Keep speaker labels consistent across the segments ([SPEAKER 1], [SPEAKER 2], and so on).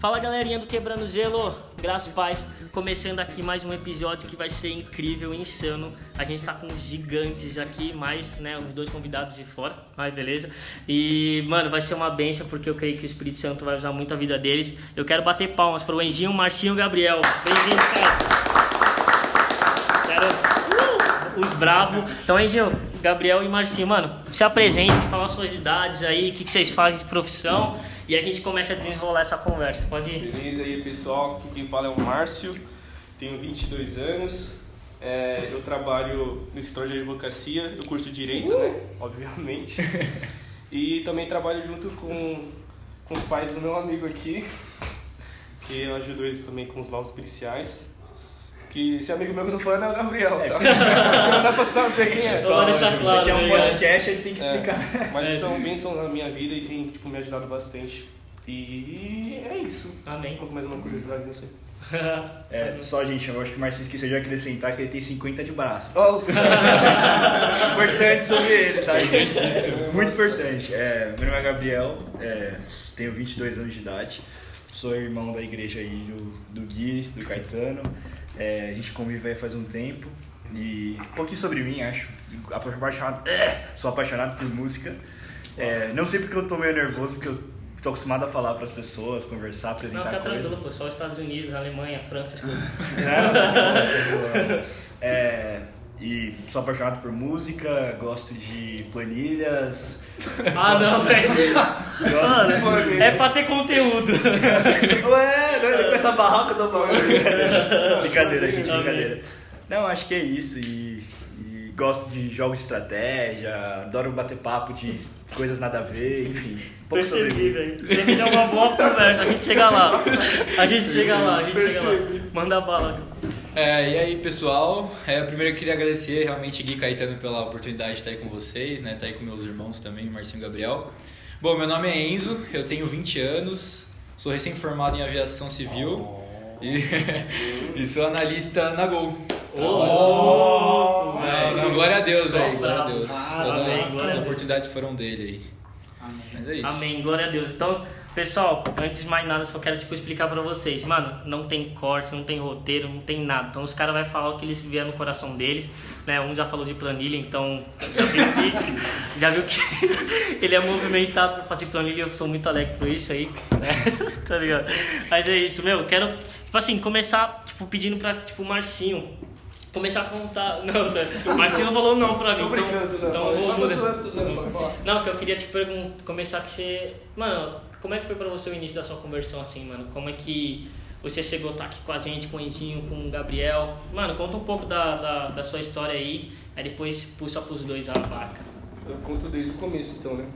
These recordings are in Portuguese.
[SPEAKER 1] Fala galerinha do Quebrando Gelo, graças e paz. Começando aqui mais um episódio que vai ser incrível, insano. A gente tá com os gigantes aqui, mais, né, os dois convidados de fora, mas beleza. E, mano, vai ser uma benção porque eu creio que o Espírito Santo vai usar muito a vida deles. Eu quero bater palmas pro Enzinho, Marcinho e Gabriel. Bem-vindos, cara. Quero uh, os bravos. Então, Enzinho, Gabriel e Marcinho, mano, se apresentem, falam suas idades aí, o que, que vocês fazem de profissão. E a gente começa a desenrolar essa conversa. Pode ir.
[SPEAKER 2] Beleza aí, pessoal? Aqui quem fala é o Márcio, tenho 22 anos, é, eu trabalho no escritório de advocacia, eu curso Direito, né? Obviamente. E também trabalho junto com, com os pais do meu amigo aqui, que eu ajudo eles também com os laudos periciais. Que esse amigo meu que eu tô falando é o Gabriel, tá? Não dá pra saber quem é.
[SPEAKER 1] Só pra deixar
[SPEAKER 3] Isso
[SPEAKER 1] claro,
[SPEAKER 3] aqui é um
[SPEAKER 1] né,
[SPEAKER 3] podcast, ele tem que
[SPEAKER 2] É,
[SPEAKER 3] explicar.
[SPEAKER 2] mas são bênçãos na minha vida e tem tipo, me ajudado bastante. E é isso.
[SPEAKER 1] Amém.
[SPEAKER 2] Que mais uma curiosidade, não sei.
[SPEAKER 3] É, só, gente, eu acho que o Marcinho esqueceu de acrescentar que ele tem 50 de braço.
[SPEAKER 2] Os
[SPEAKER 3] importante sobre ele, tá? Muito importante. É, meu nome é Gabriel, é, tenho 22 anos de idade, sou irmão da igreja aí do, do Gui, do Caetano. É, a gente convive aí faz um tempo. E um pouquinho sobre mim, acho. Apaixonado, é, sou apaixonado por música. É, não sei porque eu tô meio nervoso, porque eu tô acostumado a falar pras pessoas, conversar,
[SPEAKER 1] Não,
[SPEAKER 3] apresentar
[SPEAKER 1] fica tranquilo,
[SPEAKER 3] coisas.
[SPEAKER 1] pô. Só Estados Unidos, Alemanha, França, as coisas.
[SPEAKER 3] É, e sou apaixonado por música, gosto de planilhas.
[SPEAKER 1] Ah, não, velho. Mano, é pra ter conteúdo.
[SPEAKER 3] Ué, não é com essa barraca tô falando. brincadeira, gente, brincadeira. Não, acho que é isso. E, e gosto de jogos de estratégia, adoro bater papo de coisas nada a ver, enfim. Pouco
[SPEAKER 1] Percebi, velho. Me deu uma boa conversa. A gente chega lá. A gente chega lá, a gente chega lá. Manda bala.
[SPEAKER 4] É, e aí pessoal, é, primeiro eu queria agradecer realmente Gui Caetano pela oportunidade de estar aí com vocês, né? Estar aí com meus irmãos também, Marcinho e Gabriel. Bom, meu nome é Enzo, eu tenho 20 anos, sou recém-formado em aviação civil e, e sou analista na Gol. É, não, glória a Deus aí, glória a. Deus. Todas
[SPEAKER 1] amém,
[SPEAKER 4] as oportunidades foram dele aí. Mas é isso.
[SPEAKER 1] Amém, glória a Deus. Então, pessoal, antes de mais nada, só quero tipo, explicar pra vocês. Mano, não tem corte, não tem roteiro, não tem nada. Então os caras vão falar o que eles vier no coração deles. Né? Um já falou de planilha, então já viu que, já viu que ele é movimentado pra fazer planilha. Eu sou muito alegre por isso aí. Né? tá ligado? Mas é isso, meu. eu Quero, tipo assim, começar tipo, pedindo pra tipo, Marcinho. Começar a contar. Não, tá. o Marcinho não falou não pra mim.
[SPEAKER 2] Tô brincando,
[SPEAKER 1] então,
[SPEAKER 2] não.
[SPEAKER 1] então eu vou. Não, que eu queria te perguntar, começar que você. Mano, como é que foi pra você o início da sua conversão assim, mano? Como é que você chegou a estar aqui com a gente, com o Enzinho, com o Gabriel? Mano, conta um pouco da, da, da sua história aí, aí depois puxa pros dois a vaca.
[SPEAKER 2] Eu conto desde o começo, então, né?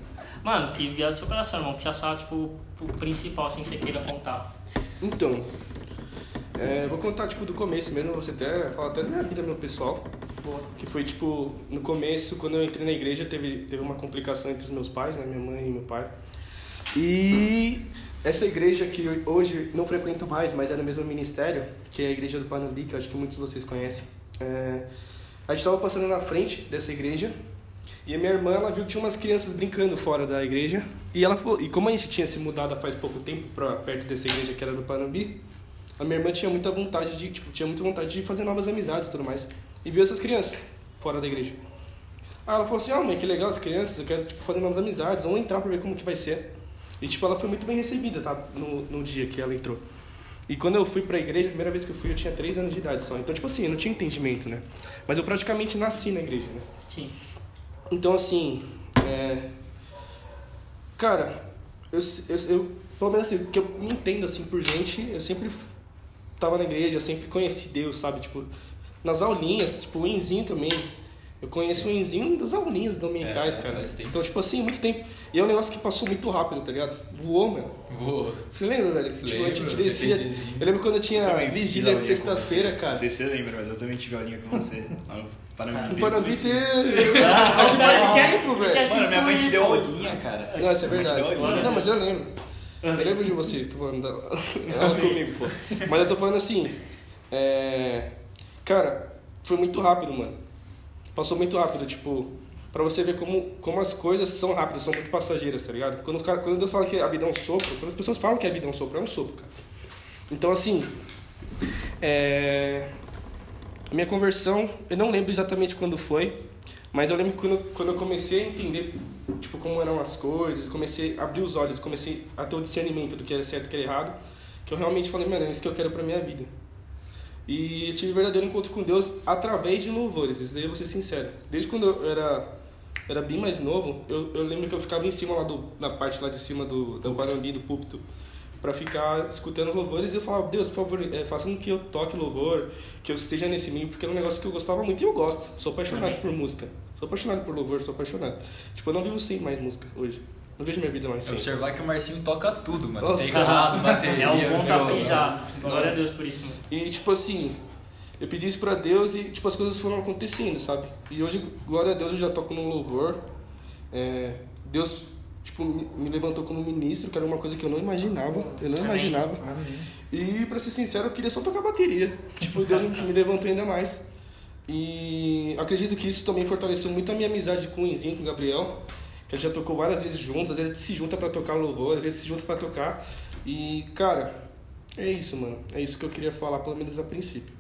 [SPEAKER 1] Mano, que vier do seu coração, irmão, que já sabe, tipo, o principal, assim, que você queira contar.
[SPEAKER 2] Então, é, vou contar, tipo, do começo mesmo, você até fala até da minha vida, meu pessoal.
[SPEAKER 1] Boa.
[SPEAKER 2] Que foi, tipo, no começo, quando eu entrei na igreja, teve, teve uma complicação entre os meus pais, né? Minha mãe e meu pai. E essa igreja que hoje não frequento mais, mas é do mesmo ministério, que é a igreja do Panambi, que acho que muitos de vocês conhecem. É, a gente estava passando na frente dessa igreja e a minha irmã ela viu que tinha umas crianças brincando fora da igreja e ela falou, e como a gente tinha se mudado faz pouco tempo para perto dessa igreja que era do Panambi, a minha irmã tinha muita vontade de, tipo, tinha muita vontade de fazer novas amizades e tudo mais. E viu essas crianças fora da igreja. Aí ela falou assim: "Ah, mãe, que legal as crianças, eu quero tipo fazer novas amizades, vamos entrar para ver como que vai ser". E tipo, ela foi muito bem recebida, tá? No, no dia que ela entrou. E quando eu fui pra igreja, a primeira vez que eu fui, eu tinha 3 anos de idade só. Então, tipo assim, eu não tinha entendimento, né? Mas eu praticamente nasci na igreja, né?
[SPEAKER 1] Sim.
[SPEAKER 2] Então, assim, é... Cara, eu, eu, eu, pelo menos assim, que eu me entendo, assim, por gente, eu sempre tava na igreja, eu sempre conheci Deus, sabe? Tipo, nas aulinhas, tipo, o Enzinho também. Eu conheço o Enzinho das aulinhas dominicais,
[SPEAKER 4] É,
[SPEAKER 2] cara. Então, tipo assim, muito tempo. E é um negócio que passou muito rápido, tá ligado? Voou, meu.
[SPEAKER 4] Vou.
[SPEAKER 2] Você lembra, velho? Tipo, a
[SPEAKER 4] Lembro,
[SPEAKER 2] gente descia. Eu lembro quando eu tinha
[SPEAKER 3] fiz
[SPEAKER 2] vigília de sexta-feira, cara.
[SPEAKER 3] Não sei se você lembra, mas eu também tive aulinha com você. Panambi.
[SPEAKER 2] No Panambi
[SPEAKER 3] Você-.
[SPEAKER 2] Faz mais tempo, velho.
[SPEAKER 3] Mano, minha mãe te deu olhinha, cara.
[SPEAKER 2] Não, isso é verdade.
[SPEAKER 3] olhinha.
[SPEAKER 2] Não, mas eu lembro. Eu lembro de vocês, tô falando da... ela comigo, pô. Mas eu tô falando assim, é... Cara, foi muito rápido, mano. Passou muito rápido, tipo... Pra você ver como, como as coisas são rápidas, são muito passageiras, tá ligado? Quando, cara, quando Deus fala que a vida é um sopro, quando as pessoas falam que a vida é um sopro, é um sopro, cara. Então, assim, é... minha conversão, eu não lembro exatamente quando foi, mas eu lembro que quando, quando eu comecei a entender, tipo, como eram as coisas, comecei a abrir os olhos, comecei a ter o discernimento do que era certo e do que era errado, que eu realmente falei, mano, é isso que eu quero pra minha vida. E eu tive um verdadeiro encontro com Deus através de louvores, isso daí eu vou ser sincero. Desde quando eu era, era bem mais novo, eu, eu lembro que eu ficava em cima lá do, na parte lá de cima do, do barulhinho do púlpito, para ficar escutando os louvores e eu falava, Deus, por favor, é, faça com que eu toque louvor, que eu esteja nesse meio, porque era um negócio que eu gostava muito e eu gosto. Sou apaixonado
[SPEAKER 1] Amém.
[SPEAKER 2] por música. Sou apaixonado por louvor, sou apaixonado. Tipo, eu não vivo sem mais música hoje. Não vejo minha vida mais sem.
[SPEAKER 4] Observar que o Marcinho toca tudo, mano.
[SPEAKER 2] Nossa,
[SPEAKER 4] Teclado, bateria,
[SPEAKER 1] É um bom tapejado. Glória a Deus por isso, mano.
[SPEAKER 2] E tipo assim, eu pedi isso pra Deus e tipo as coisas foram acontecendo, sabe? E hoje, glória a Deus, eu já toco no louvor. É, Deus tipo me levantou como ministro, que era uma coisa que eu não imaginava, eu não imaginava. E pra ser sincero, eu queria só tocar bateria. Tipo, Deus me levantou ainda mais. E acredito que isso também fortaleceu muito a minha amizade com o Enzinho, com o Gabriel, a gente já tocou várias vezes juntos, às vezes a gente se junta pra tocar louvor, às vezes se junta pra tocar. E, cara, é isso, mano. É isso que eu queria falar, pelo menos a princípio.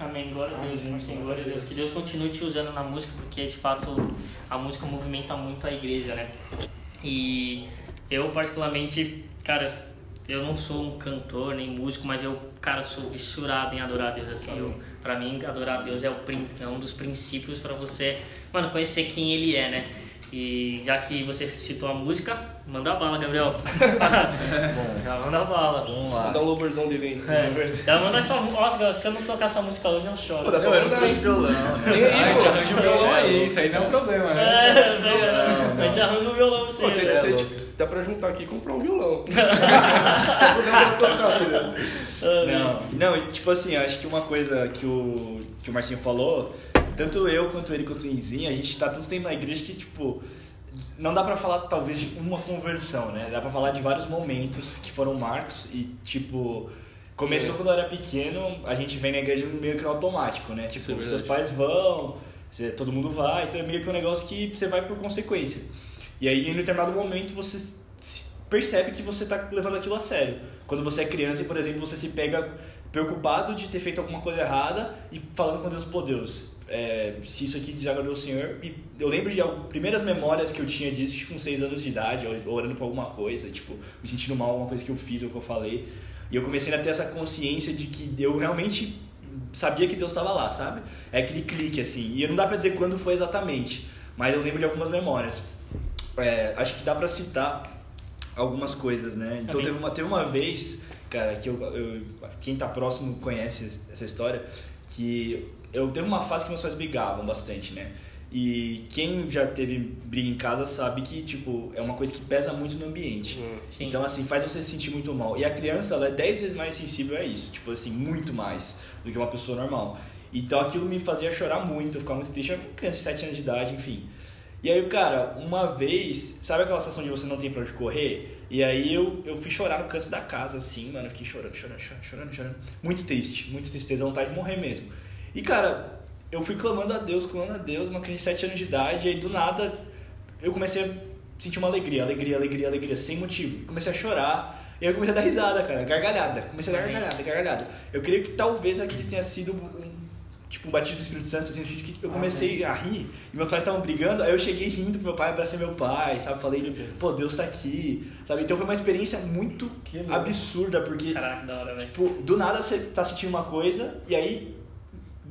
[SPEAKER 1] Amém, glória a Deus,
[SPEAKER 2] Amém,
[SPEAKER 1] Marcinho,
[SPEAKER 2] glória a
[SPEAKER 1] Deus. Que Deus continue te usando na música, porque de fato a música movimenta muito a igreja, né? E eu, particularmente, cara, eu não sou um cantor nem músico, mas eu, cara, sou fissurado em adorar a Deus. Assim, eu, pra mim, adorar a Deus é, o, é um dos princípios pra você, mano, conhecer quem Ele é, né? E já que você citou a música, manda bala, Gabriel. já manda bala.
[SPEAKER 4] Vamos
[SPEAKER 2] Vou
[SPEAKER 4] lá.
[SPEAKER 2] dar um louvorzão dele aí.
[SPEAKER 1] É, já manda sua música. Se eu não tocar sua música hoje, eu choro.
[SPEAKER 2] Pô, dá pra
[SPEAKER 3] Não, eu não trouxe violão, né?
[SPEAKER 4] Ah, a gente
[SPEAKER 2] pô.
[SPEAKER 4] arranja um violão aí, isso aí não é um problema, né?
[SPEAKER 1] É,
[SPEAKER 3] não.
[SPEAKER 1] a gente arranja um violão pra
[SPEAKER 2] Pô,
[SPEAKER 1] você.
[SPEAKER 3] é
[SPEAKER 2] se-
[SPEAKER 3] louco.
[SPEAKER 2] dá pra juntar aqui e comprar um violão. Né?
[SPEAKER 3] Não, não, e, tipo assim, acho que uma coisa que o, que o Marcinho falou, tanto eu quanto ele quanto o Inzinho, a gente tá tanto tempo na igreja que, tipo, não dá pra falar talvez de uma conversão, né? Dá pra falar de vários momentos que foram marcos e, tipo, começou quando eu era pequeno, a gente vem na igreja meio que no automático, né? Tipo,
[SPEAKER 4] é
[SPEAKER 3] seus pais vão, você- todo mundo vai, então é meio que um negócio que você vai por consequência. E aí, em determinado momento, você percebe que você tá levando aquilo a sério. Quando você é criança e, por exemplo, você se pega preocupado de ter feito alguma coisa errada e falando com Deus, pô, Deus, é, se isso aqui desagradou o Senhor. E eu lembro de algumas primeiras memórias que eu tinha disso tipo, com 6 anos de idade, or- orando por alguma coisa, tipo, me sentindo mal alguma coisa que eu fiz ou que eu falei. E eu comecei a ter essa consciência de que eu realmente sabia que Deus estava lá, sabe? É aquele clique assim. E não dá pra dizer quando foi exatamente, mas eu lembro de algumas memórias. É, acho que dá pra citar algumas coisas, né? Então
[SPEAKER 1] Amém.
[SPEAKER 3] teve uma, teve uma vez, cara, que eu, eu- quem tá próximo conhece essa história, que eu teve uma fase que meus pais brigavam bastante, né? E quem já teve briga em casa sabe que, tipo, é uma coisa que pesa muito no ambiente.
[SPEAKER 1] Sim.
[SPEAKER 3] Então, assim, faz você se sentir muito mal. E a criança, ela é 10 vezes mais sensível a isso. Tipo assim, muito mais do que uma pessoa normal. Então, aquilo me fazia chorar muito, eu ficava muito triste. Eu era uma criança de 7 anos de idade, enfim. E aí, cara, uma vez, sabe aquela sensação de você não tem pra onde correr? E aí eu, eu fui chorar no canto da casa, assim, mano. Fiquei chorando, chorando, chorando, chorando, chorando. Muito triste, muita tristeza, vontade de morrer mesmo. E, cara, eu fui clamando a Deus, clamando a Deus, uma criança de 7 anos de idade, e aí do nada eu comecei a sentir uma alegria, alegria, alegria, alegria, sem motivo. Comecei a chorar, e aí eu comecei a dar risada, cara, gargalhada. Comecei a dar gargalhada, gargalhada. Eu creio que talvez aquele tenha sido um, tipo, um batismo do Espírito Santo, assim, que eu comecei a rir, e meus pais estavam brigando, aí eu cheguei rindo pro meu pai pra ser meu pai, sabe? Falei, pô, Deus tá aqui, sabe? Então foi uma experiência muito absurda, porque
[SPEAKER 1] Caraca, da hora, velho.
[SPEAKER 3] Tipo, do nada você tá sentindo uma coisa e aí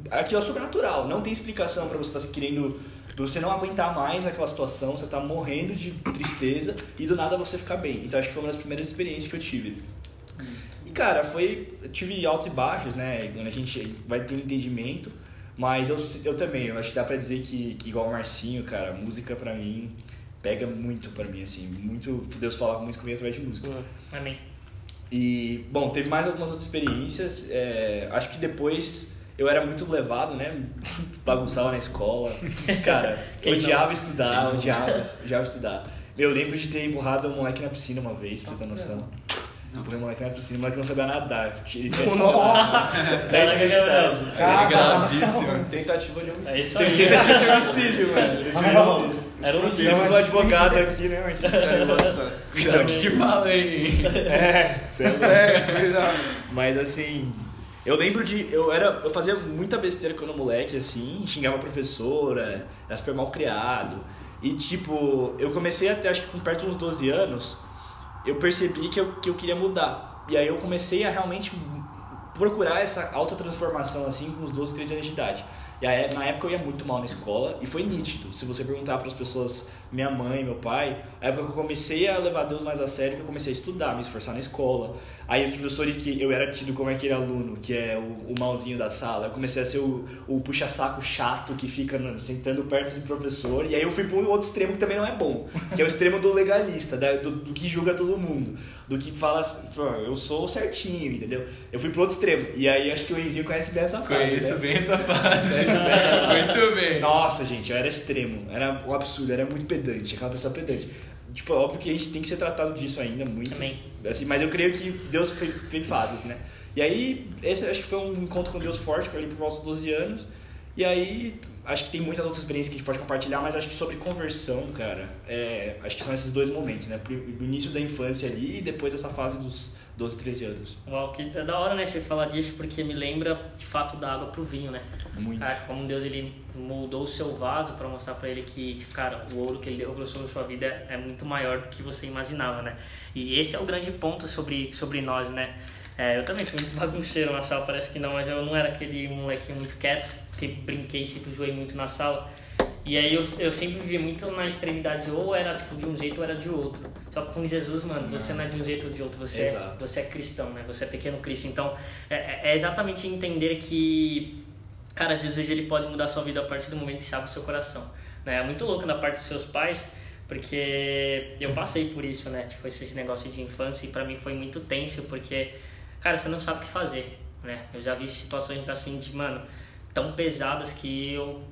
[SPEAKER 3] aquilo é sobrenatural, não tem explicação pra você estar querendo você não aguentar mais aquela situação, você tá morrendo de tristeza e do nada você ficar bem. Então acho que foi uma das primeiras experiências que eu tive. E cara, foi. Tive altos e baixos, né? Quando a gente vai ter entendimento. Mas eu, eu também, eu acho que dá pra dizer que, que igual o Marcinho, cara, música pra mim pega muito pra mim, assim. Muito. Deus fala muito comigo através de música.
[SPEAKER 1] Amém.
[SPEAKER 3] E, bom, teve mais algumas outras experiências. é, acho que depois eu era muito levado, né? Bagunçava na escola. Cara,
[SPEAKER 1] Quem não?
[SPEAKER 3] odiava estudar, odiava, odiava estudar. Eu lembro de ter empurrado um moleque na piscina uma vez, pra você ter noção. Empurrei um moleque na piscina, o moleque não sabia nadar. Ele tinha
[SPEAKER 2] Nossa.
[SPEAKER 3] 10 anos de idade.
[SPEAKER 4] Mas gravíssimo.
[SPEAKER 2] Tentativa de homicídio.
[SPEAKER 1] É isso aí.
[SPEAKER 3] tentativa de homicídio, mano.
[SPEAKER 5] Mas,
[SPEAKER 1] Era um
[SPEAKER 3] Temos um advogado aqui, né, Marcelo?
[SPEAKER 2] Nossa.
[SPEAKER 4] Cuidado que que fala, hein?
[SPEAKER 3] É, você é Mas assim, eu lembro de. Eu, era, eu fazia muita besteira quando moleque, assim, xingava a professora, era super mal criado. E tipo, eu comecei até acho que com perto de uns 12 anos, eu percebi que eu, que eu queria mudar. E aí eu comecei a realmente procurar essa autotransformação assim com uns 12, 13 anos de idade. E aí, na época eu ia muito mal na escola e foi nítido. Se você perguntar para as pessoas, minha mãe, meu pai, a época que eu comecei a levar Deus mais a sério, que eu comecei a estudar, me esforçar na escola. Aí os professores que eu era tido como aquele aluno, que é o, o malzinho da sala, eu comecei a ser o, o puxa-saco chato que fica sentando perto do professor. E aí eu fui para um outro extremo que também não é bom, que é o extremo do legalista, da, do, do que julga todo mundo, do que fala assim, "Pô, eu sou certinho, entendeu? Eu fui pro outro extremo. E aí acho que o Enzinho conhece bem essa fase.
[SPEAKER 4] Conheço
[SPEAKER 3] né?
[SPEAKER 4] bem essa fase. Muito bem.
[SPEAKER 3] Nossa, gente, eu era extremo. Era um absurdo, era muito pedante, aquela pessoa pedante. Tipo, é óbvio que a gente tem que ser tratado disso ainda, muito.
[SPEAKER 1] Também.
[SPEAKER 3] Assim, mas eu creio que Deus fez, fez fases, né? E aí, esse acho que foi um encontro com Deus forte, que eu ali por volta dos 12 anos. E aí, acho que tem muitas outras experiências que a gente pode compartilhar, mas acho que sobre conversão, cara, é, acho que são esses dois momentos, né? O início da infância ali e depois essa fase dos 12, 13 anos.
[SPEAKER 1] Uau, que é da hora, né, você falar disso, porque me lembra, de fato, da água pro vinho, né?
[SPEAKER 3] Muito.
[SPEAKER 1] Cara, como Deus, ele moldou o seu vaso pra mostrar pra ele que, tipo, cara, o ouro que ele derrubou sobre a sua vida é muito maior do que você imaginava, né? E esse é o grande ponto sobre, sobre nós, né? É, eu também fui muito bagunceiro na sala, parece que não, mas eu não era aquele molequinho muito quieto, que brinquei, sempre zoei muito na sala. E aí eu, eu sempre vivia muito na extremidade, ou era tipo, de um jeito ou era de outro. Só que com Jesus, mano, você não é de um jeito ou de outro, você, é, você é cristão, né? Você é pequeno Cristo. Então, é, é exatamente entender que, cara, Jesus ele pode mudar a sua vida a partir do momento que você abre o seu coração. Né? É muito louco da parte dos seus pais, porque eu passei por isso, né? Tipo, esse negócio de infância e pra mim foi muito tenso, porque, cara, você não sabe o que fazer, né? Eu já vi situações assim de, mano, tão pesadas que eu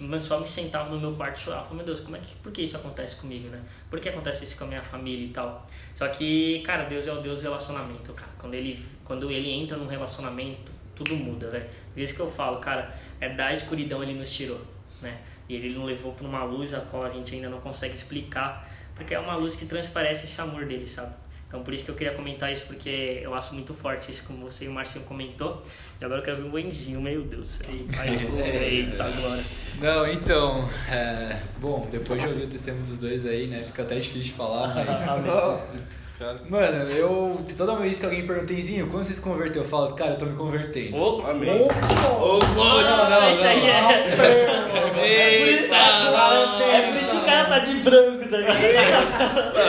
[SPEAKER 1] mas só me sentava no meu quarto e chorava. Falei, meu Deus, como é que, por que isso acontece comigo, né? Por que acontece isso com a minha família e tal? Só que, cara, Deus é o Deus do relacionamento, cara. Quando ele, quando ele entra num relacionamento, tudo muda, velho. Por isso que eu falo, cara, é da escuridão ele nos tirou, né? E ele nos levou para uma luz a qual a gente ainda não consegue explicar, porque é uma luz que transparece esse amor dele, sabe? Então por isso que eu queria comentar isso, porque eu acho muito forte isso, como você e o Marcinho comentou. E agora eu quero ver o Enzinho, meu Deus. Eita, eita agora.
[SPEAKER 4] Não, então, é, bom, depois de ouvir o testemunho dos dois aí, né, fica até difícil de falar, mas... Mano, eu, toda vez que alguém pergunta, Zinho, quando você se converteu? Eu falo, cara, eu tô me convertendo.
[SPEAKER 1] Ô,
[SPEAKER 2] Amém.
[SPEAKER 3] Ô, glória!
[SPEAKER 4] Não, não,
[SPEAKER 1] Isso aí é.
[SPEAKER 3] Eita,
[SPEAKER 1] É por isso que o cara tá de branco, tá ligado? Tá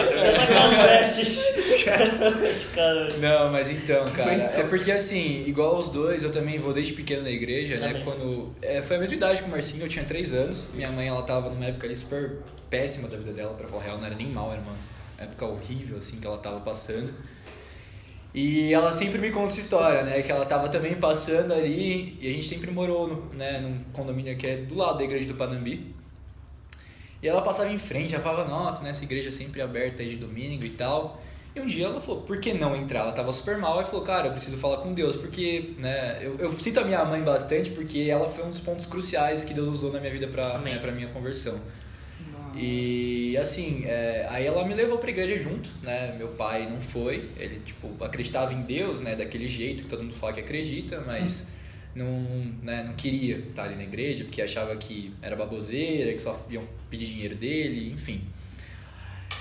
[SPEAKER 1] cara.
[SPEAKER 4] Não, mas então, cara, é porque assim, igual os dois, eu também vou desde pequeno na igreja, né?
[SPEAKER 1] Também.
[SPEAKER 4] Quando. é, foi a mesma idade que o Marcinho, eu tinha 3 anos. Minha mãe, ela tava numa época ali super péssima da vida dela, pra falar real, não era nem mal, era uma época horrível, assim, que ela tava passando. E ela sempre me conta essa história, né? Que ela tava também passando ali, e a gente sempre morou no, né, num condomínio que é do lado da igreja do Panambi. E ela passava em frente, ela falava, nossa, né, essa igreja é sempre aberta aí de domingo e tal. E um dia ela falou, por que não entrar? Ela tava super mal e falou, cara, eu preciso falar com Deus, porque, né, eu, eu sinto a minha mãe bastante, porque ela foi um dos pontos cruciais que Deus usou na minha vida pra,
[SPEAKER 1] Amém.
[SPEAKER 4] né, pra minha conversão. E assim, é, aí ela me levou pra igreja junto, né? Meu pai não foi, ele tipo acreditava em Deus, né? Daquele jeito que todo mundo fala que acredita, mas não, né, não queria estar ali na igreja porque achava que era baboseira, que só iam pedir dinheiro dele, enfim.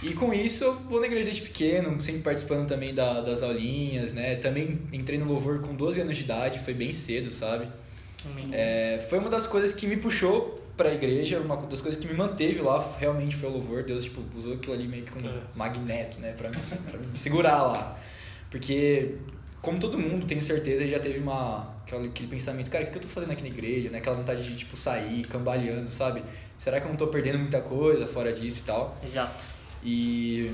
[SPEAKER 4] E com isso eu vou na igreja desde pequeno, sempre participando também da, das aulinhas, né? Também entrei no louvor com 12 anos de idade, foi bem cedo, sabe? É, foi uma das coisas que me puxou pra igreja, uma das coisas que me manteve lá realmente foi o louvor. Deus tipo, usou aquilo ali meio que como
[SPEAKER 1] É.
[SPEAKER 4] magneto, né? Pra me, pra me segurar lá. Porque, como todo mundo, tenho certeza, já teve uma, aquele, aquele pensamento, cara, o que eu tô fazendo aqui na igreja? Né? Aquela vontade de tipo, sair, cambaleando, sabe? Será que eu não tô perdendo muita coisa fora disso e tal?
[SPEAKER 1] Exato.
[SPEAKER 4] E.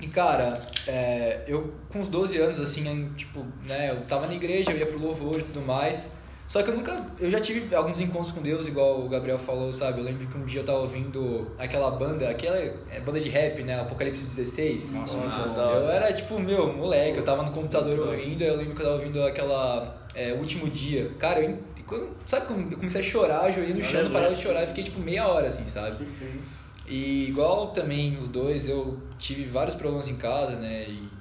[SPEAKER 4] E cara, é, eu com uns 12 anos, assim, tipo, né, eu tava na igreja, eu ia pro louvor e tudo mais. Só que eu nunca. Eu já tive alguns encontros com Deus, igual o Gabriel falou, sabe? Eu lembro que um dia eu tava ouvindo aquela banda, aquela é, banda de rap, né? Apocalipse 16.
[SPEAKER 3] Nossa,
[SPEAKER 2] Nossa, hora.
[SPEAKER 4] Eu era tipo, meu, moleque, eu tava no computador ouvindo, eu lembro que eu tava ouvindo aquela é, Último Dia. Cara, eu, quando, sabe quando eu comecei a chorar, ajoelhei no chão, não parava de chorar, eu fiquei tipo meia hora assim, sabe? E igual também os dois, eu tive vários problemas em casa, né? E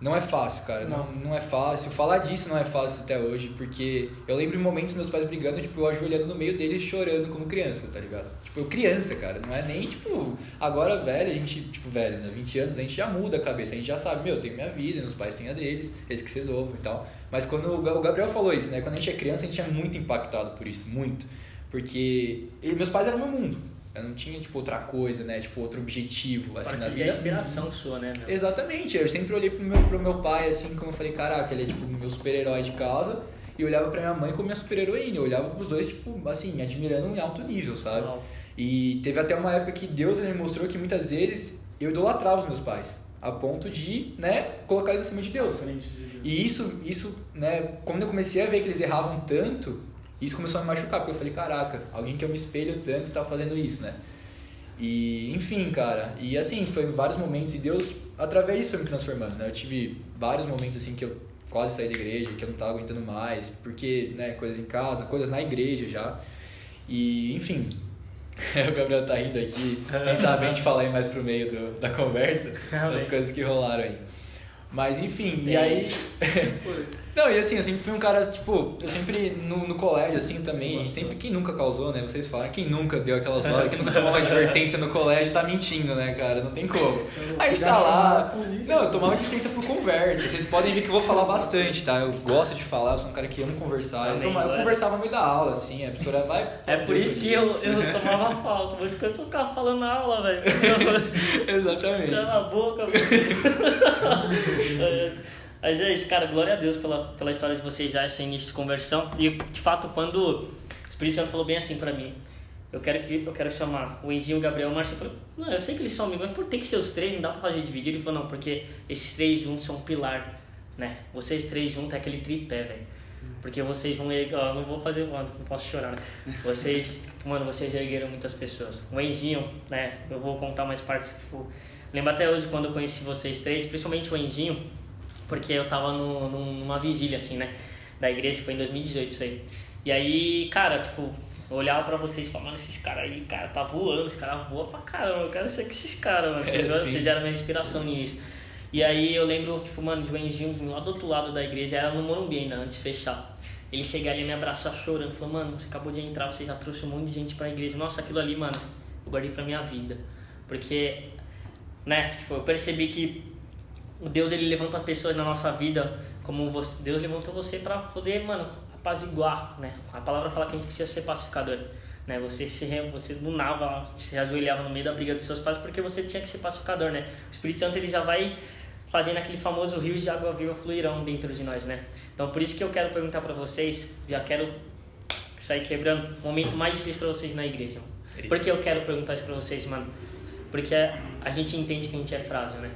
[SPEAKER 4] não é fácil, cara. Não. não, não é fácil. Falar disso não é fácil até hoje, porque eu lembro em momentos meus pais brigando, tipo, eu ajoelhando no meio deles chorando como criança, tá ligado? Tipo, eu criança, cara. Não é nem, tipo, agora velho, a gente, tipo, velho, né? 20 anos, a gente já muda a cabeça. A gente já sabe, meu, eu tenho minha vida, meus pais têm a deles, eles que vocês ouvem e tal. Mas quando o Gabriel falou isso, né? Quando a gente é criança, a gente é muito impactado por isso, muito. Porque meus pais eram meu mundo. Eu não tinha, tipo, outra coisa, né? Tipo, outro objetivo, assim, na vida.
[SPEAKER 1] A inspiração sua, né? Meu?
[SPEAKER 4] Exatamente. Eu sempre olhei pro meu, pro meu pai, assim, como eu falei, caraca, ele é, tipo, meu super-herói de casa. E eu olhava pra minha mãe como minha super-heroína. Eu olhava pros dois, tipo, assim, admirando em alto nível, sabe? E teve até uma época que Deus, ele mostrou que muitas vezes eu idolatrava os meus pais. A ponto de, né, colocar eles acima de Deus. E isso, isso, né, quando eu comecei a ver que eles erravam tanto, isso começou a me machucar, porque eu falei, caraca, alguém que eu me espelho tanto está fazendo isso, né? E, enfim, cara, e assim, foi vários momentos e Deus, através disso, foi me transformando, né? Eu tive vários momentos, assim, que eu quase saí da igreja, que eu não tava aguentando mais, porque, né, coisas em casa, coisas na igreja já. E, enfim, o Gabriel tá rindo aqui, quem sabe a gente falar aí mais pro meio do, da conversa, das coisas que rolaram aí. Mas enfim, Bem, e aí. Não, e assim, eu sempre fui um cara, tipo, eu sempre no, no colégio, assim, também, Nossa. sempre, quem nunca causou, né? Vocês falam, quem nunca deu aquelas horas, quem nunca tomou uma advertência no colégio tá mentindo, né, cara? Não tem como. Aí a gente tá lá. Não, eu tomava advertência por conversa. Vocês podem ver que eu vou falar bastante, tá? Eu gosto de falar, eu sou um cara que ama conversar. Eu, tomava, eu conversava no meio da aula, assim, a professora vai.
[SPEAKER 1] É por isso que eu, eu tomava falta, mas quando eu ficava falando na aula, velho.
[SPEAKER 4] Exatamente.
[SPEAKER 1] Cala a boca, velho. Mas é isso, cara, glória a Deus pela, pela história de vocês já, esse início de conversão. E de fato, quando o Espírito Santo falou bem assim pra mim, eu quero que eu quero chamar o Enzinho, o Gabriel, o Márcio. Eu falei, não, eu sei que eles são amigos, mas por tem que ser os três, não dá pra fazer dividir. Ele falou, não, porque esses três juntos são um pilar, né? Vocês três juntos é aquele tripé, velho. Porque vocês vão erguer, não vou fazer, mano, não posso chorar, né? Vocês, mano, vocês ergueram muitas pessoas. O Enzinho, né? Eu vou contar mais partes, tipo, lembro até hoje quando eu conheci vocês três, principalmente o Enzinho porque eu tava no, numa vigília, assim, né? Da igreja, foi em 2018 isso aí. E aí, cara, tipo, eu olhava pra vocês e falava, mano, esses caras aí, cara, tá voando, esses caras voam pra caramba, eu quero ser com esses caras, mano. Vocês, é, vocês eram minha inspiração nisso. E aí eu lembro, tipo, mano, de um Enzinho lá do outro lado da igreja, era no Morumbi ainda, antes de fechar. Ele chegar ali e me abraçar chorando, falou, mano, você acabou de entrar, você já trouxe um monte de gente pra igreja. Nossa, aquilo ali, mano, eu guardei pra minha vida. Porque, né, tipo, eu percebi que o Deus ele levanta as pessoas na nossa vida como você, Deus levantou você para poder, mano, apaziguar, né? A palavra fala que a gente precisa ser pacificador, né? Você se você lunava, se ajoelhava no meio da briga dos seus pais porque você tinha que ser pacificador, né? O Espírito Santo ele já vai fazendo aquele famoso rio de água viva fluirão dentro de nós, né? Então por isso que eu quero perguntar para vocês, já quero sair quebrando o momento mais difícil para vocês na igreja. Por que eu quero perguntar isso para vocês, mano? Porque a gente entende que a gente é frágil, né?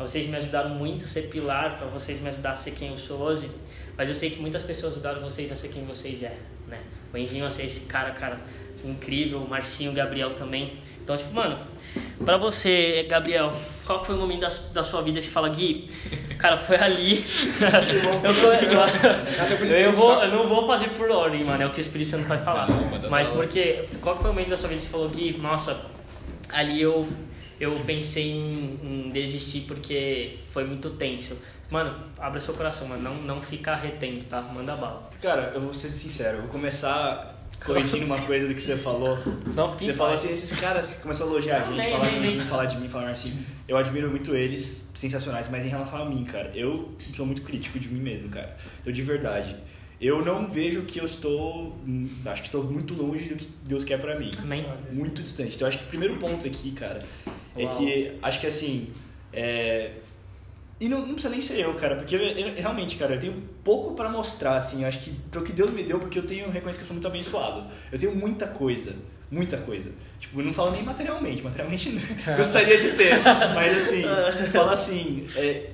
[SPEAKER 1] Vocês me ajudaram muito a ser pilar, para vocês me ajudar a ser quem eu sou hoje. Mas eu sei que muitas pessoas ajudaram vocês a ser quem vocês é, né? O Enzinho a ser esse cara, cara, incrível. O Marcinho, o Gabriel também. Então, tipo, mano, pra você, Gabriel, qual foi o momento da, da sua vida que você fala, Gui, cara, foi ali. eu, vou, eu, eu, vou, eu não vou fazer por ordem, mano, é o que o Espírito Santo vai falar. Mas porque, qual foi o momento da sua vida que você falou, Gui, nossa, ali eu eu pensei em, em, desistir porque foi muito tenso. Mano, abra seu coração, mano. Não, não fica retendo, tá? Manda bala.
[SPEAKER 3] Cara, eu vou ser sincero. Eu vou começar corrigindo uma coisa do que você falou. Não, você falou assim, esses caras começou a elogiar a gente, nem, falar, nem, nem. falar de mim, falar assim. Eu admiro muito eles, sensacionais, mas em relação a mim, cara, eu sou muito crítico de mim mesmo, cara. Eu de verdade eu não vejo que eu estou. Acho que estou muito longe do que Deus quer para mim.
[SPEAKER 1] Amém.
[SPEAKER 3] Muito distante. Então acho que o primeiro ponto aqui, cara, é Uau. que acho que assim. É... E não, não, precisa nem ser eu, cara, porque eu, eu, realmente, cara, eu tenho pouco para mostrar, assim. Eu acho que pro que Deus me deu, porque eu tenho reconheço que eu sou muito abençoado. Eu tenho muita coisa, muita coisa. Tipo, não falo nem materialmente, materialmente gostaria de ter, mas assim, fala assim, é,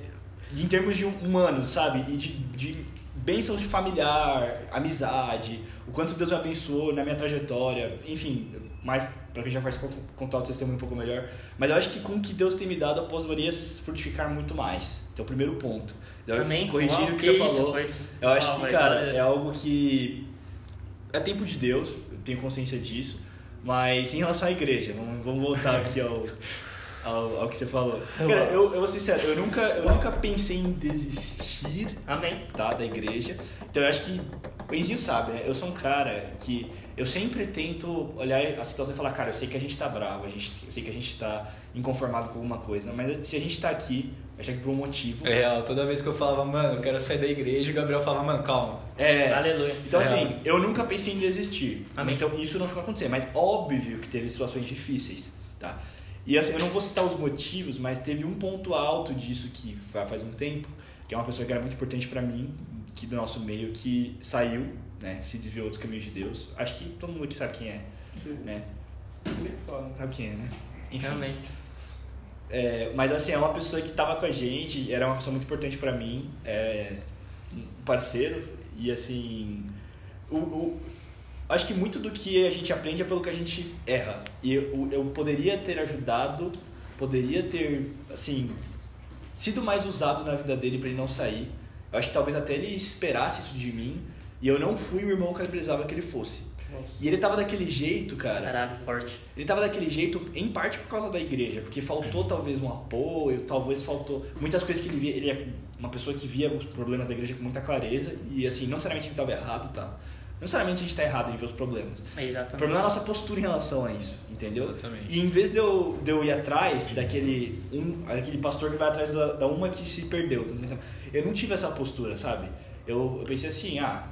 [SPEAKER 3] em termos de humanos, sabe? E de, de bênçãos de familiar, amizade, o quanto Deus me abençoou na minha trajetória, enfim, mais para quem já faz contar o testemunho um pouco melhor. Mas eu acho que com o que Deus tem me dado, eu poderia frutificar muito mais. Então, o primeiro ponto.
[SPEAKER 1] Eu, Amém.
[SPEAKER 3] Corrigindo o que, que você falou, foi... eu acho que, cara, é algo que é tempo de Deus, eu tenho consciência disso, Mas em relação à igreja, vamos, vamos voltar aqui ao, ao, ao que você falou. Cara, eu, eu vou ser sincero, eu nunca, eu nunca pensei em desistir
[SPEAKER 1] Amém.
[SPEAKER 3] tá, da igreja. Então eu acho que o Enzinho sabe, né? Eu sou um cara que eu sempre tento olhar a situação e falar, cara, eu sei que a gente tá bravo, a gente, eu sei que a gente tá inconformado com alguma coisa, mas se a gente tá aqui, acho que por um motivo.
[SPEAKER 4] É real, toda vez que eu falava, mano, eu quero sair da igreja, o Gabriel falava, mano, calma.
[SPEAKER 3] É,
[SPEAKER 1] Aleluia.
[SPEAKER 3] Então,
[SPEAKER 4] É
[SPEAKER 3] assim,
[SPEAKER 4] real.
[SPEAKER 3] eu nunca pensei em desistir.
[SPEAKER 1] Amém.
[SPEAKER 3] Então, isso não foi acontecer. Mas, óbvio que teve situações difíceis, tá? E, assim, eu não vou citar os motivos, mas teve um ponto alto disso que fa- faz um tempo, que é uma pessoa que era muito importante pra mim, que do nosso meio, que saiu, né? Se desviou dos caminhos de Deus. Acho que todo mundo aqui sabe quem é, né? Sabe quem é, né? Enfim.
[SPEAKER 1] Amém.
[SPEAKER 3] É, mas assim, é uma pessoa que tava com a gente, era uma pessoa muito importante pra mim, é, um parceiro, e assim, o, o- acho que muito do que a gente aprende é pelo que a gente erra. E eu, eu poderia ter ajudado, poderia ter, assim, sido mais usado na vida dele pra ele não sair. Eu acho que talvez até ele esperasse isso de mim, e eu não fui o irmão que ele precisava que ele fosse. E ele tava daquele jeito, cara.
[SPEAKER 1] Caralho, forte.
[SPEAKER 3] Ele tava daquele jeito, em parte por causa da igreja, porque faltou talvez um apoio, talvez faltou muitas coisas que ele via. Ele é uma pessoa que via os problemas da igreja com muita clareza, e assim, não necessariamente ele tava errado, tá? Não necessariamente a gente tá errado em ver os problemas.
[SPEAKER 1] É
[SPEAKER 3] O
[SPEAKER 1] exatamente.
[SPEAKER 3] problema é a nossa postura em relação a isso, entendeu?
[SPEAKER 4] Exatamente.
[SPEAKER 3] E em vez de eu, de eu ir atrás daquele, um, daquele pastor que vai atrás da, da uma que se perdeu, tá eu não tive essa postura, sabe? Eu, eu pensei assim, ah,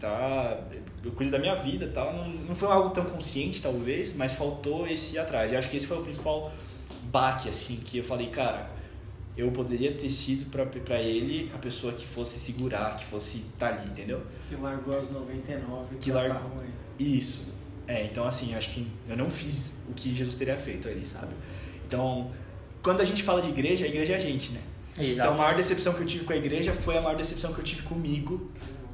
[SPEAKER 3] tá, eu cuido da minha vida tal. Não, não foi algo tão consciente, talvez, mas faltou esse ir atrás. E acho que esse foi o principal baque, assim, que eu falei, cara, eu poderia ter sido pra, pra ele a pessoa que fosse segurar, que fosse estar ali, entendeu?
[SPEAKER 5] Que largou as 99
[SPEAKER 3] Que
[SPEAKER 5] pra
[SPEAKER 3] largou.
[SPEAKER 5] tá ruim.
[SPEAKER 3] Isso. É, então assim, eu acho que eu não fiz o que Jesus teria feito ali, sabe? Então, quando a gente fala de igreja, a igreja é a gente, né?
[SPEAKER 1] Exato.
[SPEAKER 3] Então a maior decepção que eu tive com a igreja foi a maior decepção que eu tive comigo,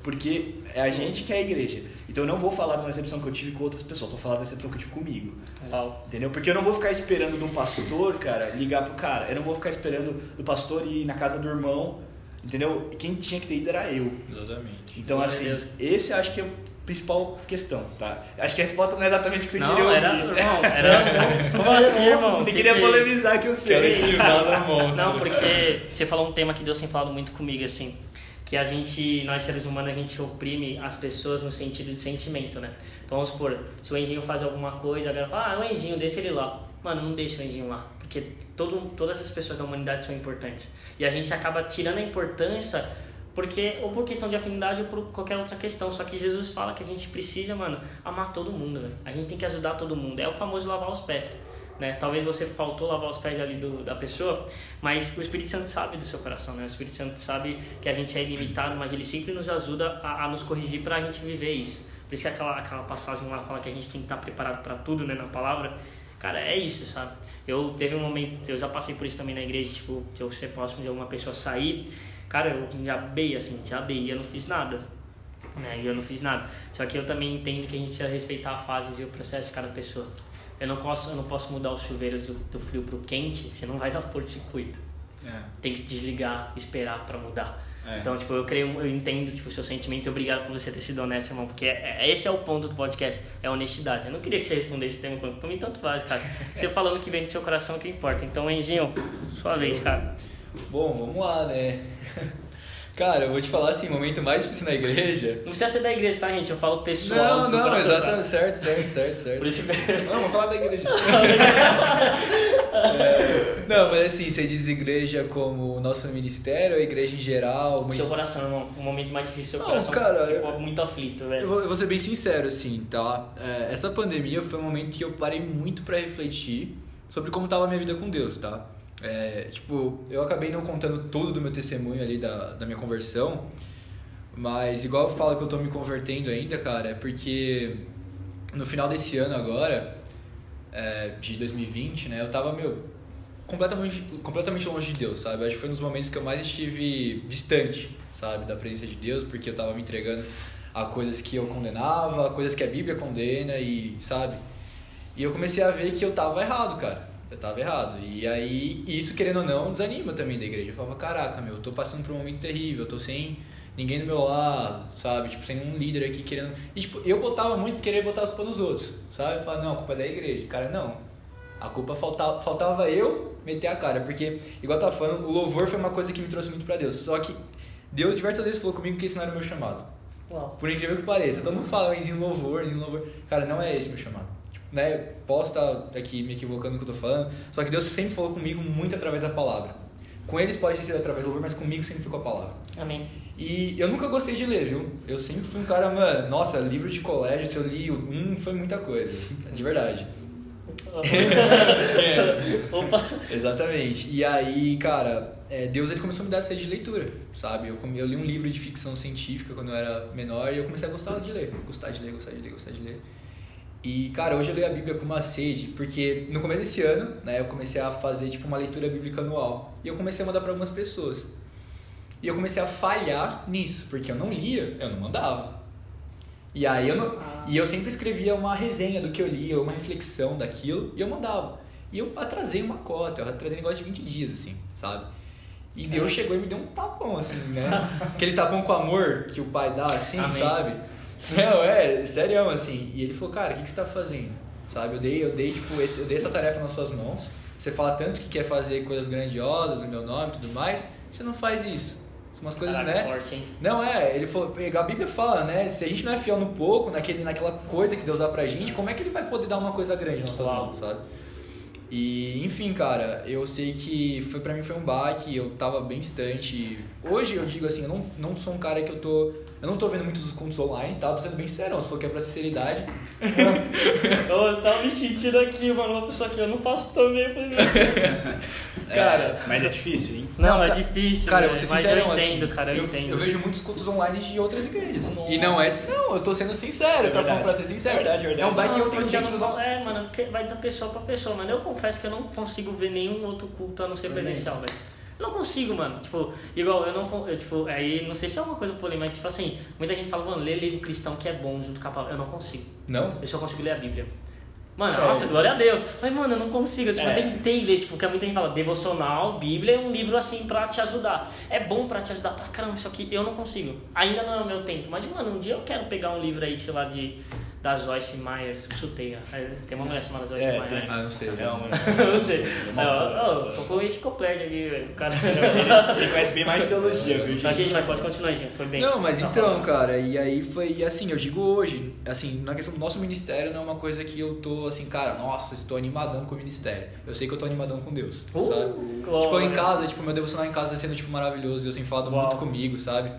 [SPEAKER 3] porque é a gente que é a igreja. Então eu não vou falar de uma decepção que eu tive com outras pessoas, vou falar da decepção que eu tive comigo.
[SPEAKER 1] Uau.
[SPEAKER 3] Entendeu? Porque eu não vou ficar esperando de um pastor, cara, ligar pro cara. Eu não vou ficar esperando do pastor ir na casa do irmão, entendeu? Quem tinha que ter ido era eu.
[SPEAKER 4] Exatamente.
[SPEAKER 3] Então, assim,
[SPEAKER 1] Deus.
[SPEAKER 3] esse eu acho que é a principal questão, tá? Acho que a resposta não é exatamente o que você
[SPEAKER 1] Não,
[SPEAKER 3] queria
[SPEAKER 1] era.
[SPEAKER 3] ouvir.
[SPEAKER 1] Irmão, era. Como assim, irmão?
[SPEAKER 3] Você
[SPEAKER 1] Que
[SPEAKER 3] queria
[SPEAKER 1] que-
[SPEAKER 3] polemizar que eu sei.
[SPEAKER 4] Monstro.
[SPEAKER 1] Não, porque você falou um tema que Deus tem falado muito comigo, assim. Que a gente, nós seres humanos, a gente oprime as pessoas no sentido de sentimento, né? Então vamos supor, se o Enginho faz alguma coisa, a galera fala, ah, o Enginho, deixa ele lá. Mano, não deixa o Enginho lá. Porque todo, todas as pessoas da humanidade são importantes. E a gente acaba tirando a importância porque ou por questão de afinidade ou por qualquer outra questão. Só que Jesus fala que a gente precisa, mano, amar todo mundo, velho. A gente tem que ajudar todo mundo. É o famoso lavar os pés. Né? Talvez você faltou lavar os pés ali do, da pessoa, mas o Espírito Santo sabe do seu coração, né? O Espírito Santo sabe que a gente é ilimitado, mas ele sempre nos ajuda a, a nos corrigir para a gente viver isso. Por isso que aquela, aquela passagem lá fala que a gente tem que estar preparado para tudo, né? Na palavra. Cara, é isso, sabe? Eu teve um momento, eu já passei por isso também na igreja, tipo, de eu ser próximo de alguma pessoa sair. Cara, eu já bei, assim, já bei e eu não fiz nada. Né? E eu não fiz nada. Só que eu também entendo que a gente precisa respeitar a fase e o processo de cada pessoa. Eu não posso, eu não posso mudar os chuveiros do, do frio pro quente, você não vai dar curto-circuito.
[SPEAKER 3] É,
[SPEAKER 1] Tem que desligar, esperar pra mudar.
[SPEAKER 3] é.
[SPEAKER 1] Então, tipo, eu creio, eu entendo, tipo, o seu sentimento e obrigado por você ter sido honesto, irmão, porque é, é- esse é o ponto do podcast, é a honestidade. Eu não queria que você respondesse esse tema, pra mim tanto faz, cara. Você falando que vem do seu coração que importa. Então, Enginho, sua vez, cara.
[SPEAKER 4] Bom, vamos lá, né? Cara, eu vou te falar assim, o momento mais difícil na igreja.
[SPEAKER 1] Não precisa ser da igreja, tá, gente? Eu falo pessoal. do
[SPEAKER 4] Não, não, exatamente, certo, certo, certo, certo.
[SPEAKER 1] Por isso
[SPEAKER 3] Não, vamos falar da igreja.
[SPEAKER 4] Não, mas assim, você diz igreja como o nosso ministério, a igreja em geral, uma
[SPEAKER 1] seu coração, irmão. O momento mais difícil do seu
[SPEAKER 4] Não,
[SPEAKER 1] coração.
[SPEAKER 4] cara,
[SPEAKER 1] ficou
[SPEAKER 4] eu-
[SPEAKER 1] muito aflito,
[SPEAKER 4] Eu
[SPEAKER 1] velho.
[SPEAKER 4] vou, eu vou ser bem sincero, assim, tá? É, essa pandemia foi um momento que eu parei muito pra refletir sobre como tava a minha vida com Deus, tá? É, tipo, eu acabei não contando tudo do meu testemunho ali da, da minha conversão, mas igual eu falo que eu tô me convertendo ainda, cara, é porque no final desse ano agora, é, de 2020, né, eu tava, meu, completamente, completamente longe de Deus, sabe? Acho que foi um dos momentos que eu mais estive distante, sabe, da presença de Deus, porque eu tava me entregando a coisas que eu condenava, a coisas que a Bíblia condena e, sabe? E eu comecei a ver que eu tava errado, cara. Eu tava errado. E aí, isso, querendo ou não, desanima também da igreja. Eu falava, caraca, meu, eu tô passando por um momento terrível, eu tô sem ninguém do meu lado, sabe? Tipo, sem nenhum líder aqui querendo. E, tipo, eu botava muito querer botar a culpa nos outros, sabe? Falar, não, a culpa é da igreja. Cara, não. A culpa faltava, faltava eu meter a cara, porque, igual eu tava falando, o louvor foi uma coisa que me trouxe muito pra Deus. Só que Deus diversas vezes falou comigo que esse não era o meu chamado.
[SPEAKER 1] Uau.
[SPEAKER 4] Por incrível que pareça. Todo mundo fala em louvor, em louvor. Cara, não é esse meu chamado. Né? Posso estar aqui me equivocando no que eu tô falando, só que Deus sempre falou comigo muito através da palavra. Com eles pode ter sido através do louvor, mas comigo sempre ficou a palavra.
[SPEAKER 1] Amém.
[SPEAKER 4] E eu nunca gostei de ler, viu? Eu sempre fui um cara, mano, nossa, livro de colégio, se eu li um, foi muita coisa. De verdade.
[SPEAKER 1] Opa.
[SPEAKER 4] Exatamente. E aí, cara, é, Deus ele começou a me dar sede de leitura, sabe? Eu, eu li um livro de ficção científica quando eu era menor e eu comecei a gostar de ler. Gostar de ler, gostar de ler, gostar de ler. E, cara, hoje eu leio a Bíblia com uma sede, porque no começo desse ano, né, eu comecei a fazer, tipo, uma leitura bíblica anual. E eu comecei a mandar para algumas pessoas. E eu comecei a falhar nisso, porque eu não lia, eu não mandava. E aí eu não, e eu sempre escrevia uma resenha do que eu lia, uma reflexão daquilo, e eu mandava. E eu atrasei uma cota, eu atrasei um negócio de 20 dias, assim, sabe? E Deus chegou e me deu um tapão, assim, né? Aquele tapão com amor que o pai dá, assim,
[SPEAKER 1] Amém.
[SPEAKER 4] sabe? Não, é, sério, assim. E ele falou, cara, o que, que você tá fazendo? Sabe? Eu dei, eu dei, tipo, esse, eu dei essa tarefa nas suas mãos. Você fala tanto que quer fazer coisas grandiosas no meu nome e tudo mais, você não faz isso. São umas coisas,
[SPEAKER 1] Caraca,
[SPEAKER 4] né?
[SPEAKER 1] forte, hein?
[SPEAKER 4] Não, é, ele falou, a Bíblia fala, né? Se a gente não é fiel no pouco, naquele, naquela coisa que Deus dá pra gente, como é que ele vai poder dar uma coisa grande nas nossas
[SPEAKER 1] Uau.
[SPEAKER 4] mãos, sabe? E, enfim, cara, eu sei que foi pra mim foi um baque, eu tava bem distante. Hoje eu digo assim, eu não, não sou um cara que eu tô. Eu não tô vendo muitos dos contos online, tá? Tô sendo bem sério, se for que é pra sinceridade.
[SPEAKER 1] Eu tava me sentindo aqui, mano, uma pessoa que eu não faço tão bem pra mim.
[SPEAKER 4] Cara,
[SPEAKER 3] Mas é difícil, hein?
[SPEAKER 1] Não, é
[SPEAKER 4] ca-
[SPEAKER 1] difícil,
[SPEAKER 4] Cara, eu
[SPEAKER 1] velho,
[SPEAKER 4] vou ser
[SPEAKER 1] mas
[SPEAKER 4] sincerão,
[SPEAKER 1] eu entendo,
[SPEAKER 4] assim,
[SPEAKER 1] cara, eu,
[SPEAKER 4] eu,
[SPEAKER 1] entendo.
[SPEAKER 4] eu vejo muitos cultos online de outras igrejas.
[SPEAKER 1] Nossa.
[SPEAKER 4] E não é. Não, eu tô sendo sincero, tá falando pra ser sincero.
[SPEAKER 3] Verdade, verdade.
[SPEAKER 4] É um baque que eu tenho
[SPEAKER 1] porque
[SPEAKER 4] dentro do
[SPEAKER 1] não-
[SPEAKER 4] nosso.
[SPEAKER 1] É, mano, porque vai da pessoa pra pessoa, mano. Eu confesso que eu não consigo ver nenhum outro culto a não ser presencial, velho. Eu não consigo, mano. Tipo, igual, eu não. Eu, tipo, aí não sei se é uma coisa polêmica, tipo assim, muita gente fala, mano, lê livro cristão que é bom junto com a palavra. Eu não consigo.
[SPEAKER 4] Não?
[SPEAKER 1] Eu só consigo ler a Bíblia. Mano,
[SPEAKER 4] Sério?
[SPEAKER 1] nossa, glória a Deus. Mas, mano, eu não consigo. Tipo,
[SPEAKER 3] É.
[SPEAKER 1] eu tentei ler, tipo, porque muita gente fala, devocional, Bíblia é um livro assim pra te ajudar. É bom pra te ajudar pra caramba, só que eu não consigo. Ainda não é o meu tempo. Mas, mano, um dia eu quero pegar um livro aí, sei lá, de. Da Joyce Meyer, chutei. ó. Tem uma mulher chamada Joyce
[SPEAKER 3] É,
[SPEAKER 1] Meyer.
[SPEAKER 3] tem.
[SPEAKER 1] né?
[SPEAKER 4] Ah, não sei.
[SPEAKER 3] É um...
[SPEAKER 1] Eu não sei.
[SPEAKER 3] uma autora.
[SPEAKER 1] tô com enciclopédia aqui, velho. O cara.
[SPEAKER 3] Ele conhece bem mais de teologia, viu,
[SPEAKER 1] Só que a
[SPEAKER 3] gente?
[SPEAKER 1] vai, pode continuar, gente. Foi bem.
[SPEAKER 4] Não, mas
[SPEAKER 1] Tá
[SPEAKER 4] então, cara, e aí foi e assim, eu digo hoje, assim, na questão do nosso ministério não é uma coisa que eu tô assim, cara, nossa, estou animadão com o ministério. Eu sei que eu tô animadão com Deus,
[SPEAKER 1] Uh,
[SPEAKER 4] sabe?
[SPEAKER 1] glória.
[SPEAKER 4] Tipo, eu em casa, tipo, meu devocional em casa tá sendo tipo maravilhoso, Deus tem falado
[SPEAKER 1] Uau.
[SPEAKER 4] muito comigo, sabe?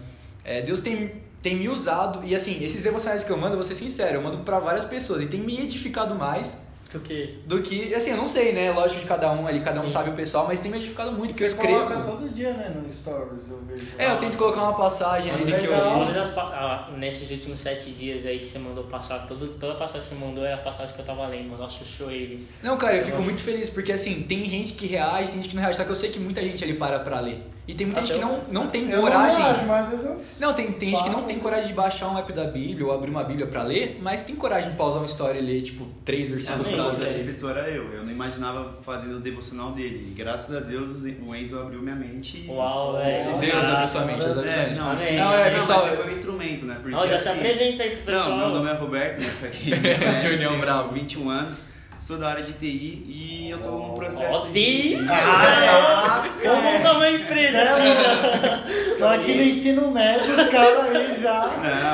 [SPEAKER 4] É, Deus tem tem me usado e assim, esses devocionais que eu mando, eu vou ser sincero, eu mando pra várias pessoas e tem me edificado mais
[SPEAKER 1] Do que.
[SPEAKER 4] do que, assim, eu não sei, né, lógico de cada um ali, cada um
[SPEAKER 1] Sim.
[SPEAKER 4] sabe o pessoal, mas tem me edificado muito, porque eu
[SPEAKER 5] Você
[SPEAKER 4] escrevo.
[SPEAKER 5] coloca todo dia, né, no Stories, eu vejo.
[SPEAKER 4] É, eu tento colocar uma passagem ali
[SPEAKER 5] Mas
[SPEAKER 4] que eu.
[SPEAKER 1] Todas as ah, nesses últimos sete dias aí que você mandou passar, todo, toda passagem que você mandou é a passagem que eu tava lendo, mano. Nossa, eu chorei eles.
[SPEAKER 4] Não, cara, eu fico
[SPEAKER 1] Nossa.
[SPEAKER 4] muito feliz, porque assim, tem gente que reage, tem gente que não reage, só que eu sei que muita gente ali para pra ler. E tem muita
[SPEAKER 1] Até
[SPEAKER 4] gente que
[SPEAKER 1] eu-
[SPEAKER 4] não, não tem
[SPEAKER 5] Eu
[SPEAKER 4] coragem.
[SPEAKER 5] não reajo, mas às vezes eu...
[SPEAKER 4] Não, tem, tem gente que não
[SPEAKER 5] Para.
[SPEAKER 4] tem coragem de baixar um app da Bíblia ou abrir uma Bíblia pra ler, mas tem coragem de pausar uma história e ler, tipo, três
[SPEAKER 6] Ah,
[SPEAKER 4] versículos
[SPEAKER 6] caso,
[SPEAKER 4] dia.
[SPEAKER 6] essa pessoa era eu. Eu não imaginava fazendo o devocional dele. E graças a Deus o Enzo abriu minha mente.
[SPEAKER 1] Uau, velho.
[SPEAKER 4] Deus abriu sua mente, Deus abriu sua
[SPEAKER 6] É,
[SPEAKER 4] mente.
[SPEAKER 6] não,
[SPEAKER 1] Amém.
[SPEAKER 6] sim,
[SPEAKER 4] Não, é,
[SPEAKER 6] não,
[SPEAKER 4] pessoal,
[SPEAKER 6] mas foi um instrumento, né? Porque,
[SPEAKER 1] Ó, já se
[SPEAKER 6] assim,
[SPEAKER 1] apresenta aí pro pessoal.
[SPEAKER 6] Não, meu nome é Roberto, né? Pra quem não me conhece,
[SPEAKER 4] Junião Bravo.
[SPEAKER 6] 21 anos, sou da área de TI e eu tô num processo
[SPEAKER 1] Ó, TI! Cara, vamos montar uma empresa aqui.
[SPEAKER 5] Tô aqui no ensino médio, os caras aí já...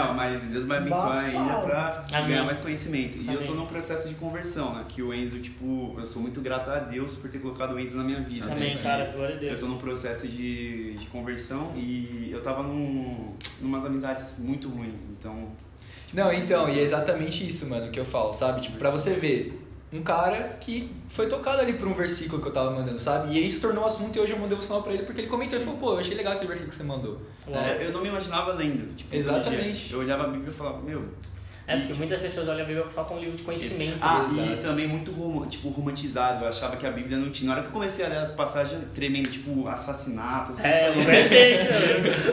[SPEAKER 6] Não, mas Deus vai abençoar ainda pra
[SPEAKER 1] Amém.
[SPEAKER 6] ganhar mais conhecimento. E eu
[SPEAKER 1] Amém.
[SPEAKER 6] tô num processo de conversão, né? Que o Enzo, tipo, eu sou muito grato a Deus por ter colocado o Enzo na minha vida.
[SPEAKER 1] Amém,
[SPEAKER 6] né?
[SPEAKER 1] cara, glória a
[SPEAKER 6] Eu
[SPEAKER 1] Deus.
[SPEAKER 6] tô num processo de, de conversão e eu tava num, numas amizades muito ruins, então...
[SPEAKER 4] Não, então, e é exatamente isso, mano, que eu falo, sabe? Tipo, pra você ver, um cara que foi tocado ali por um versículo que eu tava mandando, sabe? E isso tornou assunto e hoje eu mandei o sinal pra ele porque ele comentou e falou, pô, eu achei legal aquele versículo que você mandou.
[SPEAKER 6] É, eu não me imaginava lendo, tipo,
[SPEAKER 4] Exatamente.
[SPEAKER 6] Eu olhava a Bíblia e falava, meu...
[SPEAKER 1] É porque muitas pessoas olham a Bíblia que falta um livro de conhecimento.
[SPEAKER 6] Ah, e também muito rom- tipo, romantizado. Eu achava que a Bíblia não tinha. Na hora que eu comecei a ler as passagens tremendo, tipo, assassinato, assim,
[SPEAKER 1] É,
[SPEAKER 6] eu falei,
[SPEAKER 1] é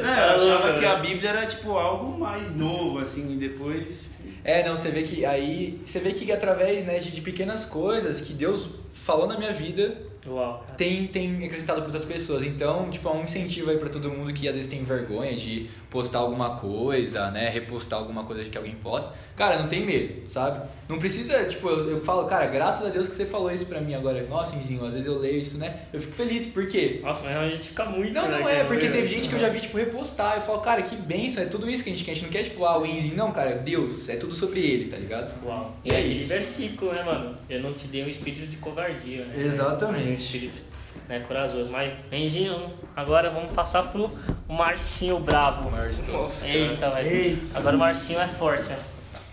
[SPEAKER 1] né?
[SPEAKER 6] É, eu achava que a Bíblia era tipo algo mais novo, assim, e depois.
[SPEAKER 4] É, não, você vê que aí, você vê que através, né, de, de pequenas coisas que Deus falou na minha vida,
[SPEAKER 1] Uau,
[SPEAKER 4] tem, tem acrescentado para outras pessoas. Então, tipo, é um incentivo aí para todo mundo que às vezes tem vergonha de postar alguma coisa, né? Repostar alguma coisa que alguém posta. Cara, não tem medo, sabe? Não precisa, tipo, eu, eu falo, cara, graças a Deus que você falou isso pra mim agora. Nossa, Enzinho, às vezes eu leio isso, né? Eu fico feliz, por quê?
[SPEAKER 1] Nossa, mas a gente fica muito.
[SPEAKER 4] Não,
[SPEAKER 1] né,
[SPEAKER 4] não é, porque teve gente que eu já vi, tipo, repostar. Eu falo, cara, que benção, é tudo isso que a gente quer. A gente não quer, tipo, ah, o Enzinho. Não, cara, Deus, é tudo sobre ele, tá ligado?
[SPEAKER 1] Uau.
[SPEAKER 4] E é
[SPEAKER 1] aquele
[SPEAKER 4] isso.
[SPEAKER 1] versículo, né, mano? Eu não te dei um espírito de covardia, né?
[SPEAKER 4] Exatamente.
[SPEAKER 1] Mas espírito né, corajoso. Mas, Benzinho, agora vamos passar pro Marcinho Brabo.
[SPEAKER 4] O maior de todos.
[SPEAKER 2] Nossa,
[SPEAKER 1] Eita, velho. Agora o Marcinho é forte, né?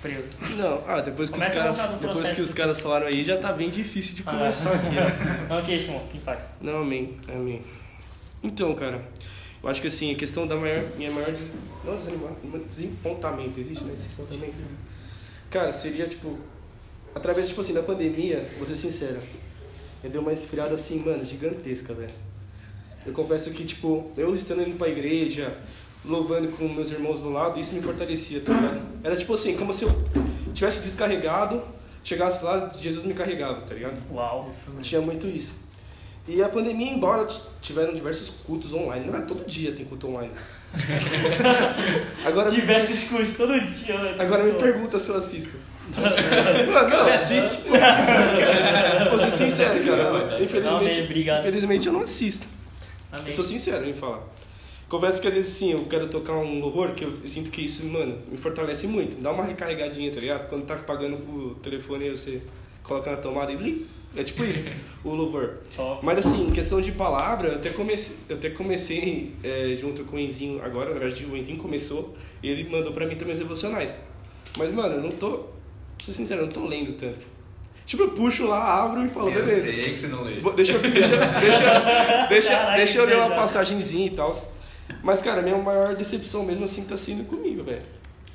[SPEAKER 1] Frio.
[SPEAKER 2] Não, ah, depois que, os
[SPEAKER 1] Começa
[SPEAKER 2] caras, depois
[SPEAKER 1] processo.
[SPEAKER 2] que os caras falaram aí, já tá bem difícil de
[SPEAKER 1] Ah.
[SPEAKER 2] começar aqui, né?
[SPEAKER 1] Não, que Shimon? Quem faz?
[SPEAKER 2] Não, amém, amém. Então, cara, eu acho que assim, a questão da maior, minha maior des... não, desanima- desempontamento, existe, né? Desempontamento? Cara, seria tipo, através, tipo assim, da pandemia, vou ser sincero, eu dei uma esfriada assim, mano, gigantesca, velho. Eu confesso que, tipo, eu estando indo pra igreja, louvando com meus irmãos do lado, isso me fortalecia, tá ligado? Era tipo assim, como se eu tivesse descarregado, chegasse lá, Jesus me carregava, tá ligado?
[SPEAKER 1] Uau.
[SPEAKER 2] Tinha muito isso. E a pandemia, embora tiveram diversos cultos online, não é todo dia tem culto online. agora,
[SPEAKER 1] escuro todo dia, velho.
[SPEAKER 2] agora me pergunta se eu assisto. Mano, não,
[SPEAKER 6] Você assiste?
[SPEAKER 2] Vou ser sincero, cara.
[SPEAKER 1] Amém,
[SPEAKER 2] Infelizmente, infelizmente eu não assisto. Eu sou sincero em falar. Confesso que às vezes sim, eu quero tocar um louvor, que eu sinto que isso, mano, me fortalece muito. Dá uma recarregadinha, tá ligado? Quando tá pagando o telefone, você coloca na tomada e. É tipo isso, o louvor.
[SPEAKER 1] Top.
[SPEAKER 2] Mas assim, em questão de palavra, eu até comecei, eu até comecei é, junto com o Enzinho agora, na verdade o Enzinho começou e ele mandou pra mim também os devocionais. Mas, mano, eu não tô, pra ser sincero, eu não tô lendo tanto. Tipo, eu puxo lá, abro e falo,
[SPEAKER 4] Eu
[SPEAKER 2] beleza.
[SPEAKER 4] sei que você não lê.
[SPEAKER 2] Deixa, eu- deixa, deixa, deixa,
[SPEAKER 1] Caraca,
[SPEAKER 2] deixa eu ler uma passagenzinha e tal. Mas, cara, a minha maior decepção mesmo assim tá sendo comigo, velho.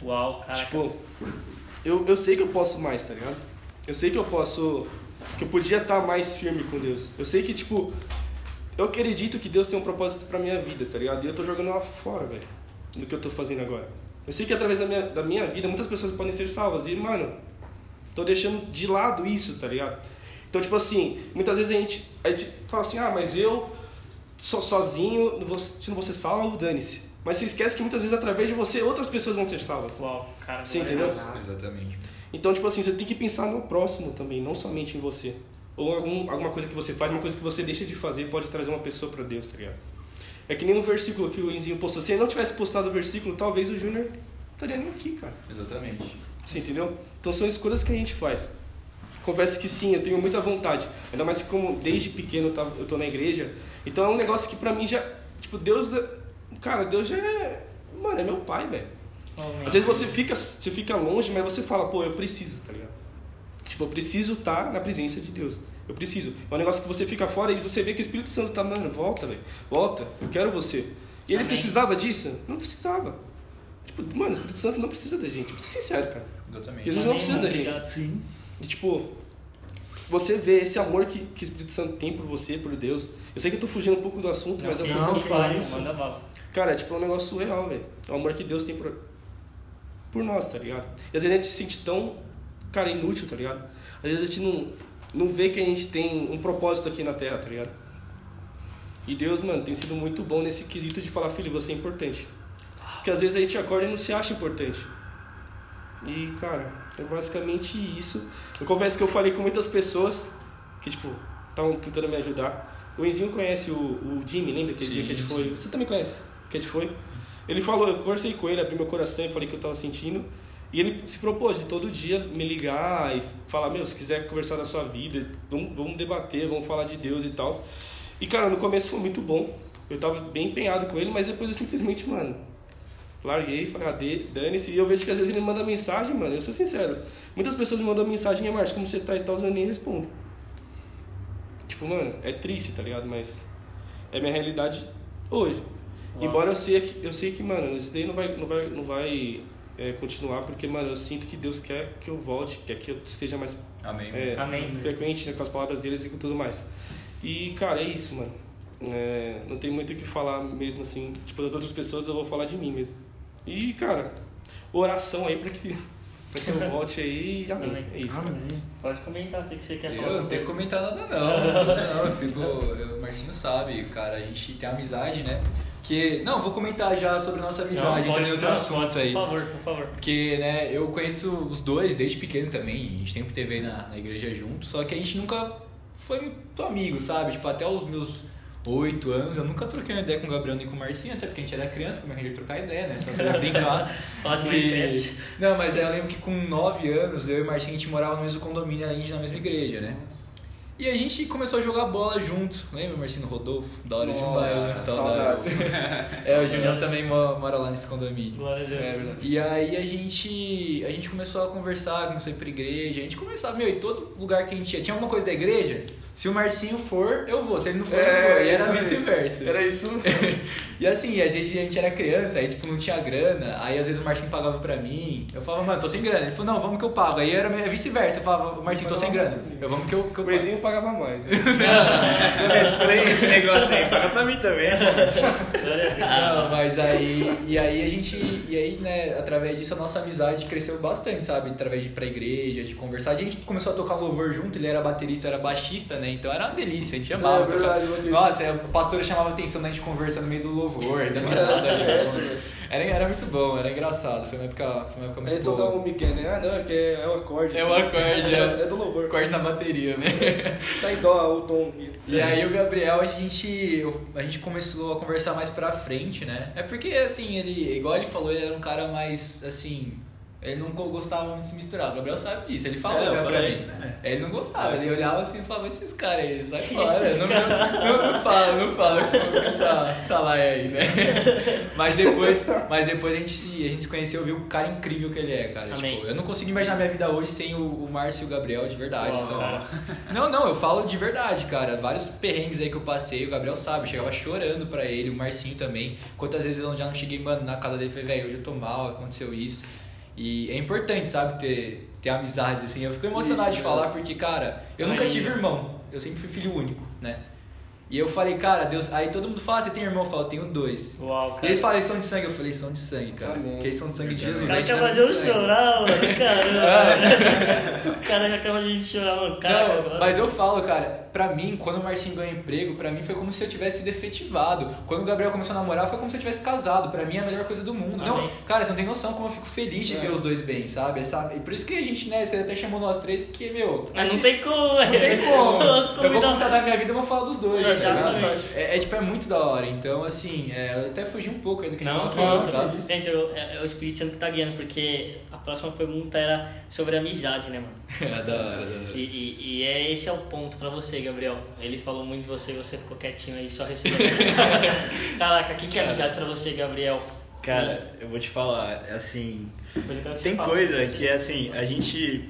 [SPEAKER 1] Uau, cara.
[SPEAKER 2] Tipo, eu, eu sei que eu posso mais, tá ligado? Eu sei que eu posso. Que eu podia estar mais firme com Deus. Eu sei que, tipo, eu acredito que Deus tem um propósito pra minha vida, tá ligado? E eu tô jogando lá fora, velho. Do que eu tô fazendo agora. Eu sei que através da minha, da minha vida muitas pessoas podem ser salvas. E, mano, tô deixando de lado isso, tá ligado? Então, tipo assim, muitas vezes a gente, a gente fala assim, ah, mas eu sou sozinho, não vou, se não vou ser salvo, dane-se. Mas você esquece que muitas vezes através de você outras pessoas vão ser salvas.
[SPEAKER 1] Uau, cara.
[SPEAKER 2] Sim,
[SPEAKER 1] glória a
[SPEAKER 2] entendeu?
[SPEAKER 4] Exatamente.
[SPEAKER 2] Então, tipo assim, você tem que pensar no próximo também, não somente em você. Ou algum, alguma coisa que você faz, uma coisa que você deixa de fazer pode trazer uma pessoa pra Deus, tá ligado? É que nem um versículo que o Enzinho postou. Se ele não tivesse postado o versículo, talvez o Júnior estaria nem aqui, cara.
[SPEAKER 4] Exatamente.
[SPEAKER 2] Você entendeu? Então são escolhas que a gente faz. Confesso que sim, eu tenho muita vontade. Ainda mais que como desde pequeno eu, tava, eu tô na igreja. Então é um negócio que pra mim já. Tipo, Deus. é- Cara, Deus já é. Mano, é meu pai, velho.
[SPEAKER 1] Amém.
[SPEAKER 2] Às vezes você fica, você fica longe, mas você fala, pô, eu preciso, tá ligado? Tipo, eu preciso estar na presença de Deus. Eu preciso. É um negócio que você fica fora e você vê que o Espírito Santo tá, mano, volta, velho. Volta, eu quero você. E ele
[SPEAKER 1] Amém.
[SPEAKER 2] precisava disso? Não precisava. Tipo, mano, o Espírito Santo não precisa da gente. Vou ser sincero, cara.
[SPEAKER 4] Exatamente.
[SPEAKER 2] Jesus não precisa da gente.
[SPEAKER 5] Sim.
[SPEAKER 2] E, tipo, você vê esse amor que, que o Espírito Santo tem por você, por Deus. Eu sei que eu tô fugindo um pouco do assunto, mas eu
[SPEAKER 1] não,
[SPEAKER 2] preciso
[SPEAKER 1] não,
[SPEAKER 2] falar
[SPEAKER 1] fala,
[SPEAKER 2] isso. Cara, é tipo é um negócio surreal, velho. É o amor que Deus tem por, por nós, tá ligado? E às vezes a gente se sente tão, cara, inútil, tá ligado? Às vezes a gente não, não vê que a gente tem um propósito aqui na Terra, tá ligado? E Deus, mano, tem sido muito bom nesse quesito de falar, filho, você é importante. Porque às vezes a gente acorda e não se acha importante. E, cara, é basicamente isso. Eu confesso que eu falei com muitas pessoas que, tipo, estavam tentando me ajudar. O Enzinho conhece o, o Jimmy, lembra aquele
[SPEAKER 4] Sim,
[SPEAKER 2] dia que a gente foi? Você também conhece? Que a gente foi? Ele falou, eu conversei com ele, abri meu coração e falei que eu tava sentindo. E ele se propôs de todo dia me ligar e falar, meu, se quiser conversar da sua vida, vamos, vamos debater, vamos falar de Deus e tal. E, cara, no começo foi muito bom. Eu tava bem empenhado com ele, mas depois eu simplesmente, mano, larguei, falei, ah, dane-se. E eu vejo que às vezes ele me manda mensagem, mano, eu sou sincero. Muitas pessoas me mandam mensagem, e Márcio, como você tá e tal, eu nem respondo. Tipo, mano, é triste, tá ligado? Mas é minha realidade hoje.
[SPEAKER 1] Uau.
[SPEAKER 2] Embora eu sei que, eu sei que, mano, isso daí não vai, não vai, não vai é, continuar, porque, mano, eu sinto que Deus quer que eu volte, quer que eu esteja mais
[SPEAKER 4] Amém.
[SPEAKER 2] é,
[SPEAKER 1] Amém.
[SPEAKER 2] frequente né, com as palavras deles e com tudo mais. E, cara, é isso, mano. É, não tem muito o que falar mesmo assim. Tipo, das outras pessoas eu vou falar de mim mesmo. E, cara, oração aí pra que Pra que eu volte aí amém.
[SPEAKER 1] Amém.
[SPEAKER 2] É isso, cara.
[SPEAKER 1] Pode comentar, sei que você quer falar.
[SPEAKER 4] Eu não tenho que comentar nada não. não eu fico, eu- o Marcinho sabe, cara, a gente tem amizade, né? Que, não, vou comentar já sobre a nossa amizade,
[SPEAKER 1] Não,
[SPEAKER 4] entrando
[SPEAKER 1] pode,
[SPEAKER 4] em outro assunto
[SPEAKER 1] pode,
[SPEAKER 4] aí.
[SPEAKER 1] Por favor, por favor.
[SPEAKER 4] Porque, né, eu conheço os dois desde pequeno também, a gente sempre teve aí na, na igreja junto, só que a gente nunca foi muito amigo, sabe? Tipo, até os meus oito anos, eu nunca troquei uma ideia com o Gabriel nem com o Marcinho, até porque a gente era criança, como é que a gente ia trocar ideia, né? Só você ia brincar.
[SPEAKER 1] Fala de
[SPEAKER 4] E-. Não, mas eu lembro que com 9 anos, eu e o Marcinho, a gente morava no mesmo condomínio, além de na mesma igreja, né? E a gente começou a jogar bola junto. Lembra, Marcinho Rodolfo? Da hora demais, né? Saudades. É, o Julião também mo- mora lá nesse condomínio.
[SPEAKER 1] Glória a Deus.
[SPEAKER 2] É.
[SPEAKER 4] E aí a gente, a gente começou a conversar, começou a ir pra igreja, a gente começava, meu, em todo lugar que a gente ia, tinha alguma coisa da igreja, se o Marcinho for, eu vou, se ele não for, eu não vou, e
[SPEAKER 2] É,
[SPEAKER 4] era vice-versa.
[SPEAKER 2] Era isso.
[SPEAKER 4] E assim, às vezes a gente era criança, aí tipo, não tinha grana, aí às vezes o Marcinho pagava pra mim, eu falava, mano, tô sem grana. Ele falou, não, vamos que eu pago. Aí era vice-versa, eu falava, o Marcinho, tô sem grana. Eu vamos que eu, que eu pago.
[SPEAKER 2] Pagava mais.
[SPEAKER 3] É estranho esse negócio aí. Paga pra mim também.
[SPEAKER 1] Glória a Deus.
[SPEAKER 4] Não, mas aí. E aí a gente. E aí, né, através disso a nossa amizade cresceu bastante, sabe? Através de ir pra igreja, de conversar. A gente começou a tocar louvor junto, ele era baterista, eu era baixista, né? Então era uma delícia, a gente amava
[SPEAKER 2] É
[SPEAKER 4] tocar.
[SPEAKER 2] verdade, baterista.
[SPEAKER 4] Nossa, o pastor chamava a atenção da gente conversando no meio do louvor, dando risada junto. Era, era muito bom, era engraçado. Foi uma época, foi uma época muito
[SPEAKER 2] gente só dá
[SPEAKER 4] boa.
[SPEAKER 2] um Miguel, né? Ah, não, é que é, é o acorde.
[SPEAKER 4] É o acorde, é.
[SPEAKER 2] É do louvor.
[SPEAKER 4] Corte na bateria, né?
[SPEAKER 2] Tá em dó o tom.
[SPEAKER 4] E aí o Gabriel, a gente, a gente começou a conversar mais pra frente, né? É porque, assim, ele, igual ele falou, ele era um cara mais, assim, ele não gostava muito de se misturar. O Gabriel sabe disso, ele falou
[SPEAKER 3] É,
[SPEAKER 4] já pra mim.
[SPEAKER 3] né?
[SPEAKER 4] Ele não gostava, ele olhava assim e falava, esses caras aí, sai fora. Não, não, não fala, não fala com essa, essa laia aí, né? Mas depois, mas depois a, gente se, a gente se conheceu e viu o cara incrível que ele é, cara. Tipo, eu não consigo imaginar minha vida hoje sem o, o Márcio e o Gabriel, de verdade.
[SPEAKER 1] Uau,
[SPEAKER 4] são- não, não, eu falo de verdade, cara. Vários perrengues aí que eu passei, o Gabriel sabe, eu chegava chorando pra ele, o Marcinho também. Quantas vezes eu já não cheguei, mano, na casa dele e falei, velho, hoje eu tô mal, aconteceu isso. E é importante, sabe, ter, ter amizades, assim. Eu fico emocionado
[SPEAKER 2] Isso,
[SPEAKER 4] de
[SPEAKER 2] né?
[SPEAKER 4] falar porque, cara, eu nunca tive irmão. Eu sempre fui filho único, né? E eu falei, cara, Deus. Aí todo mundo fala, você tem irmão? Eu falo, eu tenho dois.
[SPEAKER 1] Uau,
[SPEAKER 4] E
[SPEAKER 1] cara.
[SPEAKER 4] eles falam, eles são de sangue. Eu falei, são de sangue, cara.
[SPEAKER 2] Amém.
[SPEAKER 4] Porque eles são de sangue de Jesus.
[SPEAKER 1] O cara
[SPEAKER 4] a gente
[SPEAKER 1] quer
[SPEAKER 4] não é
[SPEAKER 1] fazer
[SPEAKER 4] de
[SPEAKER 1] chorar, mano. Caramba. O cara já quer fazer a gente chorar, mano. Caraca,
[SPEAKER 4] Não, mas eu falo, cara, pra mim, quando o Marcinho ganhou emprego, pra mim foi como se eu tivesse sido efetivado. Quando o Gabriel começou a namorar, foi como se eu tivesse casado. Pra mim é a melhor coisa do mundo. Não, cara, você não tem noção como eu fico feliz de
[SPEAKER 2] É.
[SPEAKER 4] ver os dois bem, sabe? Essa, e por isso que a gente, né, você até chamou nós três, porque, meu.
[SPEAKER 1] Mas não
[SPEAKER 4] gente-
[SPEAKER 1] tem como,
[SPEAKER 4] não tem como. Eu vou contar da minha vida e vou falar dos dois, tá ligado?
[SPEAKER 1] Exatamente.
[SPEAKER 4] É, é, tipo, é muito da hora. Então, assim, é, eu até fugi um pouco aí do que a gente
[SPEAKER 1] Não,
[SPEAKER 4] tava falando, tá?
[SPEAKER 1] Gente, eu- é, é o Espírito Santo que tá guiando, porque a próxima pergunta era sobre amizade, né, mano?
[SPEAKER 4] É da hora, da hora.
[SPEAKER 1] E, e, e é, esse é o ponto pra você, Gabriel. Ele falou muito de você, você ficou quietinho aí, só recebendo. Caraca, o que, que é amizade pra você, Gabriel?
[SPEAKER 3] Cara, eu vou te falar, assim,
[SPEAKER 1] quero que
[SPEAKER 3] tem coisa que é assim, a gente.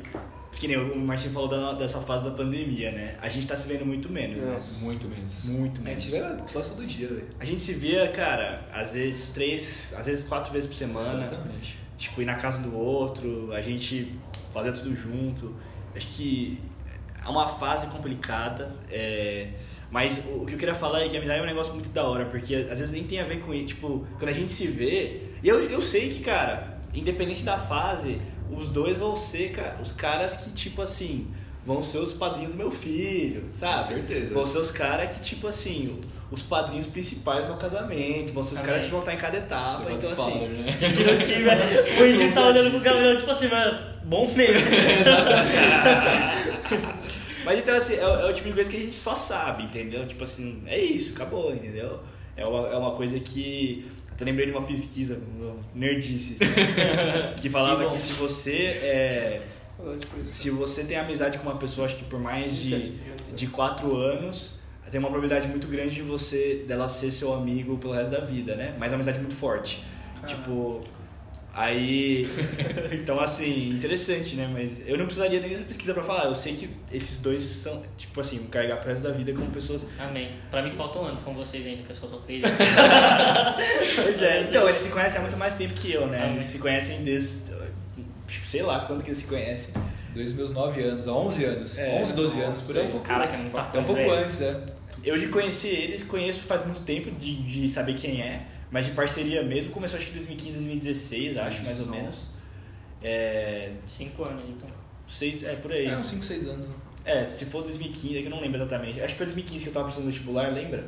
[SPEAKER 3] Que nem o Marcinho falou da- dessa fase da pandemia, né? A gente tá se vendo muito menos, né?
[SPEAKER 4] Muito menos.
[SPEAKER 3] Muito
[SPEAKER 4] A
[SPEAKER 3] menos.
[SPEAKER 4] gente vê quase todo dia, velho.
[SPEAKER 3] A gente se vê, cara, às vezes três, às vezes quatro vezes por semana.
[SPEAKER 4] Exatamente.
[SPEAKER 3] Tipo, ir na casa do outro, a gente fazer tudo junto. Acho que é uma fase complicada, é, mas o, o que eu queria falar é que a amizade é um negócio muito da hora, porque às vezes nem tem a ver com isso. Tipo, quando a gente se vê, e eu, eu sei que, cara, independente da fase, os dois vão ser ca- os caras que, tipo assim, vão ser os padrinhos do meu filho, sabe?
[SPEAKER 4] Com certeza.
[SPEAKER 3] Vão ser os caras que, tipo assim, os padrinhos principais do meu casamento, vão ser os
[SPEAKER 1] Amém.
[SPEAKER 3] caras que vão estar em cada etapa, então assim.
[SPEAKER 4] Father, né?
[SPEAKER 1] O Henrique tá olhando pro Gabriel, tipo assim, mano, bom mesmo.
[SPEAKER 3] Mas então, assim, é, o- é o tipo de coisa que a gente só sabe, entendeu? Tipo assim, é isso, acabou, entendeu? É uma, é uma coisa que. Até lembrei de uma pesquisa, nerdices, né? que falava
[SPEAKER 1] Que
[SPEAKER 3] que, se você é. Se você tem amizade com uma pessoa, acho que por mais de, de quatro anos, tem uma probabilidade muito grande de você dela ser seu amigo pelo resto da vida, né? Mas é uma amizade muito forte. Tipo. Aí. Então, assim, interessante, né? Mas eu não precisaria nem dessa pesquisa pra falar. Eu sei que esses dois são, tipo assim, vão carregar pro resto da vida como pessoas.
[SPEAKER 1] Amém. Pra mim falta um ano com vocês ainda, que eu só tô três anos.
[SPEAKER 3] Pois é, então, eles se conhecem há muito mais tempo que eu, né?
[SPEAKER 1] Amém.
[SPEAKER 3] Eles se conhecem desde. Sei lá quando que eles se conhecem.
[SPEAKER 4] Desde meus 9 anos, há 11 anos.
[SPEAKER 3] É.
[SPEAKER 4] 11, 12 anos, por aí.
[SPEAKER 1] Caraca, não tá
[SPEAKER 4] É um pouco
[SPEAKER 1] velho.
[SPEAKER 4] antes, né?
[SPEAKER 3] Eu de conhecer eles, conheço faz muito tempo de, de saber quem é, mas de parceria mesmo começou acho que em 2015, 2016, acho, mais ou menos. É.
[SPEAKER 1] Cinco anos, então.
[SPEAKER 3] Seis, é por aí.
[SPEAKER 4] É, uns 5, 6 anos.
[SPEAKER 3] É, se for 2015, é que eu não lembro exatamente. Acho que foi 2015 que eu tava pensando no vestibular, lembra?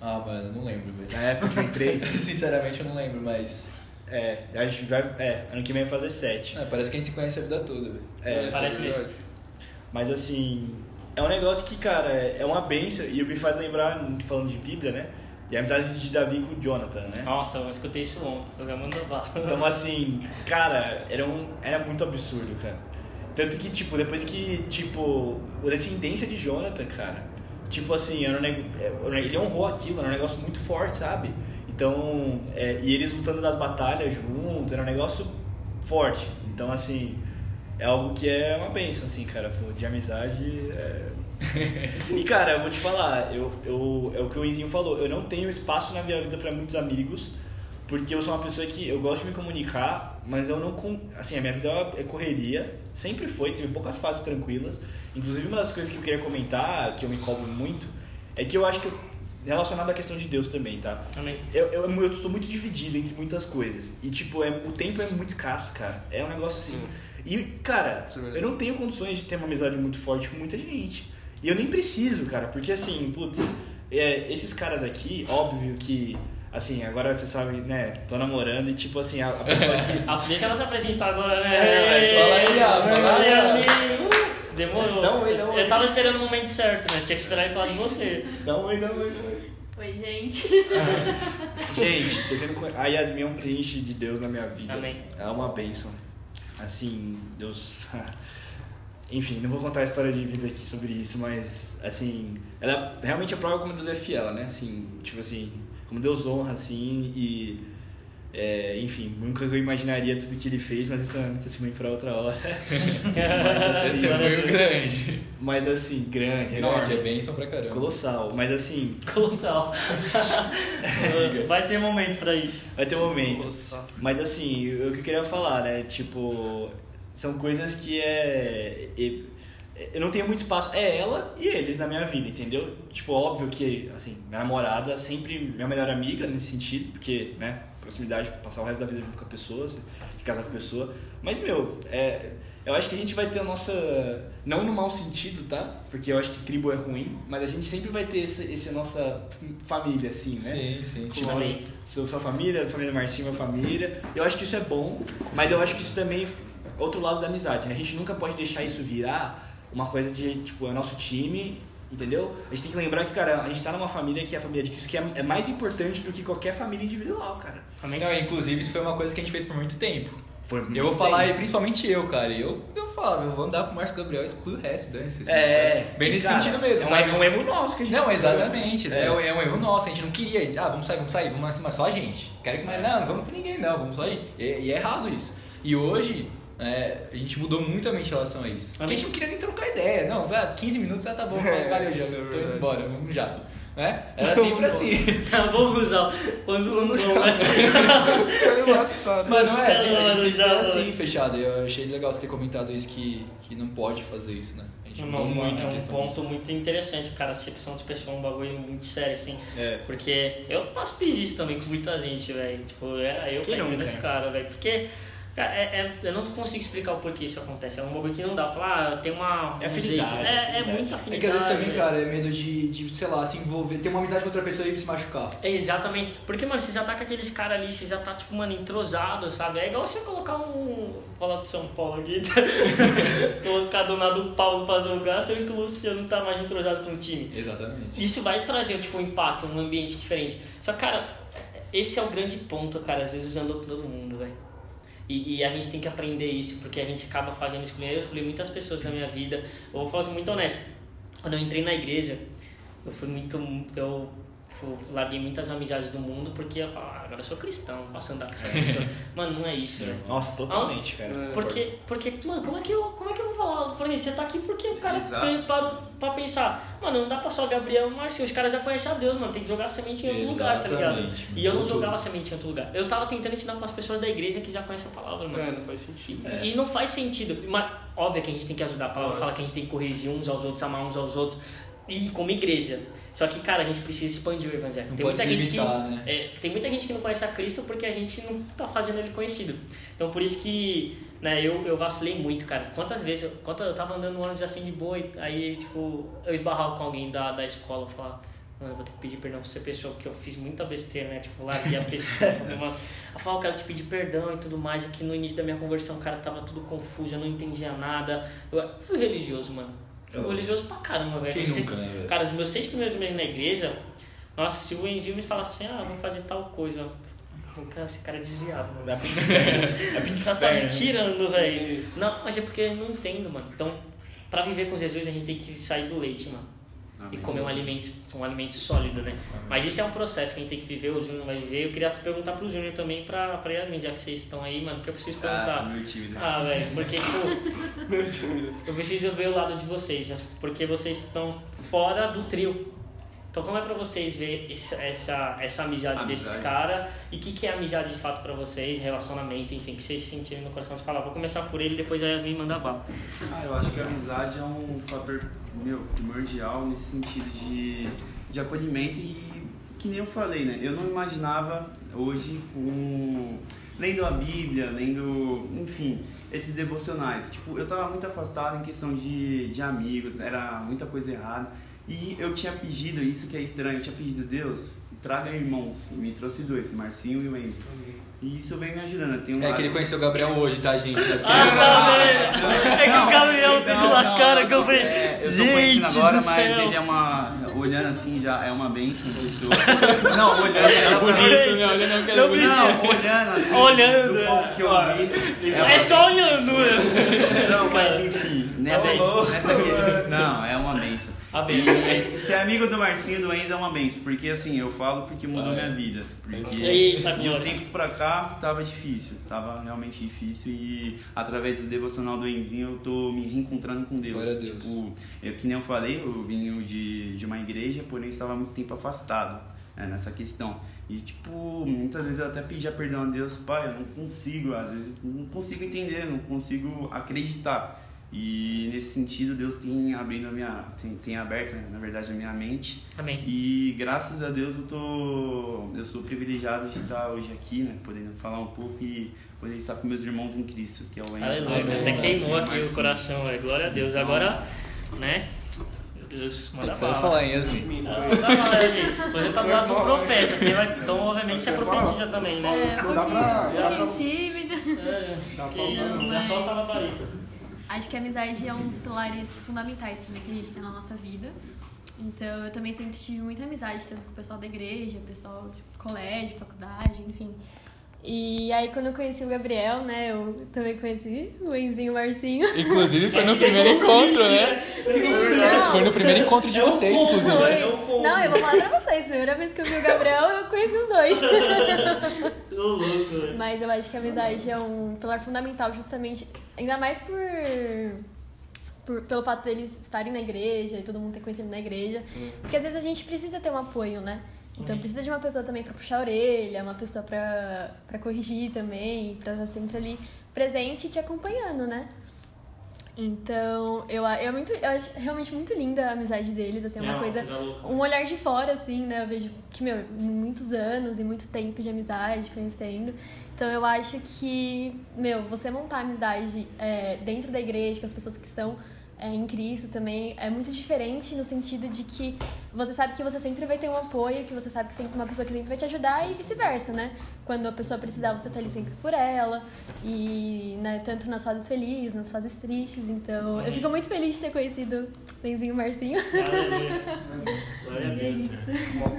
[SPEAKER 4] Ah, mano, não lembro, velho.
[SPEAKER 3] Na época que eu entrei.
[SPEAKER 4] Sinceramente, eu não lembro, mas.
[SPEAKER 3] é, a gente vai. É, ano que vem vai fazer sete.
[SPEAKER 4] É, parece que a gente se conhece a vida toda, velho.
[SPEAKER 3] É,
[SPEAKER 1] Parece mesmo.
[SPEAKER 3] Mas assim, é um negócio que, cara, é uma benção e me faz lembrar, falando de Bíblia, né? E a amizade de Davi com o Jonathan, né?
[SPEAKER 1] Nossa, eu escutei isso ontem, tô gamando bala.
[SPEAKER 3] Então, assim, cara, era, um, era muito absurdo, cara. Tanto que, tipo, depois que, tipo, a descendência de Jonathan, cara, tipo assim, era um neg... ele honrou aquilo, era um negócio muito forte, sabe? Então, é, e eles lutando nas batalhas juntos, era um negócio forte. Então, assim, é algo que é uma benção, assim, cara, de amizade. É... e, cara, eu vou te falar, eu, eu, é o que o Enzinho falou, eu não tenho espaço na minha vida para muitos amigos, porque eu sou uma pessoa que eu gosto de me comunicar, mas eu não. com- Assim, a minha vida é correria, sempre foi, teve poucas fases tranquilas. Inclusive, uma das coisas que eu queria comentar, que eu me cobro muito, é que eu acho que. eu- Relacionado à questão de Deus também, tá?
[SPEAKER 1] Também.
[SPEAKER 3] Eu, eu, eu estou muito dividido entre muitas coisas. E, tipo, é, o tempo é muito escasso, cara. É um negócio assim. E, cara,
[SPEAKER 4] é
[SPEAKER 3] eu não tenho condições de ter uma amizade muito forte com muita gente. E eu nem preciso, cara, porque assim, putz, é, esses caras aqui, óbvio que, assim, agora você sabe, né, tô namorando e, tipo assim, a, a pessoa que.
[SPEAKER 1] Ah, deixa ela se apresentar agora, né?
[SPEAKER 3] É,
[SPEAKER 4] fala aí, ah, fala aí,
[SPEAKER 1] amigo. Demorou.
[SPEAKER 3] Dá um oi, dá um oi.
[SPEAKER 1] Eu tava esperando o momento certo, né? Tinha que esperar ele falar de você.
[SPEAKER 3] Dá um oi, dá um oi, dá um oi.
[SPEAKER 7] Oi, gente.
[SPEAKER 3] Gente, você não conhe- a Yasmin é um presente de Deus na minha vida.
[SPEAKER 1] Amém.
[SPEAKER 3] É uma bênção. Assim, Deus. Enfim, não vou contar a história de vida aqui sobre isso, mas, assim, ela realmente prova como Deus é fiel, né? Assim, tipo assim, como Deus honra, assim, e. é, enfim, nunca eu imaginaria tudo que ele fez, mas isso é testemunho pra outra hora. mas,
[SPEAKER 4] Esse é
[SPEAKER 3] assim,
[SPEAKER 4] meio grande.
[SPEAKER 3] mas assim, grande,
[SPEAKER 4] Grande, é
[SPEAKER 3] enorme,
[SPEAKER 4] bênção pra caramba.
[SPEAKER 3] colossal. Mas assim,
[SPEAKER 1] Colossal. Vai ter momento pra isso.
[SPEAKER 3] vai ter um momento.
[SPEAKER 1] Colossal.
[SPEAKER 3] Mas assim, o que eu queria falar, né? Tipo, são coisas que é. Eu não tenho muito espaço. É ela e eles na minha vida, entendeu? Tipo, óbvio que, assim, minha namorada sempre minha melhor amiga nesse sentido, porque, né? Proximidade, passar o resto da vida junto com a pessoa, se- de casar com a pessoa. Mas, meu, é, eu acho que a gente vai ter a nossa. Não no mau sentido, tá? Porque eu acho que tribo é ruim, mas a gente sempre vai ter esse, esse nossa família, assim, né?
[SPEAKER 4] Sim, sim.
[SPEAKER 3] Tipo, sou sua família, a família Marcinho, minha família. Eu acho que isso é bom, mas eu acho que isso também é outro lado da amizade, né? A gente nunca pode deixar isso virar uma coisa de, tipo, é nosso time, entendeu? A gente tem que lembrar que, cara, a gente tá numa família que é a família de Cristo, que é, é mais importante do que qualquer família individual, cara.
[SPEAKER 4] Não, inclusive, isso foi uma coisa que a gente fez por muito tempo.
[SPEAKER 3] Foi muito
[SPEAKER 4] Eu vou falar principalmente eu, cara. Eu, eu falava, eu vou andar com o Márcio Gabriel e excluir o resto, dane-se. assim,
[SPEAKER 3] É,
[SPEAKER 4] Bem nesse
[SPEAKER 3] cara,
[SPEAKER 4] sentido mesmo,
[SPEAKER 3] é um,
[SPEAKER 4] sabe?
[SPEAKER 3] é um erro nosso que a gente
[SPEAKER 4] Não, exatamente.
[SPEAKER 3] É.
[SPEAKER 4] É. um- é um erro nosso. A gente não queria. Ah, vamos sair, vamos sair, vamos assim, mas só a gente. Quero que mais. Não, não vamos com ninguém, não. Vamos só a gente. E, e é errado isso. E hoje. É, a gente mudou muito a mente em relação a isso. Porque a gente não queria nem trocar ideia. Não, vai, 15 minutos, ah, tá bom,
[SPEAKER 3] É,
[SPEAKER 4] valeu, já,
[SPEAKER 3] é
[SPEAKER 4] tô indo embora, vamos já. Né? Era sempre assim.
[SPEAKER 1] Vamos usar. Quando não vão, né?
[SPEAKER 4] Mas não
[SPEAKER 1] Os
[SPEAKER 4] é,
[SPEAKER 1] caras
[SPEAKER 4] assim, a foi
[SPEAKER 1] Java.
[SPEAKER 4] assim, fechado. Eu achei legal você ter comentado isso, que, que não pode fazer isso, né? A gente mudou
[SPEAKER 1] Não,
[SPEAKER 4] muito
[SPEAKER 1] é
[SPEAKER 4] a
[SPEAKER 1] um ponto muito interessante, cara. Acepção de pessoa é um bagulho muito sério, assim.
[SPEAKER 3] É.
[SPEAKER 1] Porque eu passo fiz isso também com muita gente, velho. Tipo, era eu
[SPEAKER 3] Quem
[SPEAKER 1] pegando
[SPEAKER 3] nunca,
[SPEAKER 1] esse
[SPEAKER 3] né?
[SPEAKER 1] cara, velho. Porque, cara, é, é- eu não consigo explicar o porquê isso acontece. É um bagulho que não dá. Falar, ah, tem uma.
[SPEAKER 3] É
[SPEAKER 1] um
[SPEAKER 3] afinidade,
[SPEAKER 1] jeito. É, é
[SPEAKER 3] afinidade.
[SPEAKER 1] muita
[SPEAKER 4] É
[SPEAKER 1] afinidade.
[SPEAKER 4] que às vezes também, cara, é medo de, de, sei lá, se envolver, ter uma amizade com outra pessoa e se machucar.
[SPEAKER 1] É, exatamente. Porque, mano, você já tá com aqueles caras ali, você já tá, tipo, mano, entrosado, sabe? É igual você colocar um. Vou falar de São Paulo aqui. colocar do nada o Paulo pra jogar, sendo que você não tá mais entrosado com o time.
[SPEAKER 4] Exatamente.
[SPEAKER 1] Isso vai trazer, tipo, um impacto, um ambiente diferente. Só que, cara, esse é o grande ponto, cara. Às vezes usando com todo mundo, velho. E, e a gente tem que aprender isso, porque a gente acaba fazendo escolher. Eu escolhi muitas pessoas na minha vida. Eu vou falar assim, muito honesto. Quando eu entrei na igreja, eu fui muito. Eu fui- larguei muitas amizades do mundo porque eu falava, ah, agora eu sou cristão, posso andar com essa pessoa. Mano, não é isso, velho.
[SPEAKER 3] Nossa, totalmente, cara.
[SPEAKER 1] Porque, porque, mano, como é que eu, como é que eu vou falar? Por exemplo, você tá aqui porque o cara
[SPEAKER 6] Exato.
[SPEAKER 1] parou pra pensar, mano, não dá pra só Gabriel e Marcinho, os caras já conhecem a Deus, mano, tem que jogar semente em outro lugar, tá ligado? E eu não jogava semente em outro lugar. Eu tava tentando ensinar pras pessoas da igreja que já conhecem a palavra, mano.
[SPEAKER 2] É, não faz sentido.
[SPEAKER 1] E não faz sentido. Mas, óbvio que a gente tem que ajudar. A palavra fala que a gente tem que corrigir uns aos outros, amar uns aos outros. E como igreja. Só que, cara, a gente precisa expandir o evangelho.
[SPEAKER 4] Não
[SPEAKER 1] tem muita gente que
[SPEAKER 4] né?
[SPEAKER 1] é, tem muita gente que não conhece a Cristo porque a gente não tá fazendo ele conhecido. Então por isso que né, eu, eu vacilei muito, cara. Quantas vezes, eu, quantas, eu tava andando no ônibus assim de boa, e aí tipo, eu esbarrava com alguém da, da escola, eu falava, mano, eu vou ter que pedir perdão pra essa pessoa, porque eu fiz muita besteira, né? Tipo, larguei a pessoa. Eu falava, eu quero te pedir perdão e tudo mais. Aqui no início da minha conversão, cara, tava tudo confuso, eu não entendia nada. Eu fui religioso, mano. Fui
[SPEAKER 4] Eu-
[SPEAKER 1] religioso pra caramba, velho.
[SPEAKER 4] Quem nunca, né, velho?
[SPEAKER 1] Cara, os meus seis primeiros meses na igreja, nossa, se o Enzio me falasse assim, ah, vamos fazer tal coisa, o cara, esse cara é desviado, mano.
[SPEAKER 3] Dá pra é
[SPEAKER 1] Tá, tá me tirando, velho. Não, mas é porque eu não entendo, mano. Então, pra viver com Jesus, a gente tem que sair do leite, mano. E comer um alimento, um alimento sólido, né? Mas isso é um processo que a gente tem que viver, o Júnior vai viver. Eu queria perguntar pro Júnior também, pra, pra Yasmin, já que vocês estão aí, mano, que eu preciso
[SPEAKER 6] Ah,
[SPEAKER 1] perguntar.
[SPEAKER 6] meio tímido.
[SPEAKER 1] Ah, velho, porque, tipo, eu preciso ver o lado de vocês, né? porque vocês estão fora do trio. Então, como é pra vocês ver esse- essa, essa amizade, desses
[SPEAKER 6] Amizade.
[SPEAKER 1] caras? E o que, que é amizade de fato pra vocês, relacionamento, enfim, que vocês sentirem no coração de falar. Vou começar por ele, depois a Yasmin manda bala.
[SPEAKER 6] Ah, eu acho que a amizade é um fator, meu, primordial nesse sentido de, de acolhimento e que nem eu falei, né? Eu não imaginava hoje um lendo a Bíblia, lendo, enfim, esses devocionais. Tipo, eu tava muito afastado em questão de, de amigos, era muita coisa errada. E eu tinha pedido, isso que é estranho, eu tinha pedido, Deus, traga irmãos. E me trouxe dois, Marcinho e o Enzo. E isso vem me ajudando. Eu tenho um
[SPEAKER 4] É
[SPEAKER 6] lado-
[SPEAKER 4] que ele conheceu o Gabriel hoje, tá, gente? É porque-
[SPEAKER 1] Ah, tá, velho! É que o Gabriel
[SPEAKER 6] Não,
[SPEAKER 1] uma
[SPEAKER 6] não,
[SPEAKER 1] cara que eu falei.
[SPEAKER 6] É, eu tô
[SPEAKER 1] Gente
[SPEAKER 6] agora,
[SPEAKER 1] do
[SPEAKER 6] mas
[SPEAKER 1] céu!
[SPEAKER 6] ele é uma. Olhando assim, já é uma bênção de pessoa. Não, olhando. É
[SPEAKER 4] bonito, né? Olhando
[SPEAKER 1] Não
[SPEAKER 4] bonitinha.
[SPEAKER 6] Não, olhando assim.
[SPEAKER 1] Olhando.
[SPEAKER 6] Do que eu vi.
[SPEAKER 1] É só olhando, né?
[SPEAKER 6] Não, mas enfim, nessa,
[SPEAKER 1] Amém.
[SPEAKER 6] nessa questão. Não, é uma benção.
[SPEAKER 1] Amém.
[SPEAKER 6] E ser amigo do Marcinho do Enzo é uma benção, porque assim, eu falo porque mudou minha vida. Porque
[SPEAKER 1] Eita,
[SPEAKER 6] de uns tempos pra cá tava difícil, tava realmente difícil e através do devocional do Enzinho eu tô me reencontrando com Deus.
[SPEAKER 4] A.
[SPEAKER 6] Tipo, eu, que nem eu falei, eu vim de, de uma igreja, porém estava muito tempo afastado né, nessa questão. E tipo, muitas vezes eu até pedia perdão a Deus, pai, eu não consigo, às vezes não consigo entender, não consigo acreditar. E nesse sentido Deus tem abrindo a minha, tem, tem aberto, né, na verdade, a minha mente.
[SPEAKER 1] Amém.
[SPEAKER 6] E graças a Deus eu tô, eu sou privilegiado de estar hoje aqui, né, podendo falar um pouco e poder estar com meus irmãos em Cristo, que é o Enzo.
[SPEAKER 1] Aleluia. Até queimou aqui o coração, velho. Glória a Deus. Agora, né? Deus, manda
[SPEAKER 4] Você vai
[SPEAKER 1] bala.
[SPEAKER 4] falar, hein, Yasmin?
[SPEAKER 1] Você tá do lado do profeta. Você vai, então, obviamente, você é profetiza também, né?
[SPEAKER 7] É, um
[SPEAKER 2] Dá pra-
[SPEAKER 7] pouquinho, um pouquinho tímida.
[SPEAKER 1] É,
[SPEAKER 2] Dá
[SPEAKER 1] que
[SPEAKER 2] pra
[SPEAKER 1] isso,
[SPEAKER 2] usar,
[SPEAKER 1] é só a rapariga.
[SPEAKER 7] Acho que a amizade é um dos pilares fundamentais também que a gente tem na nossa vida. Então, eu também sempre tive muita amizade, tanto com o pessoal da igreja, pessoal de colégio, faculdade, enfim. E aí, quando eu conheci o Gabriel, né, eu também conheci o Enzinho Marcinho.
[SPEAKER 4] Inclusive foi no primeiro encontro, né?
[SPEAKER 7] Não,
[SPEAKER 4] Foi no primeiro encontro de vocês, inclusive.
[SPEAKER 7] foi.
[SPEAKER 1] É combo.
[SPEAKER 7] Não, eu vou falar pra vocês, primeira vez que eu vi o Gabriel, eu conheci os dois.
[SPEAKER 1] Louco, velho.
[SPEAKER 7] Mas eu acho que a amizade é um pilar fundamental, justamente, ainda mais por, por- pelo fato deles estarem na igreja e todo mundo ter conhecido na igreja. Porque às vezes a gente precisa ter um apoio, né? Então precisa de uma pessoa também pra puxar a orelha, uma pessoa pra corrigir também, pra estar sempre ali presente e te acompanhando, né? Então, eu, eu, muito, eu acho realmente muito linda a amizade deles, assim, é uma coisa
[SPEAKER 1] louca.
[SPEAKER 7] um olhar de fora, assim, né? Eu vejo que, meu, muitos anos e muito tempo de amizade, conhecendo. Então eu acho que, meu, você montar amizade é, dentro da igreja, com as pessoas que são é, em Cristo também, é muito diferente no sentido de que você sabe que você sempre vai ter um apoio, que você sabe que sempre uma pessoa que sempre vai te ajudar e vice-versa, né? Quando a pessoa precisar, você tá ali sempre por ela. E, né, tanto nas fases felizes, nas fases tristes. Então, eu fico muito feliz de ter conhecido o Benzinho e o Marcinho.
[SPEAKER 1] Aleluia. Glória a Deus.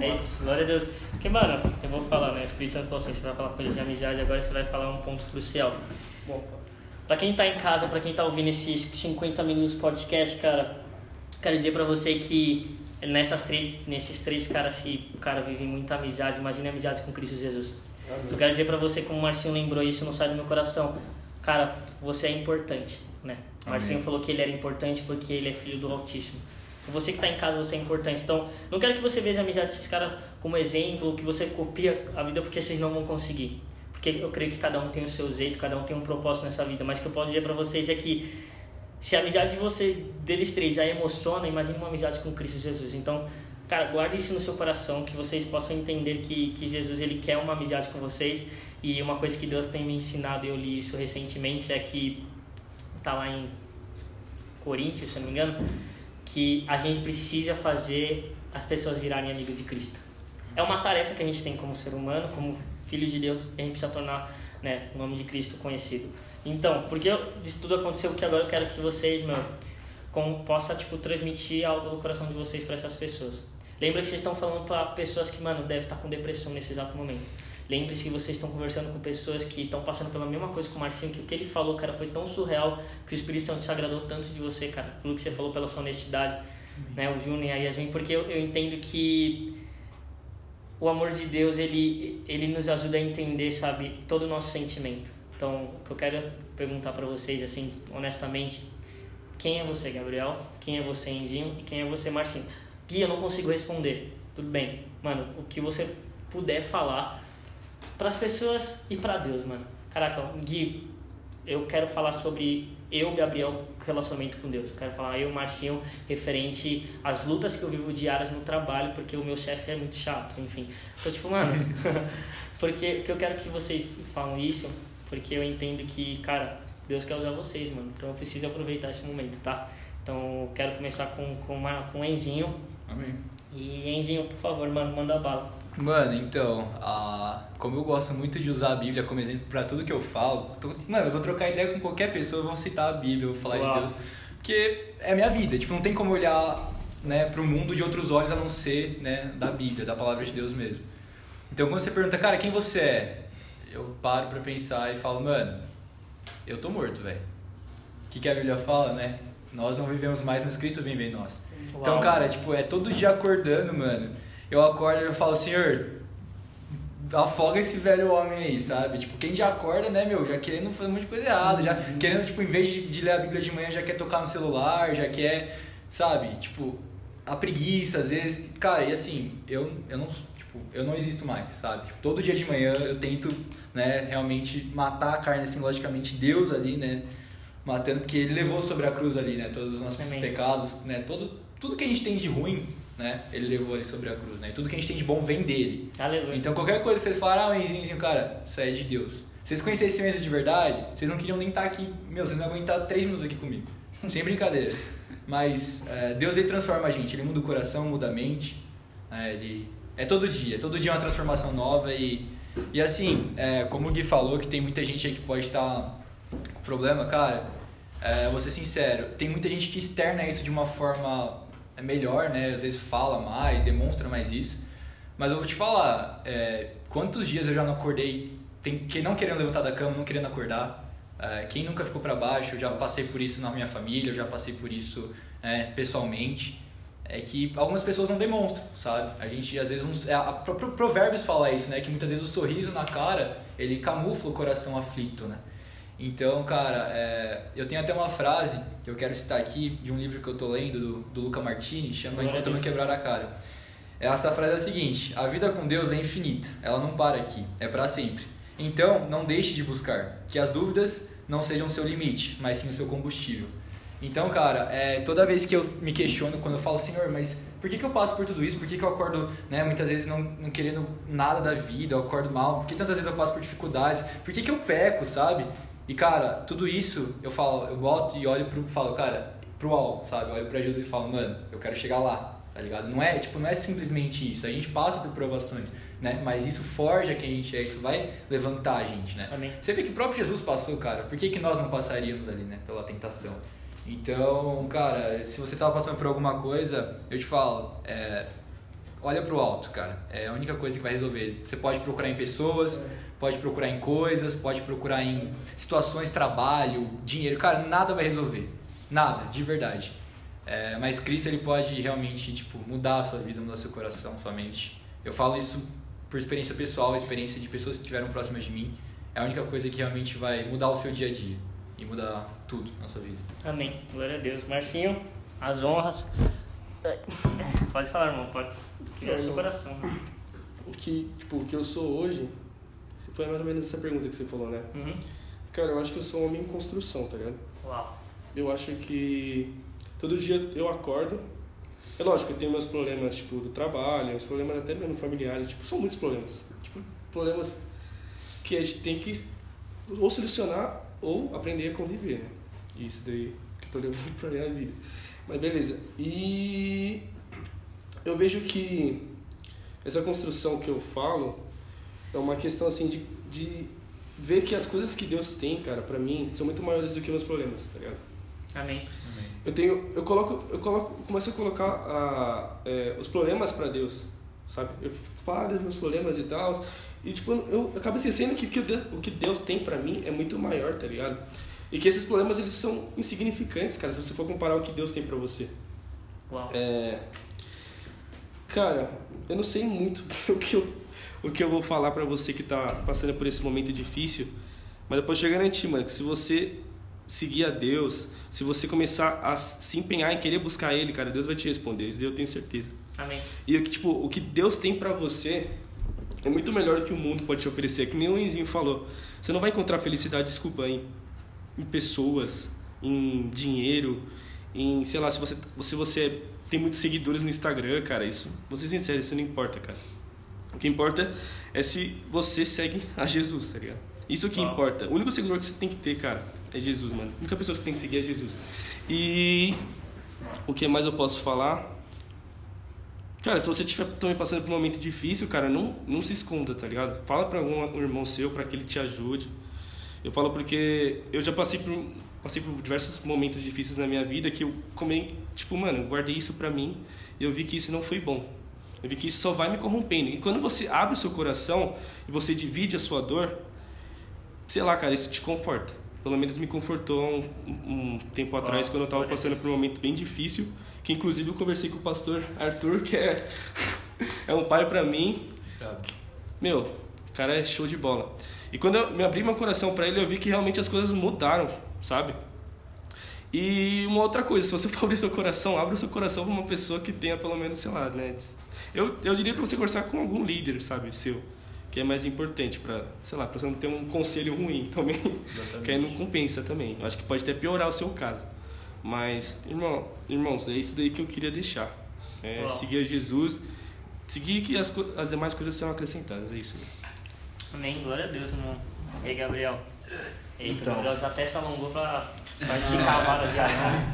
[SPEAKER 1] É isso, glória a Deus. Porque, mano, eu vou falar, né? O Espírito Santo falou assim, você vai falar coisa de amizade, agora você vai falar um ponto crucial. Bom, pra quem tá em casa, pra quem tá ouvindo esses 50 minutos podcast, cara, quero dizer pra você que nessas três, nesses três caras que o cara vive muita amizade, imagina amizade com Cristo Jesus. Eu quero dizer pra você, como o Marcinho lembrou isso, não sai do meu coração. Cara, você é importante, né? O Marcinho falou que ele era importante porque ele é filho do Altíssimo. Você que está em casa, você é importante. Então, não quero que você veja a amizade desses caras como exemplo, que você copia a vida porque vocês não vão conseguir. Porque eu creio que cada um tem o seu jeito, cada um tem um propósito nessa vida. Mas o que eu posso dizer para vocês é que se a amizade de vocês, deles três, já emociona, imagine uma amizade com Cristo Jesus. Então, Cara, guarde isso no seu coração, que vocês possam entender que, que Jesus ele quer uma amizade com vocês. E uma coisa que Deus tem me ensinado, eu li isso recentemente, é que tá lá em Coríntios, se eu não me engano, que a gente precisa fazer as pessoas virarem amigos de Cristo. É uma tarefa que a gente tem como ser humano, como filho de Deus, a gente precisa tornar né, o nome de Cristo conhecido. Então, porque isso tudo aconteceu, que agora eu quero que vocês, meu, como possa tipo transmitir algo do coração de vocês para essas pessoas. Lembra que vocês estão falando para pessoas que, mano, devem estar com depressão nesse exato momento. Lembre-se que vocês estão conversando com pessoas que estão passando pela mesma coisa que o Marcinho, que o que ele falou, cara, foi tão surreal que o Espírito Santo se agradou tanto de você, cara, pelo que você falou, pela sua honestidade, né, o Júnior e a Yasmin, porque eu, eu entendo que o amor de Deus, ele, ele nos ajuda a entender, sabe, todo o nosso sentimento. Então, o que eu quero perguntar para vocês, assim, honestamente, quem é você, Gabriel? Quem é você, Enzinho? E quem é você, Marcinho? Gui, eu não consigo responder. Tudo bem. Mano, o que você puder falar para as pessoas e para Deus, mano. Caraca, Gui, eu quero falar sobre eu, Gabriel, relacionamento com Deus. Eu quero falar eu, Marcinho, referente às lutas que eu vivo diárias no trabalho, porque o meu chefe é muito chato, enfim. Então, tipo, mano, porque, porque eu quero que vocês falam isso, porque eu entendo que, cara, Deus quer usar vocês, mano. Então eu preciso aproveitar esse momento, tá? Então eu quero começar com, com, uma, com o Enzinho.
[SPEAKER 4] Amém.
[SPEAKER 1] E Enzinho, por favor, mano, manda bala.
[SPEAKER 4] Mano, então, a... como eu gosto muito de usar a Bíblia como exemplo pra tudo que eu falo, tô... mano, eu vou trocar ideia com qualquer pessoa, eu vou citar a Bíblia, eu vou falar
[SPEAKER 1] Uau.
[SPEAKER 4] de Deus. Porque é a minha vida, tipo, não tem como olhar né, pro mundo de outros olhos a não ser né, da Bíblia, da palavra de Deus mesmo. Então quando você pergunta, cara, quem você é? Eu paro pra pensar e falo, mano, eu tô morto, velho. O que, que a Bíblia fala, né? Nós não vivemos mais, mas Cristo vive em nós. Então,
[SPEAKER 1] Uau.
[SPEAKER 4] cara, tipo, é todo dia acordando, mano. Eu acordo e eu falo, Senhor, afoga esse velho homem aí, sabe? Tipo, quem já acorda, né, meu, já querendo fazer um monte de coisa errada, já querendo, tipo, em vez de, de ler a Bíblia de manhã, já quer tocar no celular, já quer, sabe? Tipo, a preguiça, às vezes. Cara, e assim, eu, eu não. Tipo, eu não existo mais, sabe? Tipo, todo dia de manhã eu tento, né, realmente matar a carne, assim, logicamente, Deus ali, né? Matando, porque ele levou sobre a cruz ali, né? Todos os nossos
[SPEAKER 1] Amém.
[SPEAKER 4] pecados, né? Todo, tudo que a gente tem de ruim, né? Ele levou ali sobre a cruz, né? E tudo que a gente tem de bom vem dele.
[SPEAKER 1] Aleluia.
[SPEAKER 4] Então qualquer coisa que vocês falarem, ah, Enzinho, cara, isso é de Deus. Vocês conhecessem o Enzo de verdade, vocês não queriam nem estar aqui, meu, vocês não aguentar três minutos aqui comigo. Sem brincadeira. Mas é, Deus ele transforma a gente, ele muda o coração, muda a mente. né? ele é todo dia, todo dia é uma transformação nova e e assim, é, como o Gui falou que tem muita gente aí que pode estar com problema, cara, é, vou ser sincero, tem muita gente que externa isso de uma forma melhor, né? Às vezes fala mais, demonstra mais isso. Mas eu vou te falar, é, quantos dias eu já não acordei, tem, que não querendo levantar da cama, não querendo acordar. É, quem nunca ficou para baixo, eu já passei por isso na minha família, eu já passei por isso é, pessoalmente. É que algumas pessoas não demonstram, sabe? A gente às vezes é, a próprio Provérbios fala isso, né? Que muitas vezes o sorriso na cara ele camufla o coração aflito, né? Então, cara, é, eu tenho até uma frase que eu quero citar aqui de um livro que eu tô lendo do, do Luca Martini, chama
[SPEAKER 1] a
[SPEAKER 4] Enquanto Não. Quebrar a Cara. Essa frase é a seguinte: A vida com Deus é infinita, ela não para aqui, é para sempre. Então, não deixe de buscar, que as dúvidas não sejam seu limite, mas sim o seu combustível. Então, cara, é, toda vez que eu me questiono, quando eu falo, Senhor, mas por que, que eu passo por tudo isso? Por que, que eu acordo, né, muitas vezes não, não querendo nada da vida, eu acordo mal? Por que tantas vezes eu passo por dificuldades? Por que, que eu peco, sabe? E, cara, tudo isso eu falo, eu volto e olho pro, falo, cara, pro alto, sabe? Eu olho pra Jesus e falo, mano, eu quero chegar lá, tá ligado? Não é, tipo, não é simplesmente isso. A gente passa por provações, né? Mas isso forja quem a gente é, isso vai levantar a gente, né?
[SPEAKER 1] Amém.
[SPEAKER 4] Você vê que o próprio Jesus passou, cara. Por que, que nós não passaríamos ali, né? Pela tentação. Então, cara, se você tava passando por alguma coisa, eu te falo, é, olha pro alto, cara. É a única coisa que vai resolver. Você pode procurar em pessoas, pode procurar em coisas, pode procurar em situações, trabalho, dinheiro. Cara, nada vai resolver. Nada, de verdade. É, mas Cristo, ele pode realmente, tipo, mudar a sua vida, mudar seu coração, sua mente. Eu falo isso por experiência pessoal, experiência de pessoas que estiveram próximas de mim. É a única coisa que realmente vai mudar o seu dia a dia e mudar tudo na sua vida.
[SPEAKER 1] Amém. Glória a Deus. Marcinho, as honras. Pode falar, irmão, pode. É o seu coração. né?
[SPEAKER 2] O que, tipo, o que eu sou hoje, foi mais ou menos essa pergunta que você falou, né?
[SPEAKER 1] Uhum.
[SPEAKER 2] Cara, eu acho que eu sou um homem em construção, tá ligado?
[SPEAKER 1] Uau.
[SPEAKER 2] Eu acho que todo dia eu acordo É lógico, eu tenho meus problemas, tipo, do trabalho, meus problemas até mesmo familiares, tipo, são muitos problemas. Tipo, problemas que a gente tem que ou solucionar ou aprender a conviver, né? Isso daí que eu tô levando pra minha vida. Mas beleza. E eu vejo que essa construção que eu falo é uma questão assim de, de ver que as coisas que Deus tem, cara, pra mim, são muito maiores do que meus problemas, tá ligado?
[SPEAKER 1] Amém.
[SPEAKER 2] Eu tenho, eu coloco, eu coloco, eu começo a colocar a, é, os problemas para Deus, sabe? Eu falo dos meus problemas e tal, e tipo, eu acabo esquecendo que, que o, Deus, o que Deus tem para mim é muito maior, tá ligado? E que esses problemas eles são insignificantes, cara, se você for comparar o que Deus tem para você.
[SPEAKER 1] Uau.
[SPEAKER 2] É, cara, eu não sei muito o que eu, o que eu vou falar para você que tá passando por esse momento difícil, mas eu posso te garantir, mano, que se você seguir a Deus, se você começar a se empenhar em querer buscar Ele, cara, Deus vai te responder. Isso eu tenho certeza.
[SPEAKER 1] Amém.
[SPEAKER 2] E que tipo, o que Deus tem para você é muito melhor do que o mundo pode te oferecer. Que nem o Enzinho falou. Você não vai encontrar felicidade, desculpa, em, em pessoas, em dinheiro, em, sei lá, se você, se você tem muitos seguidores no Instagram, cara, isso, vou ser sincero, isso não importa, cara. O que importa é se você segue a Jesus, tá ligado? Isso que
[SPEAKER 1] Uau.
[SPEAKER 2] importa. O único seguidor que você tem que ter, cara, é Jesus, mano. A única pessoa que você tem que seguir é Jesus. E o que mais eu posso falar? Cara, se você estiver também passando por um momento difícil, cara, não, não se esconda, tá ligado? Fala pra algum irmão seu para que ele te ajude. Eu falo porque eu já passei por passei por diversos momentos difíceis na minha vida que eu comei, tipo, mano, guardei isso pra mim e eu vi que isso não foi bom. Eu vi que isso só vai me corrompendo. E quando você abre o seu coração e você divide a sua dor, sei lá, cara, isso te conforta. Pelo menos me confortou um, um tempo atrás, quando eu tava passando por um momento bem difícil, que inclusive eu conversei com o pastor Arthur, que é, é um pai pra mim. Meu, o cara é show de bola. E quando eu me abri meu coração pra ele, eu vi que realmente as coisas mudaram, sabe? E uma outra coisa, se você for abrir seu coração, abra seu coração pra uma pessoa que tenha pelo menos, sei lá, né? Eu, eu diria pra você conversar com algum líder, sabe, seu que é mais importante para, sei lá, para você não ter um conselho ruim também, que aí não compensa também. Eu acho que pode até piorar o seu caso. Mas, irmão, irmãos, é isso daí que eu queria deixar. É, seguir a Jesus, seguir que as, as demais coisas serão acrescentadas, é isso.
[SPEAKER 1] Amém. Glória a Deus, irmão. E aí, Gabriel? Eita,
[SPEAKER 3] Então.
[SPEAKER 1] o já até se alongou pra, pra esticar a vara já. né?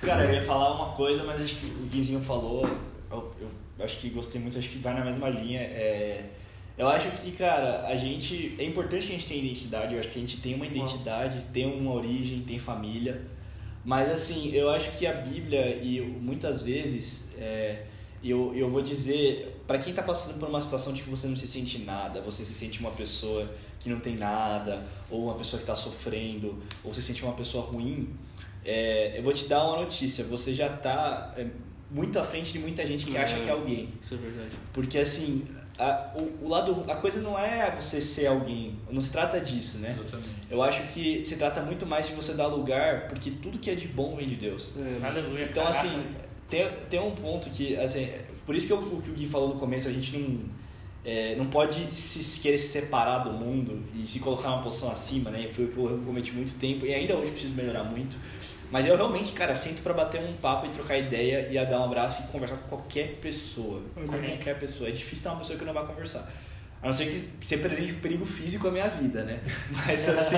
[SPEAKER 3] Cara, eu ia falar uma coisa, mas acho que o Guizinho falou, eu, eu acho que gostei muito, acho que vai na mesma linha. É, eu acho que, cara, a gente. É importante que a gente tenha identidade, eu acho que a gente tem uma identidade, tem uma origem, tem família. Mas assim, eu acho que a Bíblia, e muitas vezes, é, eu, eu vou dizer, para quem tá passando por uma situação de que você não se sente nada, você se sente uma pessoa que não tem nada, ou uma pessoa que tá sofrendo, ou você se sente uma pessoa ruim, é, eu vou te dar uma notícia, você já tá é, muito à frente de muita gente que acha que é alguém.
[SPEAKER 2] Isso é verdade.
[SPEAKER 3] Porque assim, a, o, o lado, a coisa não é você ser alguém, não se trata disso, né?
[SPEAKER 4] Exatamente.
[SPEAKER 3] Eu acho que se trata muito mais de você dar lugar, porque tudo que é de bom vem de Deus.
[SPEAKER 2] É,
[SPEAKER 1] Aleluia.
[SPEAKER 3] Então,
[SPEAKER 1] caraca.
[SPEAKER 3] assim, tem, tem um ponto que, assim, por isso que eu- o que o Gui falou no começo, a gente não, é, não pode se querer se separar do mundo e se colocar numa posição acima, né? Foi o que eu cometi muito tempo e ainda hoje preciso melhorar muito. Mas eu realmente, cara, sento pra bater um papo e trocar ideia e a dar um abraço e conversar com qualquer pessoa. Com
[SPEAKER 1] Amém.
[SPEAKER 3] qualquer pessoa. É difícil ter uma pessoa que não vai conversar. A não ser que você presente um perigo físico à minha vida, né? Mas assim,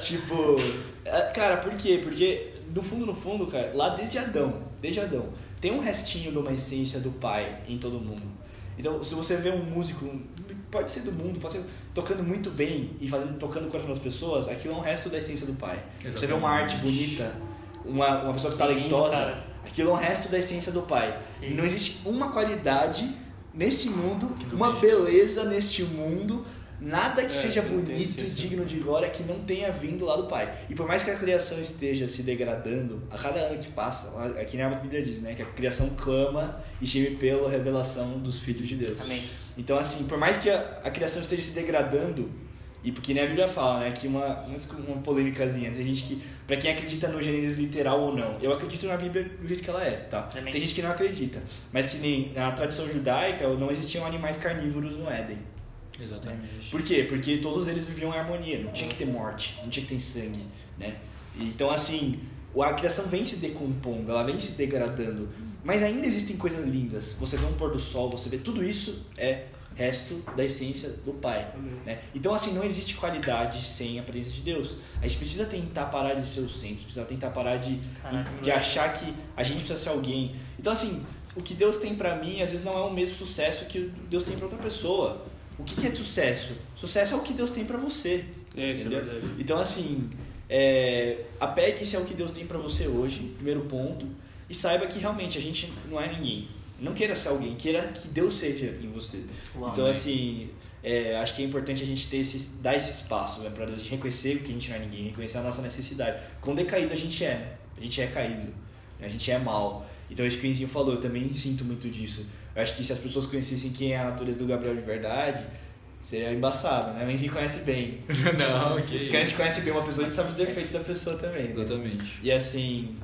[SPEAKER 3] tipo. é, Cara, por quê? Porque no fundo, no fundo, cara, lá desde Adão, desde Adão, tem um restinho de uma essência do pai em todo mundo. Então, se você vê um músico, pode ser do mundo, pode ser tocando muito bem e fazendo, tocando o coração das pessoas, aquilo é um resto da essência do pai. Você vê uma arte bonita, uma, uma pessoa
[SPEAKER 1] Lindo,
[SPEAKER 3] talentosa,
[SPEAKER 1] cara.
[SPEAKER 3] aquilo é um resto da essência do pai.
[SPEAKER 1] Isso.
[SPEAKER 3] Não existe uma qualidade nesse mundo,
[SPEAKER 4] Que
[SPEAKER 3] uma beleza neste mundo, nada que
[SPEAKER 2] É,
[SPEAKER 3] seja
[SPEAKER 2] que
[SPEAKER 3] bonito e digno de glória que não tenha vindo lá do pai. E por mais que a criação esteja se degradando, a cada ano que passa, aqui na Bíblia diz, né, que a criação clama e geme pela revelação dos filhos de Deus.
[SPEAKER 1] Amém.
[SPEAKER 3] Então, assim, por mais que a, a criação esteja se degradando, e porque nem a Bíblia fala, né, que uma, uma, uma polêmicazinha, tem gente que, pra quem acredita no Gênesis literal ou não, eu acredito na Bíblia do jeito que ela é, tá?
[SPEAKER 1] Amém.
[SPEAKER 3] Tem gente que não acredita, mas que nem na tradição judaica não existiam animais carnívoros no Éden.
[SPEAKER 4] Exatamente.
[SPEAKER 3] Por quê? Porque todos eles viviam em harmonia, não tinha que ter morte, não tinha que ter sangue, né? Então, assim, a criação vem se decompondo, ela vem se degradando. mas ainda existem coisas lindas. Você vê um pôr do sol, você vê tudo isso é resto da essência do Pai. Né? Então, assim, não existe qualidade sem a presença de Deus. A gente precisa tentar parar de ser o centro, precisa tentar parar de, de achar que a gente precisa ser alguém. Então, assim, o que Deus tem pra mim, às vezes não é o mesmo sucesso que Deus tem pra outra pessoa. O que, que é sucesso? Sucesso é o que Deus tem pra você.
[SPEAKER 2] É, isso é verdade.
[SPEAKER 3] Então, assim, é, apegue-se ao que Deus tem pra você hoje, primeiro ponto, e saiba que realmente a gente não é ninguém. Não queira ser alguém, queira que Deus seja em você.
[SPEAKER 1] Uau,
[SPEAKER 3] então,
[SPEAKER 1] né?
[SPEAKER 3] assim, é, acho que é importante a gente ter esse, dar esse espaço né, pra gente reconhecer que a gente não é ninguém, reconhecer a nossa necessidade. Quão decaído a gente é, né? A gente é caído, a gente é mal. Então, isso que o Enzinho falou, eu também sinto muito disso. Eu acho que se as pessoas conhecessem quem é a natureza do Gabriel de verdade, seria embaçado, né? O Enzinho conhece bem.
[SPEAKER 4] Não, que
[SPEAKER 3] Porque a gente conhece bem uma pessoa, a gente sabe os defeitos da pessoa também. né?
[SPEAKER 4] Exatamente.
[SPEAKER 3] E assim,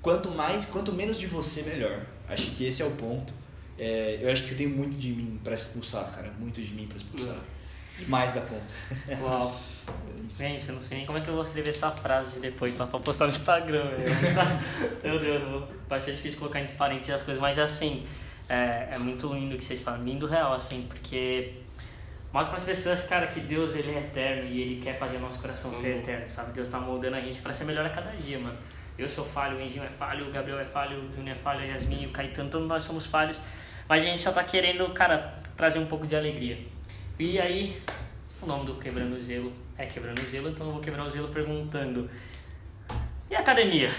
[SPEAKER 3] quanto mais, quanto menos de você, melhor. Acho que esse é o ponto. É, eu acho que eu tenho muito de mim pra expulsar, cara. Muito de mim pra expulsar. Mais da conta.
[SPEAKER 1] Uau. Gente, eu não sei nem como é que eu vou escrever essa frase depois pra pra postar no Instagram. Meu Deus, vou- vai ser difícil colocar entre parênteses as coisas, mas assim, é, é muito lindo o que vocês falam, lindo real, assim, porque mostra para as pessoas, cara, que Deus ele é eterno e ele quer fazer o nosso coração ser eterno, sabe? Deus tá moldando a gente pra ser melhor a cada dia, mano. Eu sou falho, o Enzinho é falho, o Gabriel é falho, o Júnior é falho, a Yasmin, o Caetano, todos nós somos falhos, mas a gente só tá querendo, cara, trazer um pouco de alegria. E aí, o nome do Quebrando o Zelo é Quebrando o Zelo, então eu vou quebrar o zelo perguntando: E a academia?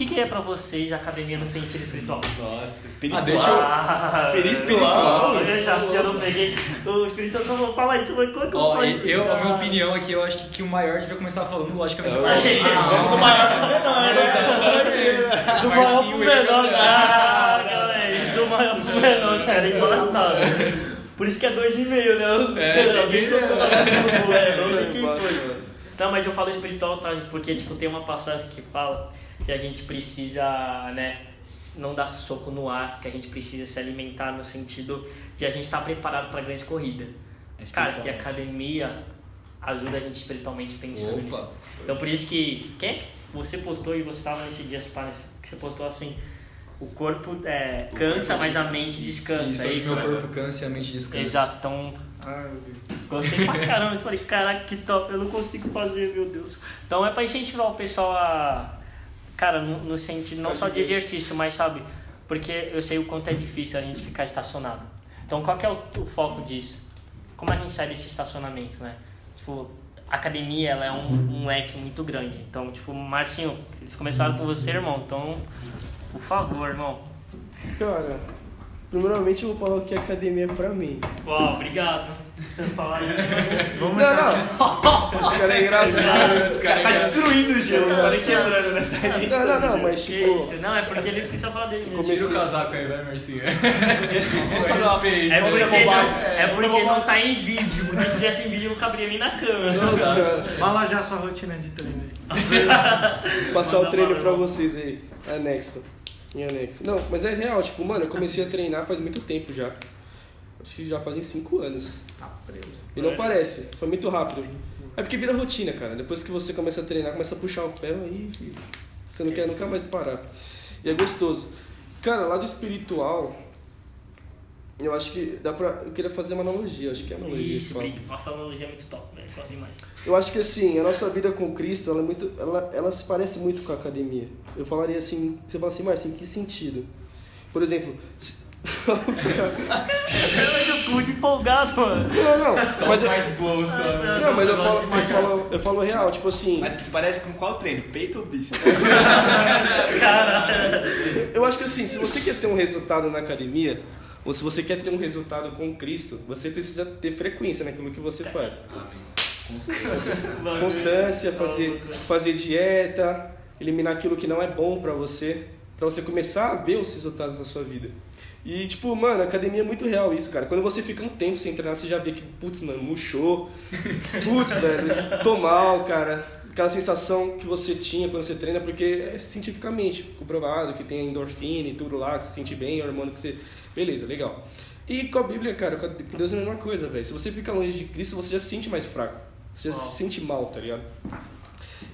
[SPEAKER 1] O que, que é pra vocês a academia no sentido espiritual?
[SPEAKER 4] Nossa.
[SPEAKER 3] Espiritual.
[SPEAKER 4] Ah, deixa eu.
[SPEAKER 1] Ah,
[SPEAKER 3] Espiritual.
[SPEAKER 1] Eu que eu não peguei. O espiritual, como fala isso, mas como é que eu
[SPEAKER 4] Ó,
[SPEAKER 1] falo
[SPEAKER 4] eu,
[SPEAKER 1] isso?
[SPEAKER 4] eu- a minha
[SPEAKER 1] cara?
[SPEAKER 4] opinião aqui, eu acho que, que o maior devia começar falando logicamente o
[SPEAKER 1] Ah,
[SPEAKER 4] Marcinho.
[SPEAKER 1] do maior pro menor, né? Do maior pro
[SPEAKER 4] Marcinho,
[SPEAKER 1] menor. velho. Do maior pro menor, caras encostaram. Por isso que é dois e meio, né?
[SPEAKER 4] É,
[SPEAKER 1] no Google, é, não sei quem foi. Não, mas eu falo espiritual, tá? Porque, tipo, tem uma passagem que fala que a gente precisa, né, não dar soco no ar, que a gente precisa se alimentar no sentido de a gente estar preparado para a grande corrida.
[SPEAKER 3] É
[SPEAKER 1] Cara, e academia ajuda a gente espiritualmente pensando
[SPEAKER 4] Opa.
[SPEAKER 1] nisso. Então, por isso que, quem é que você postou e você tava nesse dia, que você postou assim, o corpo é, cansa, mas a mente descansa.
[SPEAKER 4] Isso,
[SPEAKER 1] é isso,
[SPEAKER 4] meu
[SPEAKER 1] né?
[SPEAKER 4] corpo cansa e a mente descansa.
[SPEAKER 1] Exato, então Gostei pra caramba, eu falei, caraca, que top, eu não consigo fazer, meu Deus. Então é pra incentivar o pessoal a. Cara, no, no sentido não só de exercício, mas sabe, porque eu sei o quanto é difícil a gente ficar estacionado. Então qual que é o, o foco disso? Como a gente sai desse estacionamento, né? Tipo, a academia ela é um, um leque muito grande. Então, tipo, Marcinho, eles começaram com você, irmão. Então, por favor, irmão.
[SPEAKER 2] Cara, primeiramente eu vou falar o que é academia pra mim.
[SPEAKER 1] Uau, obrigado. Você falar isso. Vamos
[SPEAKER 2] Não, não. Esse cara é engraçado.
[SPEAKER 3] Os caras tá destruindo o gelo, tá nem quebrando, né? Tá
[SPEAKER 2] Não, não, não, mas tipo.
[SPEAKER 1] Não, é porque ele precisa falar dele.
[SPEAKER 2] Comecei-
[SPEAKER 4] Tira o casaco aí, vai, Marcinho.
[SPEAKER 3] Vamos fazer uma feia.
[SPEAKER 1] É porque, não, é porque não tá em vídeo, porque se tivesse em vídeo não caberia nem na câmera.
[SPEAKER 2] Nossa, cara.
[SPEAKER 5] Fala já sua rotina de treino aí.
[SPEAKER 2] Passar o treino pra vocês aí. Anexo. Em anexo. Não, mas é real, tipo, mano, eu comecei a treinar faz muito tempo já. Acho que já fazem 5 anos. E não parece, foi muito rápido. É porque vira rotina, cara. Depois que você começa a treinar, começa a puxar o ferro aí, você não quer nunca mais parar. E é gostoso. Cara, lado espiritual, eu acho que dá pra. Eu queria fazer uma analogia, acho que é analogia.
[SPEAKER 1] brinco. Nossa, analogia é muito top, velho. Só demais.
[SPEAKER 2] Eu acho que assim, a nossa vida com Cristo, ela, é muito, ela, ela se parece muito com a academia. Eu falaria assim, você fala assim, mas em que sentido? Por exemplo,
[SPEAKER 1] Eu fico muito empolgado, mano.
[SPEAKER 2] não, não, mas eu, não, mas eu falo, eu falo, eu falo real, tipo assim,
[SPEAKER 3] Mas se parece com qual treino? Peito ou bíceps?
[SPEAKER 2] eu acho que assim, se você quer ter um resultado na academia, ou se você quer ter um resultado com Cristo, você precisa ter frequência naquilo que você faz. Constância, fazer, fazer dieta, eliminar aquilo que não é bom pra você, pra você começar a ver os resultados na sua vida. E, tipo, mano, a academia é muito real isso, cara. Quando você fica um tempo sem treinar, você já vê que, putz, mano, murchou. Putz, velho, tô mal, cara. Aquela sensação que você tinha quando você treina, porque é cientificamente comprovado que tem endorfina e tudo lá, que você se sente bem, hormônio que você. Beleza, legal. E com a Bíblia, cara, com Deus é a mesma coisa, velho. Se você fica longe de Cristo, você já se sente mais fraco. Você já se sente mal, tá ligado?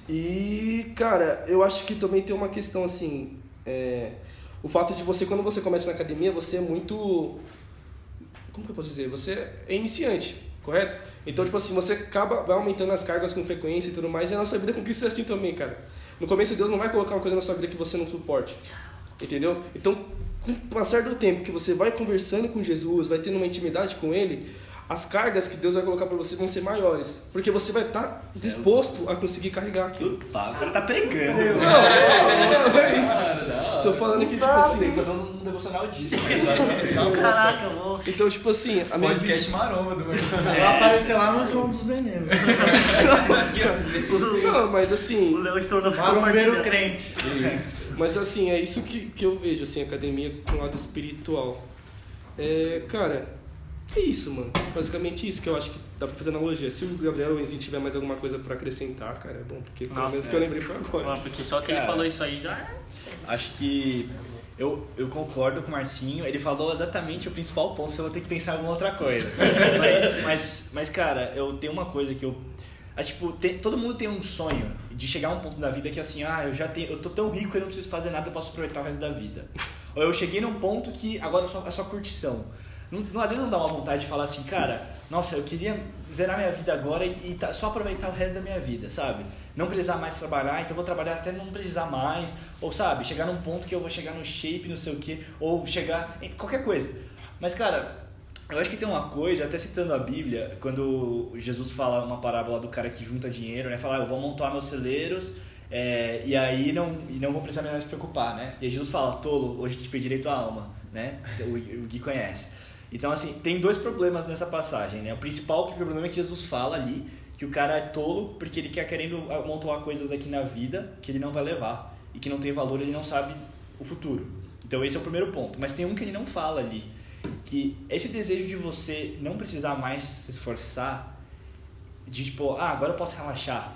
[SPEAKER 2] E, cara, eu acho que também tem uma questão assim. é, o fato de você, quando você começa na academia, você é muito. Como que eu posso dizer? Você é iniciante, correto? Então, tipo assim, você acaba vai aumentando as cargas com frequência e tudo mais, e a nossa vida com Cristo é assim também, cara. No começo, Deus não vai colocar uma coisa na sua vida que você não suporte. Entendeu? Então, com o passar do tempo que você vai conversando com Jesus, vai tendo uma intimidade com Ele, as cargas que Deus vai colocar para você vão ser maiores. Porque você vai estar disposto a conseguir carregar aquilo.
[SPEAKER 3] Tá, o cara tá pregando.
[SPEAKER 2] Não, não, não é isso. Tô falando que, tipo assim.
[SPEAKER 3] Tem que fazer um devocional disso.
[SPEAKER 1] Caraca, eu vou.
[SPEAKER 2] Então, tipo assim, a minha
[SPEAKER 4] Podcast maromba do Marcelo.
[SPEAKER 5] Vai aparecer lá no João dos Venenos.
[SPEAKER 2] visão- Não, mas
[SPEAKER 1] O
[SPEAKER 2] assim.
[SPEAKER 1] Léo de tornou
[SPEAKER 5] Marombeiro crente.
[SPEAKER 2] Mas assim, é isso que, que eu vejo, assim, academia com o lado espiritual. É, cara, é isso, mano. Basicamente isso que eu acho que dá pra fazer analogia. Se o Gabriel Enzinho tiver mais alguma coisa pra acrescentar, cara, é bom, porque pelo
[SPEAKER 1] Nossa,
[SPEAKER 2] menos
[SPEAKER 1] é.
[SPEAKER 2] que eu lembrei foi agora.
[SPEAKER 1] Ah, Porque só que ele
[SPEAKER 3] Cara.
[SPEAKER 1] falou isso aí já é.
[SPEAKER 3] Acho que eu, eu concordo com o Marcinho. Ele falou exatamente o principal ponto, você vai ter que pensar em alguma outra coisa. mas, mas, mas, cara, eu tenho uma coisa que eu. Acho, tipo, tem- todo mundo tem um sonho de chegar a um ponto da vida que assim, ah, eu já tenho, eu tô tão rico que eu não preciso fazer nada, eu posso aproveitar o resto da vida. Ou eu cheguei num ponto que agora é só, é só curtição. Não, não, às vezes não dá uma vontade de falar assim, cara, nossa, eu queria zerar minha vida agora e, e tá- só aproveitar o resto da minha vida, sabe? Não precisar mais trabalhar, então vou trabalhar até não precisar mais, ou sabe, chegar num ponto que eu vou chegar no shape, não sei o quê, ou chegar em qualquer coisa. Mas, cara, eu acho que tem uma coisa, até citando a Bíblia, quando Jesus fala uma parábola do cara que junta dinheiro, né? Fala, ah, eu vou montar meus celeiros é, e aí não, e não vou precisar mais me preocupar, né? E Jesus fala, tolo, hoje te pedirei tua alma, né? O, o Gui conhece. Então, assim, tem dois problemas nessa passagem, né? O principal que o problema é que Jesus fala ali que o cara é tolo porque ele quer querendo amontoar coisas aqui na vida que ele não vai levar e que não tem valor, ele não sabe o futuro. Então, esse é o primeiro ponto. Mas tem um que ele não fala ali, que esse desejo de você não precisar mais se esforçar, de tipo, ah, agora eu posso relaxar.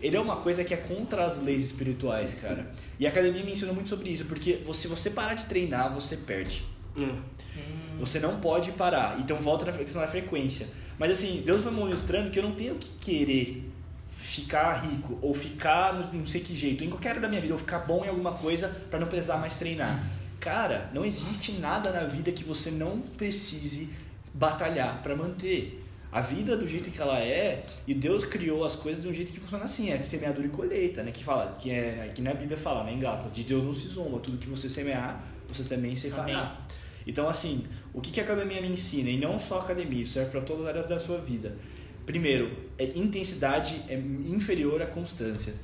[SPEAKER 3] Ele é uma coisa que é contra as leis espirituais, cara. E a academia me ensina muito sobre isso, porque se você parar de treinar, você perde.
[SPEAKER 2] Hum.
[SPEAKER 3] Você não pode parar. Então volta na questão da frequência. Mas assim, Deus vai me mostrando que eu não tenho que querer ficar rico ou ficar no- não sei que jeito, em qualquer área da minha vida, ou ficar bom em alguma coisa para não precisar mais treinar. Cara, não existe nada na vida que você não precise batalhar para manter. A vida do jeito que ela é, e Deus criou as coisas de um jeito que funciona assim, é semeadura e colheita, né? Que fala, que é que na Bíblia fala, né, em Gálatas, de Deus não se zomba, tudo que você semear, você também se fará. Então, assim, o que, que a academia me ensina? E não só a academia, isso serve para todas as áreas da sua vida. Primeiro, é intensidade é inferior à constância.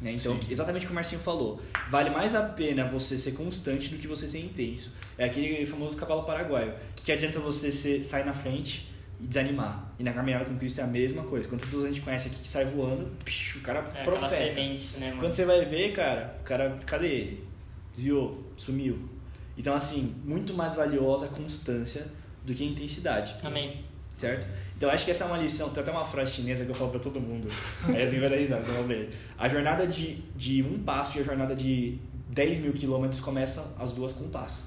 [SPEAKER 3] Né? Então, exatamente o que o Marcinho falou. Vale mais a pena você ser constante do que você ser intenso. É aquele famoso cavalo paraguaio. O que, que adianta você ser, sair na frente e desanimar? E na caminhada com Cristo é a mesma coisa. Quantas pessoas a gente conhece aqui que sai voando, psh, o cara
[SPEAKER 1] É
[SPEAKER 3] profeta.
[SPEAKER 1] semente, né?
[SPEAKER 3] Quando você vai ver, cara, o cara, cadê ele? Desviou, sumiu. Então, assim, muito mais valiosa a constância do que a intensidade,
[SPEAKER 1] Amém.
[SPEAKER 3] certo? Então, acho que essa é uma lição, tem até uma frase chinesa que eu falo pra todo mundo. Aí Yasmin vai dar risada, vão ver. A jornada de, de um passo e a jornada de 10 mil quilômetros começam as duas com um passo.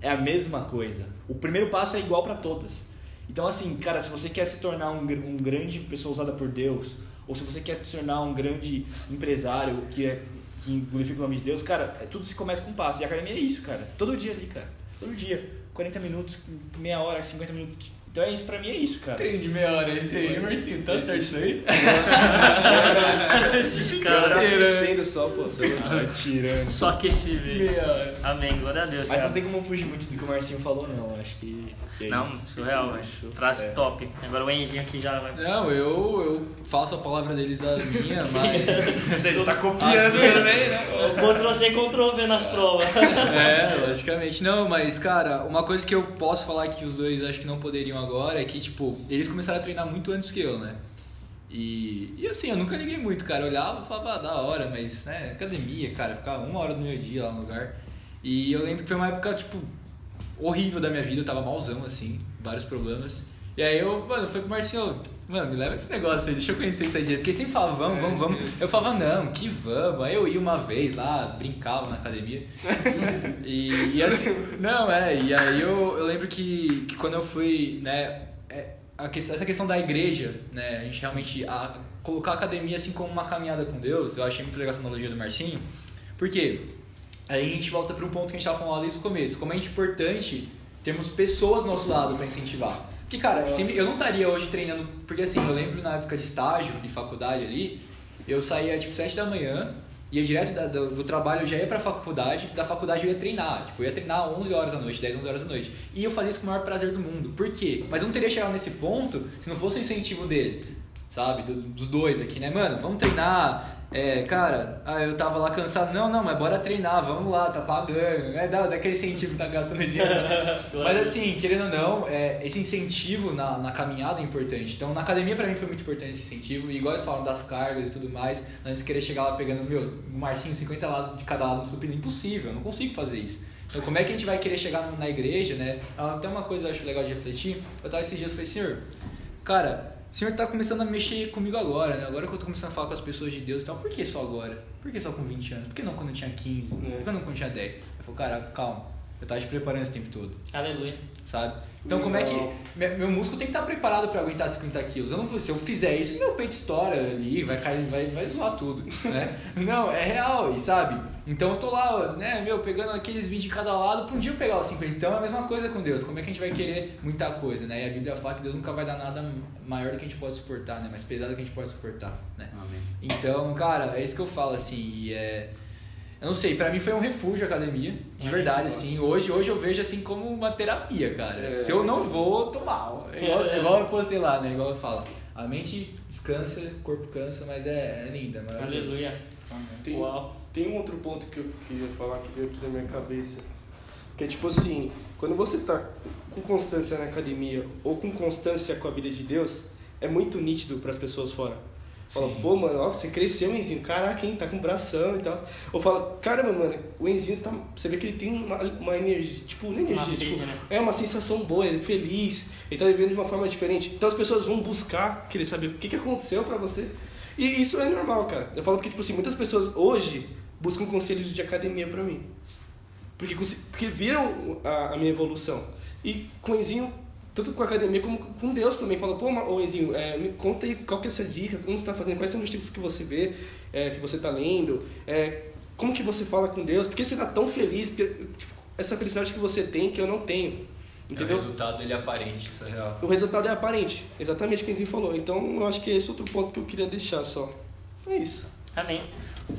[SPEAKER 3] É a mesma coisa. O primeiro passo é igual para todas. Então, assim, cara, se você quer se tornar um, um grande pessoa usada por Deus, ou se você quer se tornar um grande empresário que, é, que glorifica o nome de Deus, cara, é- tudo se começa com um passo. E a academia é isso, cara. Todo dia ali, cara. Todo dia. 40 minutos, meia hora, 50 minutos. Então é isso, pra mim é isso, cara.
[SPEAKER 4] Treino de meia hora, esse aí, Marcinho, tá certo isso aí?
[SPEAKER 1] Esses caras.
[SPEAKER 2] Tá aquecendo só, pô. você-
[SPEAKER 3] Ah, tirando.
[SPEAKER 1] Só aquecido.
[SPEAKER 4] Meia hora.
[SPEAKER 1] Amém, glória a Deus.
[SPEAKER 3] Mas
[SPEAKER 1] cara.
[SPEAKER 3] não tem como fugir muito do que o Marcinho falou, não. Acho que, que é
[SPEAKER 1] Não,
[SPEAKER 3] isso.
[SPEAKER 1] surreal, velho. Frase
[SPEAKER 3] É.
[SPEAKER 1] top. Agora o Enzinho aqui já vai.
[SPEAKER 4] Não, eu, eu faço a palavra deles a minha, mas.
[SPEAKER 3] Você tá copiando também, né?
[SPEAKER 1] Ctrl C, Ctrl V nas provas.
[SPEAKER 4] É, logicamente. Não, mas, cara, uma coisa que eu posso falar que os dois acho que não poderiam agora é que, tipo, eles começaram a treinar muito antes que eu, né? E, e assim, eu nunca liguei muito, cara. Eu olhava e falava, ah, da hora, mas, né, academia, cara, ficava uma hora do meu dia lá no lugar. E eu lembro que foi uma época, tipo, horrível da minha vida, eu tava malzão, assim, vários problemas. E aí eu, mano, falei pro Marcinho, mano, me leva esse negócio aí, deixa eu conhecer isso aí direito. Porque sempre falava, vamos, vamos, vamos. Eu falava, não, que vamos. Aí eu ia uma vez lá, brincava na academia. E, e assim, não, é, e aí eu, eu lembro que, que quando eu fui, né, é, a que- essa questão da igreja, né, a gente realmente, a, colocar a academia assim como uma caminhada com Deus, eu achei muito legal essa analogia do Marcinho, porque Aí a gente volta para um ponto que a gente estava falando lá desde o começo. Como é importante termos pessoas do nosso lado para incentivar. Porque, cara, sempre, eu não estaria hoje treinando. Porque, assim, eu lembro na época de estágio, de faculdade ali, eu saía tipo 7 da manhã, ia direto da- do, do trabalho, eu já ia pra faculdade, da faculdade eu ia treinar. Tipo, eu ia treinar 11 horas da noite, 10, 11 horas da noite. E eu fazia isso com o maior prazer do mundo. Por quê? Mas eu não teria chegado nesse ponto se não fosse o incentivo dele. Sabe? Do- dos dois aqui, né? Mano, vamos treinar. É, cara, ah, eu tava lá cansado. Não, não, mas bora treinar, vamos lá, tá pagando. É, dá, dá aquele incentivo que tá gastando dinheiro. mas assim, querendo ou não, é, esse incentivo na, na caminhada é importante. Então, na academia pra mim foi muito importante esse incentivo. E igual eles falam das cargas e tudo mais, antes de querer chegar lá pegando, meu, Marcinho, 50 lados de cada lado no supino, impossível, eu não consigo fazer isso. Então, como é que a gente vai querer chegar na igreja, né? Ah, Até uma coisa eu acho legal de refletir. Eu tava esses dias e falei, senhor, cara, o senhor tá começando a mexer comigo agora, né? Agora que eu tô começando a falar com as pessoas de Deus e tal, por que só agora? Por que só com 20 anos? Por que não quando eu tinha 15? Por que não quando eu tinha 10? Eu falei, cara, calma. Eu tava te preparando esse tempo todo,
[SPEAKER 1] Aleluia.
[SPEAKER 4] sabe? Então, como é que. me- Meu músculo tem que estar preparado pra aguentar 50 quilos. Eu não, se eu fizer isso, meu peito estoura ali, vai cair, vai, vai zoar tudo, né? Não, é real, e sabe? Então eu tô lá, né, meu, pegando aqueles 20 de cada lado, pra um dia eu pegar os 50. Então é a mesma coisa com Deus. Como é que a gente vai querer muita coisa, né? E a Bíblia fala que Deus nunca vai dar nada maior do que a gente pode suportar, né? Mais pesado do que a gente pode suportar, né?
[SPEAKER 6] Amém.
[SPEAKER 4] Então, cara, é isso que eu falo, assim, e é... Eu não sei, pra mim foi um refúgio a academia, de verdade, assim. Hoje, hoje eu vejo, assim, como uma terapia, cara.
[SPEAKER 2] É.
[SPEAKER 4] Se eu não vou, eu tô mal. É igual, é igual eu postei lá, né? Igual eu falo. A mente descansa, o corpo cansa, mas é, é linda.
[SPEAKER 1] Aleluia.
[SPEAKER 2] Tem,
[SPEAKER 1] Uau.
[SPEAKER 2] tem um outro ponto que eu queria falar que veio aqui na minha cabeça. Que é tipo assim, quando você tá com constância na academia ou com constância com a vida de Deus, é muito nítido para as pessoas fora. Fala, pô, mano, ó, você cresceu, Enzinho. Caraca, hein, tá com bração e tal. Ou fala, caramba, mano, o Enzinho tá. Você vê que ele tem uma, uma energia, tipo, não energia,
[SPEAKER 1] Uma
[SPEAKER 2] tipo,
[SPEAKER 1] né?
[SPEAKER 2] é uma sensação boa, ele é feliz, ele tá vivendo de uma forma diferente. Então as pessoas vão buscar querer saber o que, que aconteceu pra você. E isso é normal, cara. Eu falo porque, tipo assim, muitas pessoas hoje buscam conselhos de academia pra mim. Porque, porque viram a, a minha evolução. E com o Enzinho, tanto com a academia como com Deus também. Fala, pô, Enzinho, é, me conta aí qual que é essa dica, como você tá fazendo, quais são os tipos que você vê, é, que você tá lendo, é, como que você fala com Deus, por que você tá tão feliz, porque, tipo, essa felicidade que você tem que eu não tenho. Entendeu?
[SPEAKER 4] O resultado ele é aparente, isso é real.
[SPEAKER 2] O resultado é aparente, exatamente o que o Enzinho falou. Então eu acho que esse é outro ponto que eu queria deixar só. É isso.
[SPEAKER 1] Amém.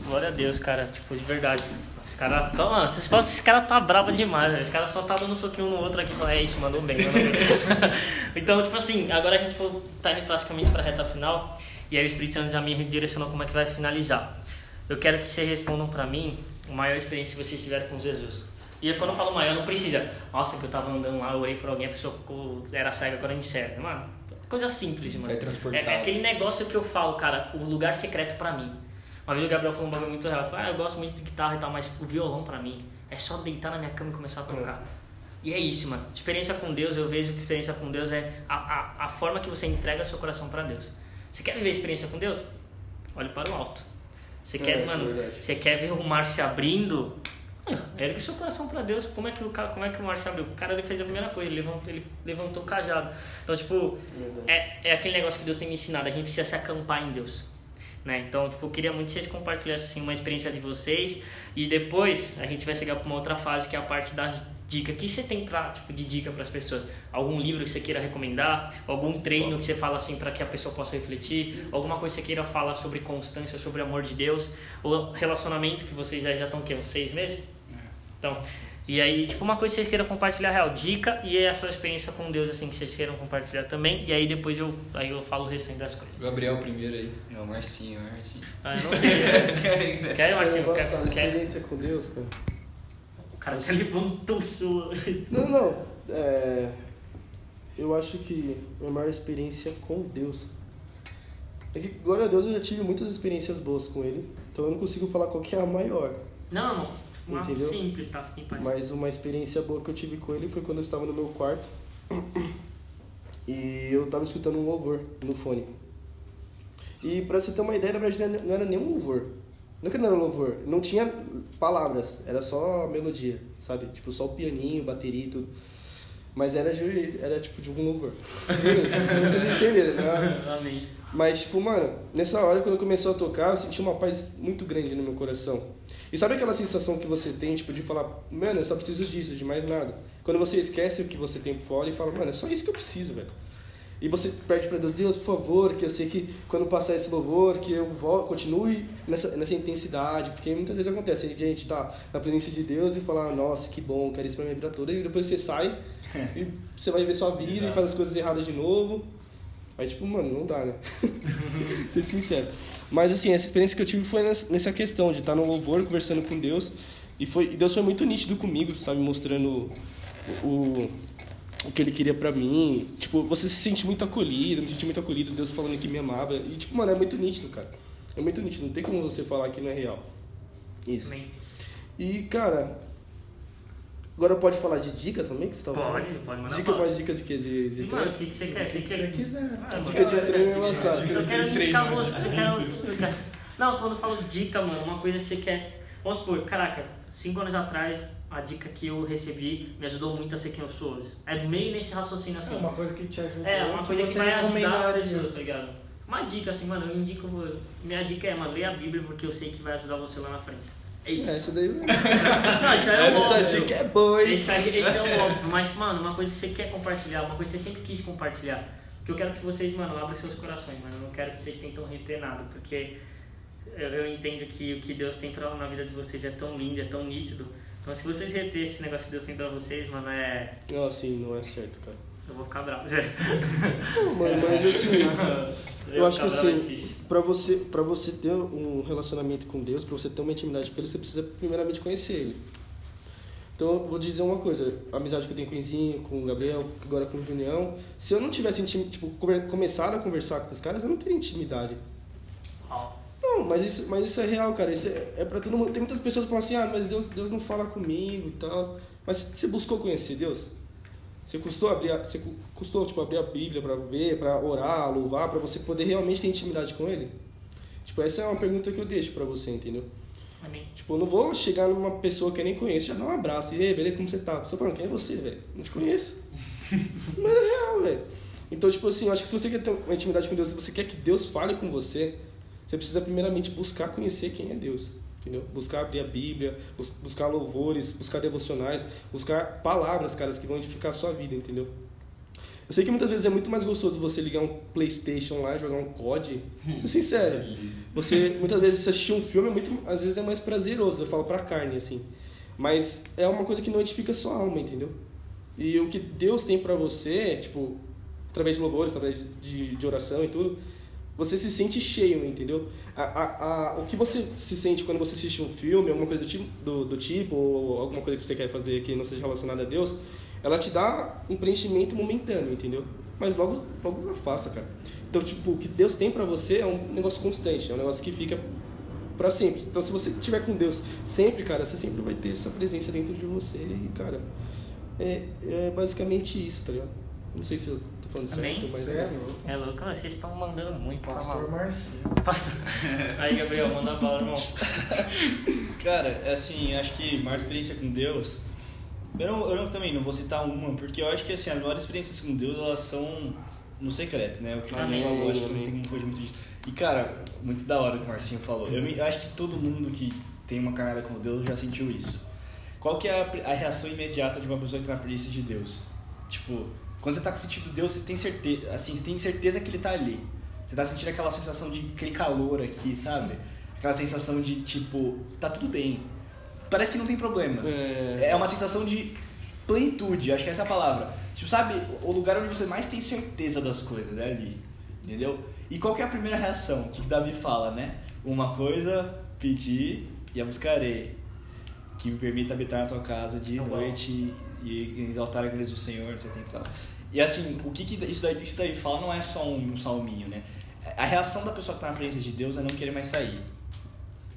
[SPEAKER 1] Glória a Deus, cara. Tipo, de verdade. Os caras tão. Mano, vocês falam, esse cara tá bravo demais, velho. Os caras só tá dando um soquinho um no outro aqui. Fala, é isso, mandou bem, mandou bem. então, tipo assim, agora a gente tipo, tá indo praticamente pra reta final. E aí o Espírito Santo já me redirecionou como é que vai finalizar. Eu quero que vocês respondam pra mim a maior experiência que vocês tiveram com Jesus. E quando eu falo maior, não precisa. Nossa, que eu tava andando lá, eu orei por alguém, a pessoa ficou, era cega, agora enxerga. Mano, coisa simples, mano. É, é aquele negócio que eu falo, cara, o lugar secreto pra mim. Uma vez o Gabriel falou um bagulho muito real. Ele falou, ah, eu gosto muito de guitarra e tal, mas o violão pra mim é só deitar na minha cama e começar a tocar. E é isso, mano. Experiência com Deus, eu vejo que experiência com Deus é a, a, a forma que você entrega seu coração pra Deus. Você quer viver experiência com Deus? Olhe para o alto. Você
[SPEAKER 2] É,
[SPEAKER 1] quer,
[SPEAKER 2] é
[SPEAKER 1] mano,
[SPEAKER 2] verdade.
[SPEAKER 1] você quer ver o mar se abrindo? Ergue seu coração pra Deus. Como é que o cara, como é que o mar se abriu? O cara ele fez a primeira coisa, ele levantou, ele levantou o cajado. Então, tipo, é, é aquele negócio que Deus tem me ensinado. A gente precisa se acampar em Deus. Né? Então, tipo, eu queria muito que vocês compartilhassem assim, uma experiência de vocês. E depois a gente vai chegar para uma outra fase que é a parte das dicas. O que você tem pra, tipo, de dica para as pessoas? Algum livro que você queira recomendar? Algum treino que você fala assim para que a pessoa possa refletir? Alguma coisa que você queira falar sobre constância, sobre amor de Deus? Ou relacionamento que vocês já estão, o quê? Uns seis meses? Então, e aí, tipo, uma coisa que vocês queiram compartilhar real, dica e a sua experiência com Deus, assim, que vocês queiram compartilhar também. E aí depois eu, aí eu falo o restante das coisas.
[SPEAKER 4] Gabriel primeiro aí.
[SPEAKER 3] É o Marcinho, o Marcinho.
[SPEAKER 1] Ah, eu não sei. Quer, Marcinho? Quer, quer?
[SPEAKER 2] experiência com Deus, cara.
[SPEAKER 1] O cara tá levantou sua.
[SPEAKER 2] Não, não. É, eu acho que a minha maior experiência com Deus. É que, glória a Deus, eu já tive muitas experiências boas com Ele. Então eu não consigo falar qual que é a maior.
[SPEAKER 1] Não, não.
[SPEAKER 2] Entendeu?
[SPEAKER 1] simples, tá? Em paz.
[SPEAKER 2] Mas uma experiência boa que eu tive com Ele foi quando eu estava no meu quarto. E eu estava escutando um louvor no fone. E pra você ter uma ideia, na verdade não era nenhum louvor. Não que não era louvor, não tinha palavras, era só melodia, sabe? Tipo, só o pianinho, bateria e tudo. Mas era, de- era tipo de um louvor. Não vocês entenderam, né?
[SPEAKER 1] Amém.
[SPEAKER 2] Mas, tipo, mano, nessa hora, quando começou a tocar, eu senti uma paz muito grande no meu coração. E sabe aquela sensação que você tem, tipo, de falar, mano, eu só preciso disso, de mais nada. Quando você esquece o que você tem por fora e fala, mano, é só isso que eu preciso, velho. E você pede para Deus, Deus, por favor, que eu sei que quando passar esse louvor, que eu vou, continue nessa, nessa intensidade, porque muitas vezes acontece, a gente tá na presença de Deus e falar, nossa, que bom, quero isso pra minha vida toda, e depois você sai e você vai ver sua vida e faz as coisas erradas de novo. Aí, tipo, mano, não dá, né? Ser sincero. Mas, assim, essa experiência que eu tive foi nessa- questão de estar no louvor, conversando com Deus. E, foi, e Deus foi muito nítido comigo, sabe? Mostrando o, o, o que Ele queria pra mim. Tipo, você se sente muito acolhido, me senti muito acolhido, Deus falando que me amava. E, tipo, mano, é muito nítido, cara. É muito nítido, não tem como você falar que não é real. Isso.
[SPEAKER 1] Amém.
[SPEAKER 2] E, cara... Agora pode falar de dica também, que você tava
[SPEAKER 1] Pode,
[SPEAKER 2] falando?
[SPEAKER 1] pode mandar
[SPEAKER 2] Dica, mais dica de quê? De, de
[SPEAKER 1] Mano, o que, que você quer? O que, que
[SPEAKER 5] Se você quiser.
[SPEAKER 1] Ah,
[SPEAKER 2] Dica de treino é lançado.
[SPEAKER 1] Eu quero
[SPEAKER 4] Treino,
[SPEAKER 1] indicar você. Eu quero, eu quero- Não, quando eu falo dica, mano, uma coisa que você quer. Vamos supor, caraca, cinco anos atrás, a dica que eu recebi me ajudou muito a ser quem eu sou hoje. É meio nesse raciocínio
[SPEAKER 5] É
[SPEAKER 1] assim.
[SPEAKER 5] uma coisa que te ajudou.
[SPEAKER 1] É, uma coisa que
[SPEAKER 5] você
[SPEAKER 1] vai ajudar as pessoas, tá ligado? Uma dica, assim, mano, eu indico. Minha dica é, mano, leia a Bíblia porque eu sei que vai ajudar você lá na frente. É isso.
[SPEAKER 2] É, isso daí...
[SPEAKER 1] Não, isso aí é
[SPEAKER 2] Essa
[SPEAKER 1] óbvio.
[SPEAKER 2] dica é boa, hein?
[SPEAKER 1] Aí- esse é o óbvio, mas, mano, uma coisa que você quer compartilhar, uma coisa que você sempre quis compartilhar. Que eu quero que vocês, mano, abram seus corações, mano. Eu não quero que vocês tentem reter nada, porque eu, eu entendo que o que Deus tem pra, na vida de vocês é tão lindo, é tão nítido. Então, se vocês reter esse negócio que Deus tem pra vocês, mano, é.
[SPEAKER 2] Não, assim, não é certo, cara.
[SPEAKER 1] Eu vou ficar bravo.
[SPEAKER 2] Não, mano, mas assim, eu acho que
[SPEAKER 1] é
[SPEAKER 2] assim, pra você, pra você ter um relacionamento com Deus, pra você ter uma intimidade com Ele, você precisa primeiramente conhecer Ele. Então, eu vou dizer uma coisa, a amizade que eu tenho com o Enzinho, com o Gabriel, agora com o Junião, se eu não tivesse tipo, começado a conversar com os caras, eu não teria intimidade. Não, mas isso, mas isso é real, cara. Isso é, é pra todo mundo. Tem muitas pessoas que falam assim, ah, mas Deus, Deus não fala comigo e tal. Mas você buscou conhecer Deus? Você custou abrir, a- você cu- custou tipo abrir a Bíblia pra ver, pra orar, louvar, pra você poder realmente ter intimidade com Ele? Tipo, essa é uma pergunta que eu deixo pra você, entendeu?
[SPEAKER 1] amém.
[SPEAKER 2] Tipo, eu não vou chegar numa pessoa que eu nem conheço, já dar um abraço. E aí, beleza, como você tá? Pessoa falando, quem é você, velho? Não te conheço. Mas é real, velho. Então, tipo assim, eu acho que se você quer ter uma intimidade com Deus, se você quer que Deus fale com você, você precisa primeiramente buscar conhecer quem é Deus. Entendeu? Buscar abrir a Bíblia, bus- buscar louvores, buscar devocionais, buscar palavras, caras, que vão edificar a sua vida, entendeu? Eu sei que muitas vezes é muito mais gostoso você ligar um Playstation lá e jogar um COD. Sou sincero. Você, muitas vezes, você assistir um filme, é muito, às vezes é mais prazeroso, eu falo pra carne, assim. Mas é uma coisa que não edifica a sua alma, entendeu? E o que Deus tem pra você, tipo, através de louvores, através de, de oração e tudo, você se sente cheio, entendeu? A, a, a, o que você se sente quando você assiste um filme, alguma coisa do tipo, do, do tipo, ou alguma coisa que você quer fazer que não seja relacionada a Deus, ela te dá um preenchimento momentâneo, entendeu? Mas logo, logo afasta, cara. Então, tipo, o que Deus tem pra você é um negócio constante, é um negócio que fica pra sempre. Então, se você estiver com Deus sempre, cara, você sempre vai ter essa presença dentro de você e, cara, é, é basicamente isso, tá ligado? Não sei se eu tô falando
[SPEAKER 1] Amém.
[SPEAKER 2] certo, mas é
[SPEAKER 5] louco.
[SPEAKER 1] É louco, vocês estão mandando muito. tá
[SPEAKER 5] Pastor
[SPEAKER 1] maluco.
[SPEAKER 5] Marcinho.
[SPEAKER 1] Pastor. Aí, Gabriel, manda a bola, irmão.
[SPEAKER 3] Cara, é assim, acho que maior experiência com Deus. Eu, não, eu não- também não vou citar uma, porque eu acho que assim, as maiores experiências com Deus elas são no secreto, né? O que
[SPEAKER 1] Amém,
[SPEAKER 3] falou, acho que não tem como fugir muito disso. E cara, muito da hora o que o Marcinho falou. Eu, me- acho que todo mundo que tem uma caminhada com Deus já sentiu isso. Qual que é a, a reação imediata de uma pessoa que tá na presença de Deus? Tipo, quando você tá sentindo Deus, você tem certeza, assim, você tem certeza que ele tá ali. Você tá sentindo aquela sensação de aquele calor aqui, sabe? Aquela sensação de tipo, tá tudo bem. Parece que não tem problema.
[SPEAKER 2] É.
[SPEAKER 3] É uma sensação de plenitude, acho que essa é a palavra. Tipo, sabe, o lugar onde você mais tem certeza das coisas é ali. Entendeu? E qual que é a primeira reação? O que, que Davi fala, né? Uma coisa, pedir e a buscarei. Que me permita habitar na tua casa de noite e exaltar a grandeza do Senhor, o tempo e tal. E assim, o que, que isso, daí, isso daí fala não é só um, um salminho, né? A reação da pessoa que tá na presença de Deus é não querer mais sair.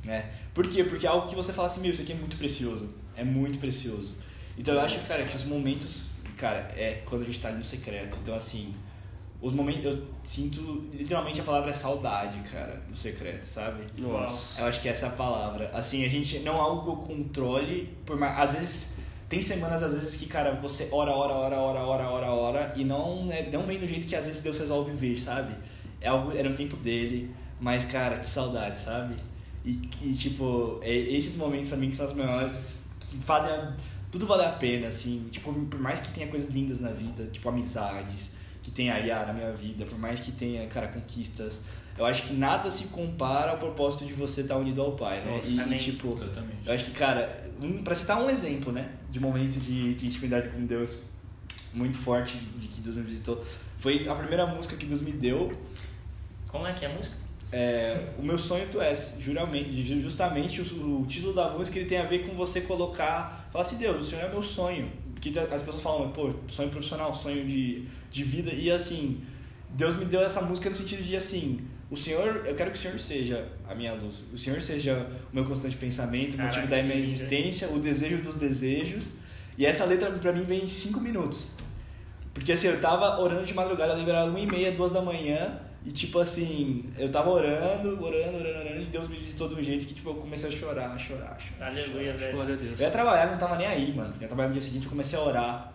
[SPEAKER 3] Né? Por quê? Porque é algo que você fala assim, meu, isso aqui é muito precioso. É muito precioso. Então eu acho, cara, que os momentos, cara, é quando a gente tá ali no secreto. Então, assim, os momentos, eu sinto, literalmente a palavra é saudade, cara, no secreto, sabe?
[SPEAKER 2] Nossa.
[SPEAKER 3] Eu acho que essa é a palavra. Assim, a gente, não é algo que eu controle, por mais, às vezes, tem semanas, às vezes, que, cara, você ora, ora, ora, ora, ora, ora, ora, e não, é, não vem do jeito que às vezes Deus resolve vir, sabe? É algo, era no tempo dele, mas, cara, que saudade, sabe? E, e tipo, é esses momentos pra mim que são os melhores, que fazem a- tudo valer a pena, assim. Tipo, por mais que tenha coisas lindas na vida, tipo amizades, que tenha a Yara na minha vida, por mais que tenha, cara, conquistas, eu acho que nada se compara ao propósito de você estar unido ao Pai, né?
[SPEAKER 1] Nossa,
[SPEAKER 3] e, tipo,
[SPEAKER 4] Exatamente.
[SPEAKER 3] eu acho que, cara, um, pra citar um exemplo, né, de momento de, de intimidade com Deus muito forte, de que Deus me visitou, foi a primeira música que Deus me deu,
[SPEAKER 1] Como é que é a música?
[SPEAKER 3] é, o meu sonho tu és, juramente, ju- justamente o, o título da música ele tem a ver com você colocar, falar assim, Deus, o Senhor é meu sonho. Porque as pessoas falam, pô, sonho profissional, sonho de, de vida, e assim, Deus me deu essa música no sentido de assim, o Senhor, eu quero que o Senhor seja a minha luz, o Senhor seja o meu constante pensamento, o
[SPEAKER 1] Caraca,
[SPEAKER 3] motivo da minha existência, o desejo dos desejos, e essa letra pra mim vem em cinco minutos. Porque assim, eu tava orando de madrugada, eu lembro era uma e meia, duas da manhã, e tipo assim, eu tava orando, orando, orando, orando, e Deus me visitou de um jeito que tipo, eu comecei a chorar, chorar, chorar.
[SPEAKER 1] Aleluia,
[SPEAKER 3] chorar,
[SPEAKER 1] velho.
[SPEAKER 2] Glória a Deus.
[SPEAKER 3] eu ia trabalhar, não tava nem aí, mano. Eu ia trabalhar no dia seguinte, eu comecei a orar.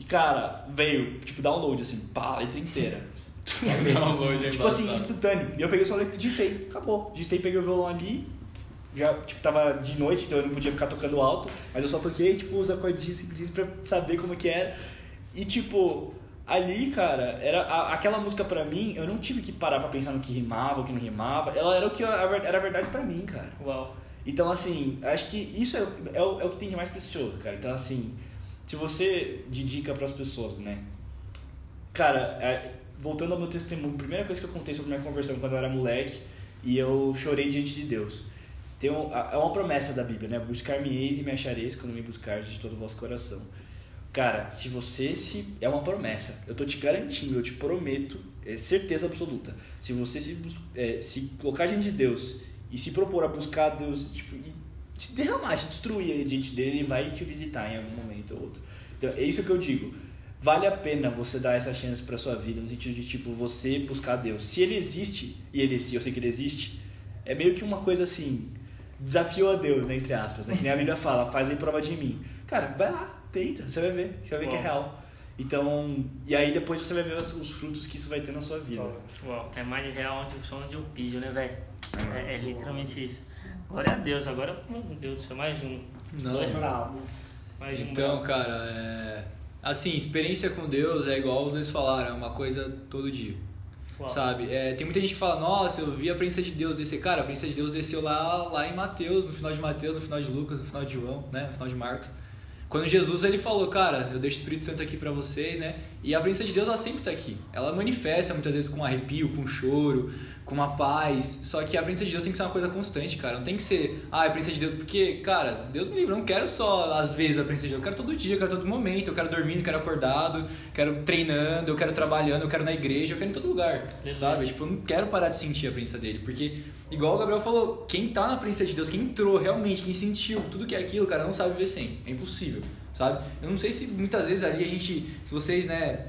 [SPEAKER 3] E, cara, veio, tipo, download, assim, pá, a letra inteira.
[SPEAKER 4] É
[SPEAKER 3] tipo assim,
[SPEAKER 4] embaçado.
[SPEAKER 3] instantâneo. E eu peguei a letra e digitei, acabou. Digitei, peguei o violão ali, já, tipo, tava de noite, então eu não podia ficar tocando alto, mas eu só toquei, tipo, os acordinhos simples pra saber como que era. E, tipo, ali, cara, era a- aquela música pra mim, eu não tive que parar pra pensar no que rimava, o que não rimava. Ela era o que a era a verdade pra mim, cara.
[SPEAKER 1] Uau.
[SPEAKER 3] Então, assim, acho que isso é, é, o, é o que tem de mais precioso, cara. Então, assim, se você de dica pras pessoas, né? Cara, é, voltando ao meu testemunho, a primeira coisa que eu contei sobre minha conversão quando eu era moleque e eu chorei diante de Deus. Tem um, é uma promessa da Bíblia, né? Buscar-me-eis e me achareis quando me buscardes de todo o vosso coração. Cara, se você se. É uma promessa. Eu tô te garantindo, eu te prometo, é certeza absoluta. Se você se, é, se colocar diante de Deus e se propor a buscar Deus, tipo, e se derramar, se destruir diante dele, ele vai te visitar em algum momento ou outro. Então, é isso que eu digo. Vale a pena você dar essa chance pra sua vida, no sentido de, tipo, você buscar Deus. Se ele existe, e ele se eu sei que ele existe, é meio que uma coisa assim, desafio a Deus, né, entre aspas, né? Que nem a Bíblia fala, fazem prova de mim. Cara, vai lá, tenta, você vai ver, você vai ver que é
[SPEAKER 1] Uau.
[SPEAKER 3] real. Então, e aí depois você vai ver os, os frutos que isso vai ter na sua vida.
[SPEAKER 1] Uau. É mais real onde o som onde eu piso, né, velho? É, é literalmente isso. Glória a Deus, agora, meu Deus do céu, mais um.
[SPEAKER 4] Não.
[SPEAKER 1] Dois, mais um.
[SPEAKER 4] Então, cara, é... assim, experiência com Deus é igual os dois falaram, é uma coisa todo dia.
[SPEAKER 1] Uau.
[SPEAKER 4] Sabe? É, tem muita gente que fala, nossa, eu vi a presença de Deus descer. Cara, a presença de Deus desceu lá, lá em Mateus, no final de Mateus, no final de Lucas, no final de João, né? No final de Marcos. Quando Jesus ele falou, cara, eu deixo o Espírito Santo aqui pra vocês, né? E a presença de Deus ela sempre tá aqui. Ela manifesta muitas vezes com arrepio, com choro, com uma paz. Só que a presença de Deus tem que ser uma coisa constante, cara. Não tem que ser, ah, a presença de Deus, porque, cara, Deus me livre, eu não quero só às vezes a presença de Deus, eu quero todo dia, eu quero todo momento, eu quero dormindo, eu quero acordado, quero treinando, eu quero trabalhando, eu quero na igreja, eu quero em todo lugar,
[SPEAKER 1] Exato.
[SPEAKER 4] sabe? Tipo, eu não quero parar de sentir a presença dele, porque, igual o Gabriel falou, quem tá na presença de Deus, quem entrou realmente, quem sentiu tudo que é aquilo, cara, não sabe viver sem. É impossível, sabe? Eu não sei se muitas vezes ali a gente, se vocês, né,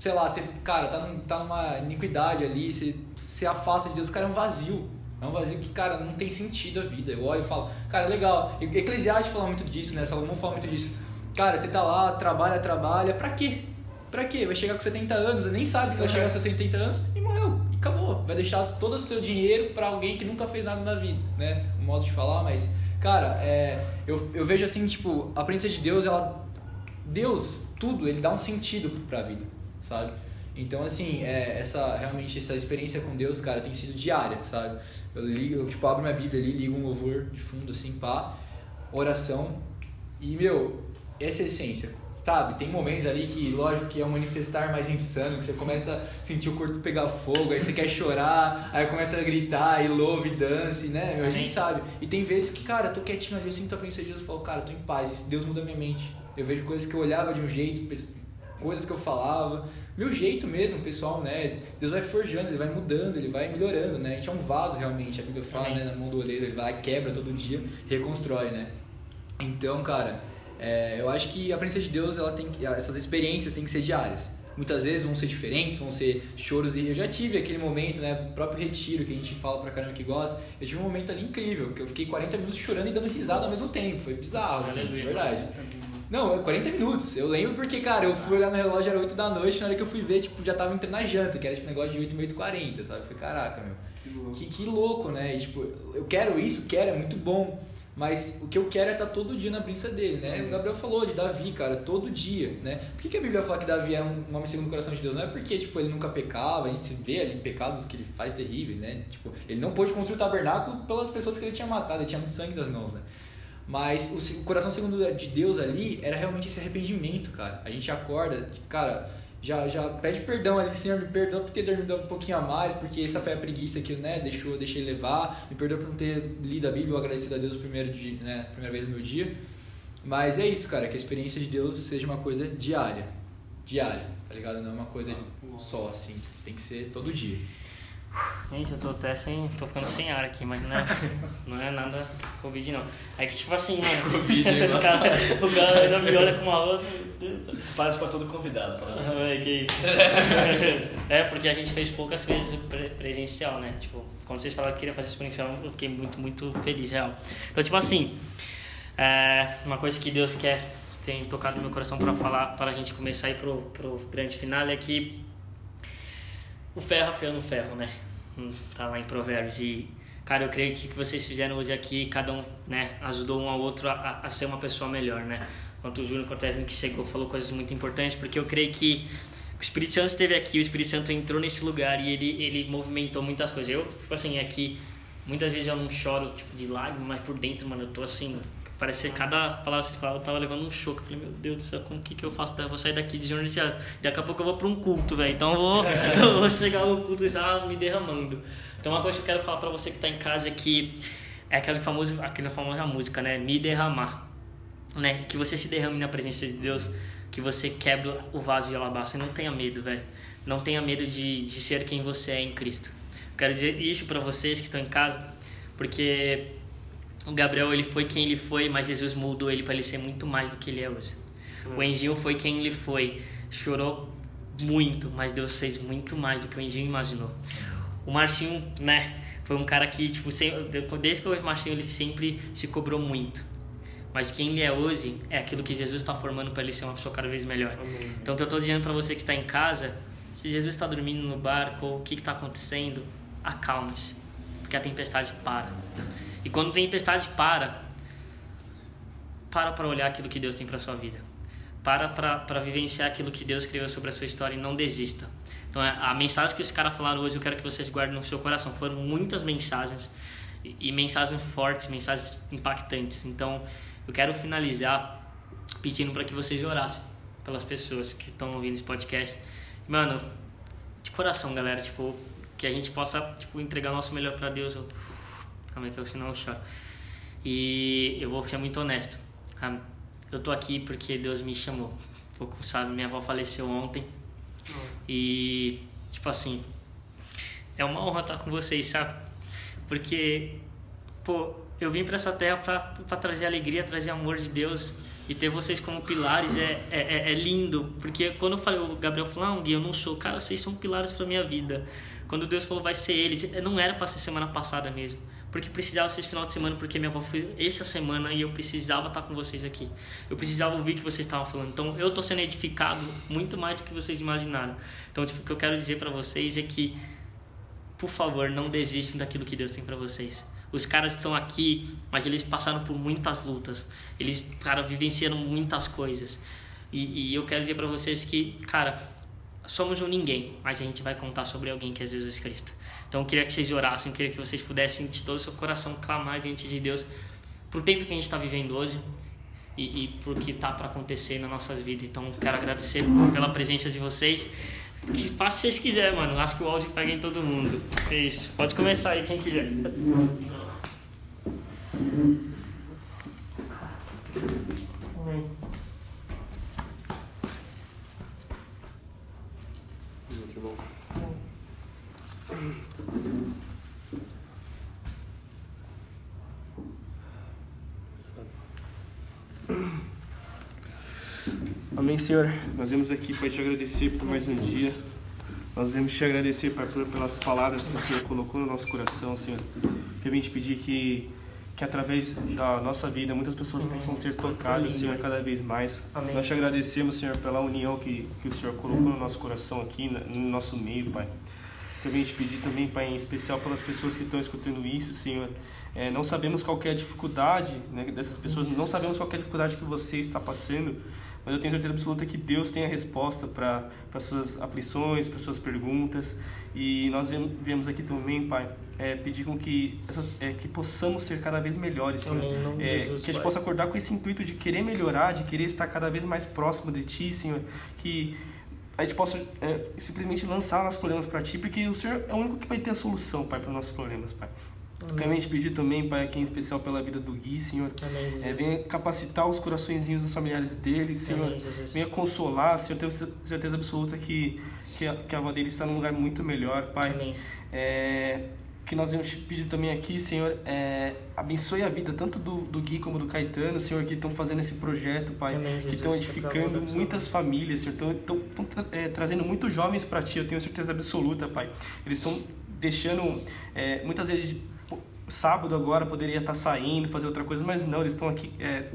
[SPEAKER 4] sei lá, você, cara, tá, num, tá numa iniquidade ali, você se afasta de Deus, cara, é um vazio. É um vazio que, cara, não tem sentido a vida. Eu olho e falo, cara, legal. Eclesiastes fala muito disso, né? Salomão fala muito disso. Cara, você tá lá, trabalha, trabalha, pra quê? Pra quê? Vai chegar com 70 anos, você nem sabe que vai chegar com seus 70 anos e morreu. E acabou. Vai deixar todo o seu dinheiro pra alguém que nunca fez nada na vida, né? Um modo de falar, mas, cara, é, eu, eu vejo assim, tipo, a presença de Deus, ela. Deus, tudo, ele dá um sentido pra vida, sabe? Então, assim, é, essa realmente essa experiência com Deus, cara, tem sido diária, sabe? Eu ligo, eu, tipo, abro minha Bíblia ali, ligo um louvor de fundo, assim, pá, oração. E, meu, essa é a essência, sabe? Tem momentos ali que, lógico, que é um manifestar mais insano, que você começa a sentir o corpo pegar fogo, aí você quer chorar, aí começa a gritar, e louve, dance, né? A gente sabe. E tem vezes que, cara, eu tô quietinho ali, eu sinto a presença de Deus e falo, cara, eu tô em paz, Deus muda minha mente. Eu vejo coisas que eu olhava de um jeito, coisas que eu falava, meu jeito mesmo, pessoal, né? Deus vai forjando, ele vai mudando, ele vai melhorando, né? A gente é um vaso realmente, a Bíblia fala,
[SPEAKER 1] Amém.
[SPEAKER 4] né? Na mão do oleiro, ele vai, quebra todo dia, reconstrói, né? Então, cara, é, eu acho que a presença de Deus, ela tem que- essas experiências têm que ser diárias. muitas vezes vão ser diferentes, vão ser choros e eu já tive aquele momento, né, próprio retiro que a gente fala pra caramba que gosta, eu tive um momento ali incrível, que eu fiquei 40 minutos chorando e dando risada ao mesmo tempo, foi bizarro, assim, de verdade. Não, 40 minutos. Eu lembro porque, cara, eu fui olhar no relógio, era 8 da noite, na hora que eu fui ver, tipo, já tava entrando na janta, que era tipo negócio de 8, 8 40, sabe? Eu falei, caraca, meu. Que, que louco, né? E, tipo, eu quero isso, quero, é muito bom. Mas o que eu quero é estar todo dia na presença dele, né? O Gabriel falou de Davi, cara, todo dia, né? Por que, que a Bíblia fala que Davi era um homem segundo o coração de Deus? Não é porque, tipo, ele nunca pecava, a gente vê ali pecados que ele faz terríveis, né? Tipo, ele não pôde construir o tabernáculo pelas pessoas que ele tinha matado, ele tinha muito sangue das mãos, né? Mas o coração segundo de Deus ali era realmente esse arrependimento, cara. A gente acorda, cara, já, já pede perdão ali, Senhor, me perdoa por ter dormido um pouquinho a mais, porque essa foi a preguiça que né, deixou, deixei levar. Me perdoa por não ter lido a Bíblia ou agradecido a Deus primeiro de, né, primeira vez no meu dia. Mas é isso, cara, que a experiência de Deus seja uma coisa diária. Diária, tá ligado? Não é uma coisa só, assim. Tem que ser todo dia.
[SPEAKER 1] Gente, eu tô até sem. tô ficando sem ar aqui, mas não é, não é nada Covid não. É que tipo assim, mano.
[SPEAKER 4] Covid, né?
[SPEAKER 1] os cara, o cara ainda me olha com uma outra.
[SPEAKER 3] Faz pra todo convidado. fala.
[SPEAKER 1] É, que isso. é, porque a gente fez poucas vezes pre- presencial, né? Tipo, quando vocês falaram que queria fazer experiencial, eu fiquei muito, muito feliz, real. Então, tipo assim, é, uma coisa que Deus quer, tem tocado no meu coração para falar, para a gente começar a ir pro, pro grande final, é que o ferro afiando o ferro, né? Hum, Tá lá em Provérbios. E, cara, eu creio que o que vocês fizeram hoje aqui, cada um, né, ajudou um ao outro a, a ser uma pessoa melhor, né? Quanto o Júnior, quanto o Esme que chegou, falou coisas muito importantes, porque eu creio que o Espírito Santo esteve aqui, o Espírito Santo entrou nesse lugar e ele, ele movimentou muitas coisas. Eu, tipo assim, aqui, muitas vezes eu não choro, tipo, de lágrimas, mas por dentro, mano, eu tô assim, parece que cada palavra que você fala, eu tava levando um choque. Eu falei, meu Deus do céu, como que que eu faço? Eu vou sair daqui de Júnior de. Daqui a pouco eu vou pra um culto, velho. Então eu vou, eu vou chegar no culto já me derramando. Então uma coisa que eu quero falar pra você que tá em casa é que é aquela famosa, aquela famosa música, né? Me derramar né? Que você se derrame na presença de Deus, que você quebra o vaso de alabastro. Não tenha medo, velho. Não tenha medo de, de ser quem você é em Cristo. Quero dizer isso para vocês que estão em casa, porque o Gabriel ele foi quem ele foi, mas Jesus moldou ele para ele ser muito mais do que ele é hoje. O Enzinho foi quem ele foi, chorou muito, mas Deus fez muito mais do que o Enzinho imaginou. O Marcinho, né, foi um cara que, tipo, sem- desde que eu conheço o Marcinho, ele sempre se cobrou muito. Mas quem ele é hoje é aquilo que Jesus está formando para ele ser uma pessoa cada vez melhor. Então, o que eu estou dizendo para você que está em casa, se Jesus está dormindo no barco ou o que está acontecendo, acalme-se, porque a tempestade para. E quando a tempestade para, para para olhar aquilo que Deus tem para sua vida. Para para vivenciar aquilo que Deus criou sobre a sua história e não desista. Então, a a mensagem que os caras falaram hoje, eu quero que vocês guardem no seu coração. Foram muitas mensagens e, e mensagens fortes, mensagens impactantes. Então, eu quero finalizar pedindo para que vocês orassem pelas pessoas que estão ouvindo esse podcast. Mano, de coração, galera, tipo, que a gente possa, tipo, entregar o nosso melhor para Deus. Calma aí que eu eu choro. E eu vou ser muito honesto. Eu tô aqui porque Deus me chamou. Pouco sabe, minha avó faleceu ontem. E, tipo assim, é uma honra estar com vocês, sabe? Porque, pô, eu vim pra essa terra pra trazer alegria, trazer amor de Deus. E ter vocês como pilares é, é, é- é lindo. Porque quando eu falei, o Gabriel falou, não, Gui, eu não sou. Cara, vocês são pilares pra minha vida. Quando Deus falou, vai ser eles, não era pra ser semana passada mesmo. Porque precisava ser esse final de semana, porque minha avó foi essa semana e eu precisava estar com vocês aqui. Eu precisava ouvir o que vocês estavam falando. Então eu tô sendo edificado muito mais do que vocês imaginaram. Então, tipo, o que eu quero dizer pra vocês é que por favor, não desistam daquilo que Deus tem pra vocês. Os caras estão aqui, mas eles passaram por muitas lutas. Eles, cara, vivenciaram muitas coisas. E, e eu quero dizer pra vocês que, cara, somos um ninguém, mas a gente vai contar sobre alguém que é Jesus Cristo. Então eu queria que vocês orassem, eu queria que vocês pudessem de todo o seu coração clamar diante de Deus pro tempo que a gente está vivendo hoje e, e pro que tá para acontecer nas nossas vidas. Então quero agradecer pela presença de vocês. Que faça se vocês quiserem, mano. Acho que o áudio pega em todo mundo. É isso. Pode começar aí quem quiser.
[SPEAKER 2] Amém. Amém, Senhor. Nós vemos aqui, Pai, te agradecer por mais um dia. Nós vemos te agradecer, Pai, pelas palavras que o Senhor colocou no nosso coração, Senhor. Eu vim te pedir que, que através da nossa vida muitas pessoas possam ser tocadas, Senhor, cada vez mais.
[SPEAKER 1] Amém.
[SPEAKER 2] Nós te agradecemos, Senhor, pela união que, que o Senhor colocou no nosso coração aqui, no nosso meio, Pai. Também te pedir também, Pai, em especial pelas pessoas que estão escutando isso, Senhor. É, não sabemos qual é a dificuldade né, dessas pessoas, não sabemos qual é a dificuldade que você está passando, mas eu tenho certeza absoluta que Deus tem a resposta para as suas aflições, para suas perguntas. E nós viemos aqui também, Pai, é, pedir com que, essas, é, que possamos ser cada vez melhores, Senhor.
[SPEAKER 1] Amém,
[SPEAKER 2] É,
[SPEAKER 1] Jesus,
[SPEAKER 2] que a gente
[SPEAKER 1] Pai.
[SPEAKER 2] possa acordar com esse intuito de querer melhorar, de querer estar cada vez mais próximo de Ti, Senhor. Que a gente possa é, simplesmente lançar nossos problemas para Ti, porque o Senhor é o único que vai ter a solução, Pai, para os nossos problemas, Pai. Também te pedir também, Pai, aqui em especial pela vida do Gui, Senhor.
[SPEAKER 1] Amém, Jesus.
[SPEAKER 2] É, venha capacitar os coraçõezinhos dos familiares dele, Senhor.
[SPEAKER 1] Amém.
[SPEAKER 2] Venha consolar, Senhor. Tenho certeza absoluta que, que, a, que a avó dele está num lugar muito melhor, Pai.
[SPEAKER 1] Amém.
[SPEAKER 2] É, que nós vamos pedir também aqui, Senhor, é, abençoe a vida tanto do, do Gui como do Caetano, Senhor, que estão fazendo esse projeto, Pai,
[SPEAKER 1] Amém,
[SPEAKER 2] que
[SPEAKER 1] Jesus.
[SPEAKER 2] estão
[SPEAKER 1] É
[SPEAKER 2] edificando muitas famílias, Senhor, estão, é, trazendo muitos jovens para Ti, eu tenho certeza absoluta, Pai. Eles estão deixando, é, muitas vezes, sábado agora poderia estar saindo, fazer outra coisa, mas não, eles estão aqui é,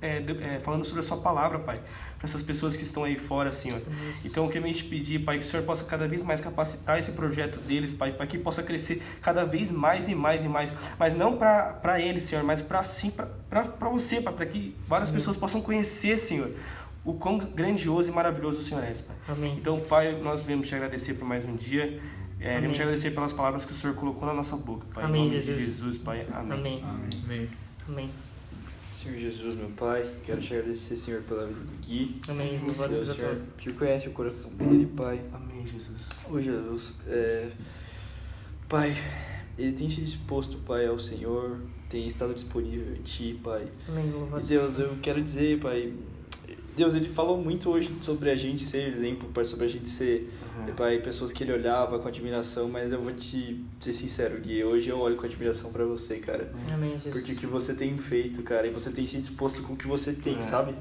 [SPEAKER 2] é, falando sobre a Sua palavra, Pai, essas pessoas que estão aí fora, Senhor. Então, eu quero te pedir, Pai, que o Senhor possa cada vez mais capacitar esse projeto deles, Pai, para que possa crescer cada vez mais e mais e mais. Mas não para eles, Senhor, mas para sim, para você, Pai, para que várias pessoas possam conhecer, Senhor, o quão grandioso e maravilhoso o Senhor é, Pai.
[SPEAKER 1] Amém.
[SPEAKER 2] Então, Pai, nós viemos te agradecer por mais um dia. É,
[SPEAKER 1] Amém.
[SPEAKER 2] viemos te agradecer pelas palavras que o Senhor colocou na nossa boca, Pai.
[SPEAKER 1] Amém,
[SPEAKER 2] em nome
[SPEAKER 1] Jesus.
[SPEAKER 2] de Jesus, Pai. Amém.
[SPEAKER 1] Amém.
[SPEAKER 4] Amém.
[SPEAKER 1] Amém.
[SPEAKER 3] Senhor Jesus, meu Pai, quero te agradecer, Senhor, pela vida do Gui.
[SPEAKER 1] Amém. Louvado
[SPEAKER 3] Deus,
[SPEAKER 1] seja o
[SPEAKER 3] Senhor, que conhece o coração dele, Pai.
[SPEAKER 2] Amém, Jesus.
[SPEAKER 3] Ô Jesus, é... Pai, ele tem se disposto, Pai, ao Senhor, tem estado disponível a Ti, Pai.
[SPEAKER 1] Amém. Louvado
[SPEAKER 3] E Deus, eu quero dizer, Pai, Deus, ele falou muito hoje sobre a gente ser exemplo, Pai, sobre a gente ser, Pai, pessoas que ele olhava com admiração, mas eu vou te ser sincero, Gui, hoje eu olho com admiração pra você, cara.
[SPEAKER 1] Amém, Jesus.
[SPEAKER 3] Porque o que você tem feito, cara, e você tem se disposto com o que você tem,
[SPEAKER 2] É.
[SPEAKER 3] sabe?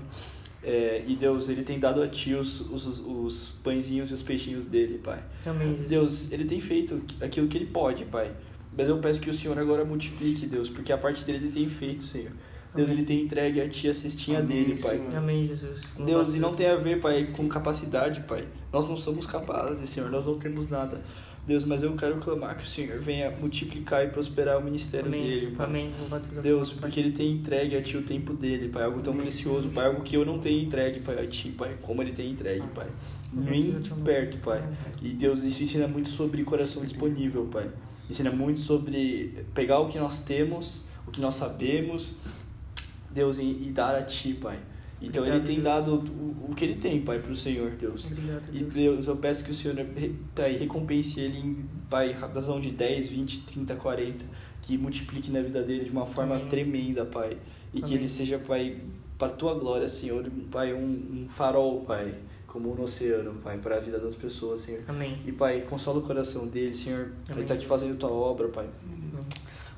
[SPEAKER 3] É, e Deus, ele tem dado a ti os, os, os pãezinhos e os peixinhos dele, Pai.
[SPEAKER 1] Amém, Jesus.
[SPEAKER 3] Deus, ele tem feito aquilo que ele pode, Pai. Mas eu peço que o Senhor agora multiplique, Deus, porque a parte dele ele tem feito, Senhor. Deus, ele tem entregue a ti a cestinha
[SPEAKER 2] Amém,
[SPEAKER 3] dele, Pai.
[SPEAKER 2] Senhor.
[SPEAKER 1] Amém, Jesus. Louvado
[SPEAKER 3] Deus, e não tem a ver, Pai, com capacidade, Pai. Nós não somos capazes, Senhor, nós não temos nada. Deus, mas eu quero clamar que o Senhor venha multiplicar e prosperar o ministério
[SPEAKER 1] Amém.
[SPEAKER 3] dele, Pai.
[SPEAKER 1] Amém.
[SPEAKER 3] Deus, porque Ele tem entregue a Ti o tempo dele, Pai, algo tão precioso, Pai, algo que eu não tenho entregue, Pai, a Ti, Pai, como Ele tem entregue, Pai. Vem de perto, Pai. E Deus, isso ensina muito sobre coração disponível, Pai. Ensina muito sobre pegar o que nós temos, o que nós sabemos, Deus, e, e dar a Ti, Pai. Então
[SPEAKER 1] Obrigado,
[SPEAKER 3] Ele tem
[SPEAKER 1] Deus.
[SPEAKER 3] dado o, o que Ele tem, Pai, para o Senhor, Deus.
[SPEAKER 1] Obrigado,
[SPEAKER 3] E
[SPEAKER 1] Deus.
[SPEAKER 3] Deus, eu peço que o Senhor pai, recompense ele em pai, razão de 10, 20, 30, 40, que multiplique na vida dele de uma forma
[SPEAKER 1] Amém.
[SPEAKER 3] tremenda, Pai. E que
[SPEAKER 1] Amém.
[SPEAKER 3] ele seja, Pai, para tua glória, Senhor, Pai, um, um farol, Pai, como no oceano, Pai, para a vida das pessoas, Senhor.
[SPEAKER 1] Amém.
[SPEAKER 3] E, Pai, consola o coração dele, Senhor. Ele
[SPEAKER 1] Amém,
[SPEAKER 3] está aqui
[SPEAKER 1] Jesus.
[SPEAKER 3] fazendo tua obra, Pai.
[SPEAKER 1] Amém.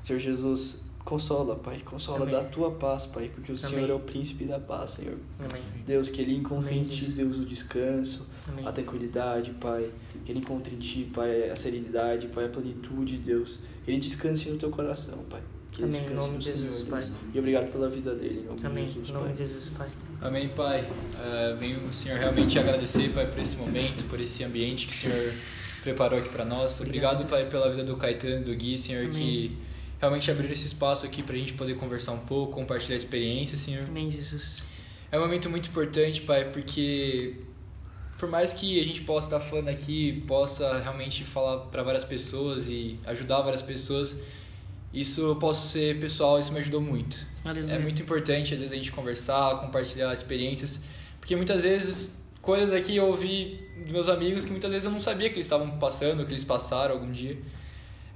[SPEAKER 3] Senhor Jesus, consola, Pai, consola,
[SPEAKER 1] Amém.
[SPEAKER 3] dá a tua paz, Pai, porque o Senhor
[SPEAKER 1] Amém.
[SPEAKER 3] é o príncipe da paz, Senhor.
[SPEAKER 1] Amém.
[SPEAKER 3] Deus, que ele encontre
[SPEAKER 1] Amém,
[SPEAKER 3] em ti. Deus, o descanso,
[SPEAKER 1] Amém.
[SPEAKER 3] a tranquilidade, Pai. Que ele encontre em ti, Pai, a serenidade, Pai, a plenitude, Deus. Que ele descanse no teu coração, Pai. Que ele
[SPEAKER 1] Amém, em nome
[SPEAKER 3] no
[SPEAKER 1] de Jesus,
[SPEAKER 3] Senhor,
[SPEAKER 1] Pai.
[SPEAKER 3] Deus. E obrigado pela vida dele, em nome
[SPEAKER 1] Amém.
[SPEAKER 3] de Jesus,
[SPEAKER 1] Em nome
[SPEAKER 3] Pai.
[SPEAKER 1] de Jesus, Pai.
[SPEAKER 4] Amém, Pai. Eh, venho o Senhor realmente agradecer, Pai, por esse momento, por esse ambiente que o Senhor preparou aqui para nós.
[SPEAKER 1] Obrigado,
[SPEAKER 4] Obrigado. Pai, pela vida do Caetano e do Gui, Senhor,
[SPEAKER 1] Amém.
[SPEAKER 4] que realmente abriram esse espaço aqui para a gente poder conversar um pouco, compartilhar experiências, Senhor.
[SPEAKER 1] Amém, Jesus.
[SPEAKER 4] É um momento muito importante, Pai, porque por mais que a gente possa estar falando aqui, possa realmente falar para várias pessoas e ajudar várias pessoas, isso eu posso ser pessoal, isso me ajudou muito.
[SPEAKER 1] Aleluia.
[SPEAKER 4] É muito importante, às vezes, a gente conversar, compartilhar experiências, porque muitas vezes, coisas aqui eu ouvi dos meus amigos que muitas vezes eu não sabia que eles estavam passando, que eles passaram algum dia.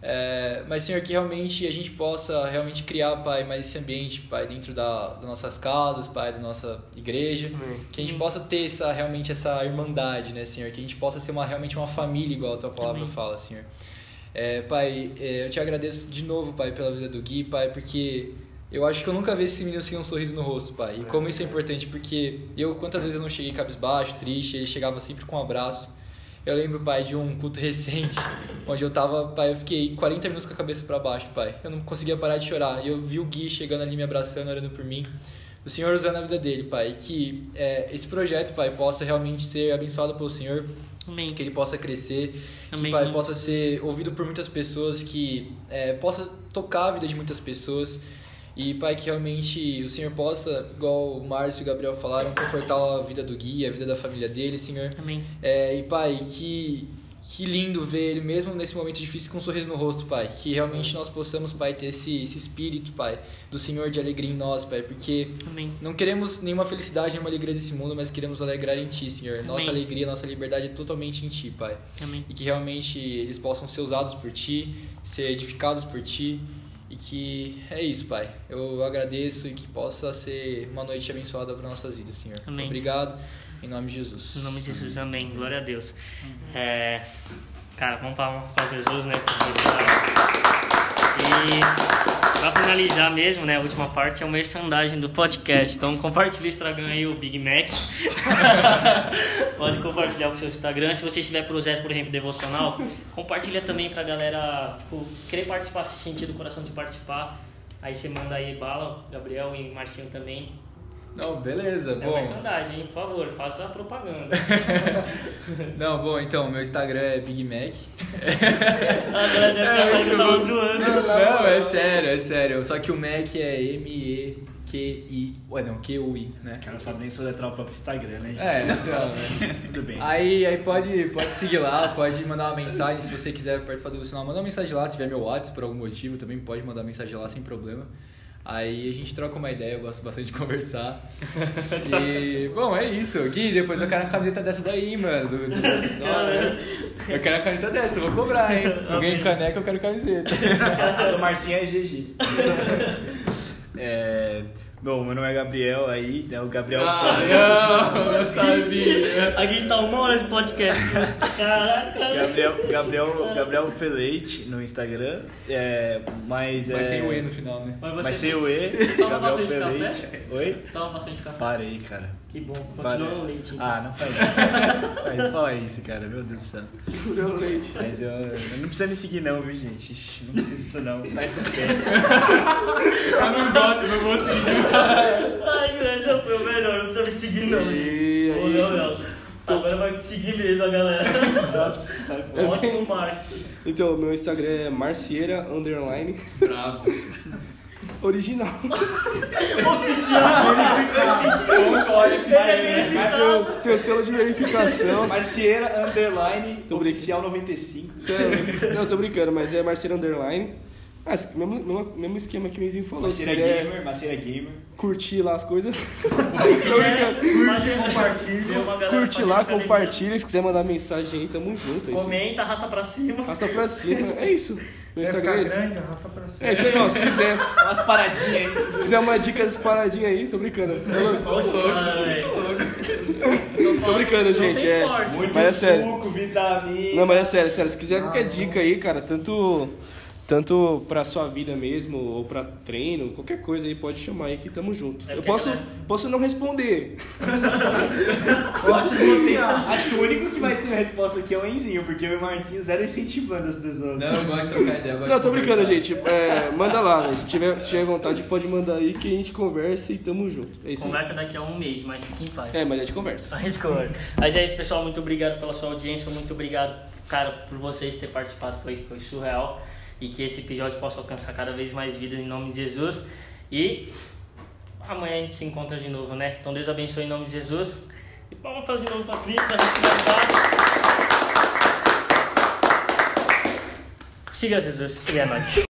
[SPEAKER 4] É, mas, Senhor, que realmente a gente possa realmente criar, Pai, mais esse ambiente, Pai, dentro da, das nossas casas, Pai, da nossa igreja,
[SPEAKER 2] Amém.
[SPEAKER 4] que a gente possa ter essa, realmente essa irmandade, né, Senhor? Que a gente possa ser uma, realmente uma família, igual a Tua palavra
[SPEAKER 1] Amém.
[SPEAKER 4] fala, Senhor. É, pai, é, eu te agradeço de novo, Pai, pela vida do Gui, Pai, porque Eu acho que eu nunca vi esse menino sem um sorriso no rosto, pai. E como isso é importante, porque eu, quantas vezes eu não cheguei cabisbaixo, triste, ele chegava sempre com um abraço. Eu lembro, pai, de um culto recente, onde eu tava, pai, eu fiquei 40 minutos com a cabeça para baixo, pai. Eu não conseguia parar de chorar. E eu vi o Gui chegando ali me abraçando, orando por mim. O Senhor usando a vida dele, pai. Que é, esse projeto, pai, possa realmente ser abençoado pelo Senhor.
[SPEAKER 1] Amém.
[SPEAKER 4] Que ele possa crescer,
[SPEAKER 1] Amém.
[SPEAKER 4] que pai, possa ser ouvido por muitas pessoas, que é, possa tocar a vida de muitas pessoas. E, pai, que realmente o Senhor possa, igual o Márcio e o Gabriel falaram, confortar a vida do Gui, a vida da família dele, Senhor.
[SPEAKER 1] Amém.
[SPEAKER 4] É, e, pai, que, que lindo ver ele, mesmo nesse momento difícil, com um sorriso no rosto, pai. Que realmente nós possamos, pai, ter esse, esse espírito, pai, do Senhor de alegria em nós, pai. Porque
[SPEAKER 1] Amém.
[SPEAKER 4] não queremos nenhuma felicidade, nenhuma alegria desse mundo, mas queremos alegrar em Ti, Senhor. Nossa
[SPEAKER 1] Amém.
[SPEAKER 4] alegria, nossa liberdade é totalmente em Ti, pai.
[SPEAKER 1] Amém.
[SPEAKER 4] E que realmente eles possam ser usados por Ti, ser edificados por Ti. E que é isso, Pai. Eu agradeço e que possa ser uma noite abençoada para nossas vidas, Senhor.
[SPEAKER 1] Amém.
[SPEAKER 4] Obrigado. Em nome de Jesus.
[SPEAKER 1] Em nome de Jesus, amém. Glória a Deus. É, cara, vamos falar para Jesus, né? E pra finalizar mesmo, né? A última parte é o merchandising do podcast. Então compartilha o Instagram aí, o Big Mac. Pode compartilhar com o seu Instagram. Se você estiver projeto, por exemplo, devocional, compartilha também pra galera tipo, querer participar, se sentir do coração de participar. Aí você manda aí bala, Gabriel e Martinho também.
[SPEAKER 4] Não, beleza.
[SPEAKER 1] É
[SPEAKER 4] Bom,
[SPEAKER 1] merchandising, hein? Por favor, faça a propaganda.
[SPEAKER 4] não, bom, então, meu Instagram é Big Mac.
[SPEAKER 1] A galera deve estar achando que eu tava zoando.
[SPEAKER 4] Não, é sério, é sério. Só que o Mac é M-E-Q-I. Ué, não, Q-U-I, né?
[SPEAKER 3] Os caras não sabem nem soletrar o próprio Instagram, né, gente?
[SPEAKER 4] É, então, né?
[SPEAKER 3] Tudo bem.
[SPEAKER 4] Aí, aí pode, pode seguir lá, pode mandar uma mensagem se você quiser participar do devocional. Manda uma mensagem lá, se tiver meu WhatsApp por algum motivo, também pode mandar mensagem lá sem problema. Aí a gente troca uma ideia, eu gosto bastante de conversar. E, bom, é isso. Gui, depois eu quero uma camiseta dessa daí, mano. Do, do- eu quero uma camiseta dessa, eu vou cobrar, hein? Alguém caneca, eu quero camiseta.
[SPEAKER 3] Do Marcinho é GG. É, bom, meu nome é Gabriel aí, né? O Gabriel.
[SPEAKER 4] não, eu sabia.
[SPEAKER 1] Aqui tá uma hora de podcast. Caraca.
[SPEAKER 3] Gabriel, Gabriel, Gabriel Peleite no Instagram. É, mas é.
[SPEAKER 4] Vai sem o E no final, né?
[SPEAKER 1] Mas você
[SPEAKER 3] Mas sem o E.
[SPEAKER 1] Toma
[SPEAKER 3] Gabriel
[SPEAKER 1] bastante
[SPEAKER 3] Peleite.
[SPEAKER 1] café?
[SPEAKER 3] Oi?
[SPEAKER 1] Toma bastante café.
[SPEAKER 3] Parei, cara.
[SPEAKER 1] Que bom. Continua no leite. então.
[SPEAKER 3] Ah, não faz isso. Não fala isso, cara. Meu Deus do céu.
[SPEAKER 2] Meu leite.
[SPEAKER 3] Mas eu, eu não precisa me seguir, não, viu, gente? Ixi, Não precisa disso, não. Tá tudo bem.
[SPEAKER 4] Eu não gosto, não vou seguir.
[SPEAKER 1] Ai, meu, esse foi o melhor. Não precisa me seguir, não.
[SPEAKER 2] E
[SPEAKER 1] Ô, não, não. Agora vai te seguir mesmo, a galera.
[SPEAKER 3] Nossa, fora.
[SPEAKER 1] Ótimo marketing.
[SPEAKER 2] Então, meu Instagram é Marcieira Underline
[SPEAKER 4] Bravo.
[SPEAKER 2] Original.
[SPEAKER 1] Oficial.
[SPEAKER 2] Eu tenho selo de verificação.
[SPEAKER 3] Marcieira Underline
[SPEAKER 2] Tô
[SPEAKER 3] Oficial 95.
[SPEAKER 2] Sério? Não, tô brincando, mas é Marcieira Underline. Ah, mesmo, mesmo, mesmo esquema que o Menzinho falou. Quiser
[SPEAKER 3] Gamer, Marcieira Gamer.
[SPEAKER 2] curtir lá as coisas,
[SPEAKER 1] Curte, compartilha.
[SPEAKER 2] curte lá, compartilha. Se quiser mandar mensagem aí, tamo junto. É.
[SPEAKER 1] Comenta, arrasta pra cima.
[SPEAKER 2] Arrasta pra cima. É isso. Meu Instagram
[SPEAKER 5] ficar
[SPEAKER 2] é
[SPEAKER 5] grande, arrasta pra cima.
[SPEAKER 2] É isso aí, ó. Se quiser,
[SPEAKER 3] Umas paradinhas aí.
[SPEAKER 2] se quiser uma dica desse paradinha aí, tô brincando.
[SPEAKER 1] Nossa, cara, velho.
[SPEAKER 2] Tô brincando, gente. É,
[SPEAKER 3] Muito
[SPEAKER 2] mas é sério.
[SPEAKER 3] suco, vitamina.
[SPEAKER 2] Não, mas é sério, sério. Se quiser qualquer dica aí, cara, tanto, tanto pra sua vida mesmo, ou pra treino, qualquer coisa aí, pode chamar aí que tamo junto.
[SPEAKER 1] É
[SPEAKER 2] Eu posso,
[SPEAKER 1] né?
[SPEAKER 2] posso não responder.
[SPEAKER 3] Eu acho que, você, acho que o único que vai ter a resposta aqui é o Enzinho, porque eu e o Marcinho zero incentivando as pessoas.
[SPEAKER 4] Não, eu gosto de trocar ideia. eu gosto
[SPEAKER 2] Não,
[SPEAKER 4] de
[SPEAKER 2] tô brincando, gente. É, manda lá, né? Se tiver, tiver vontade, pode mandar aí que a gente conversa e tamo junto. É isso aí.
[SPEAKER 1] Conversa daqui a um mês, mas fique em paz.
[SPEAKER 2] É, mas a gente conversa.
[SPEAKER 1] Mas. Mas é isso, pessoal. Muito obrigado pela sua audiência. Muito obrigado, cara, por vocês terem participado. Foi, foi surreal. E que esse episódio possa alcançar cada vez mais vidas em nome de Jesus. E amanhã a gente se encontra de novo, né? Então Deus abençoe em nome de Jesus. E vamos fazer de novo pra Cristo, pra gente finalizar. Siga Jesus. E é nóis.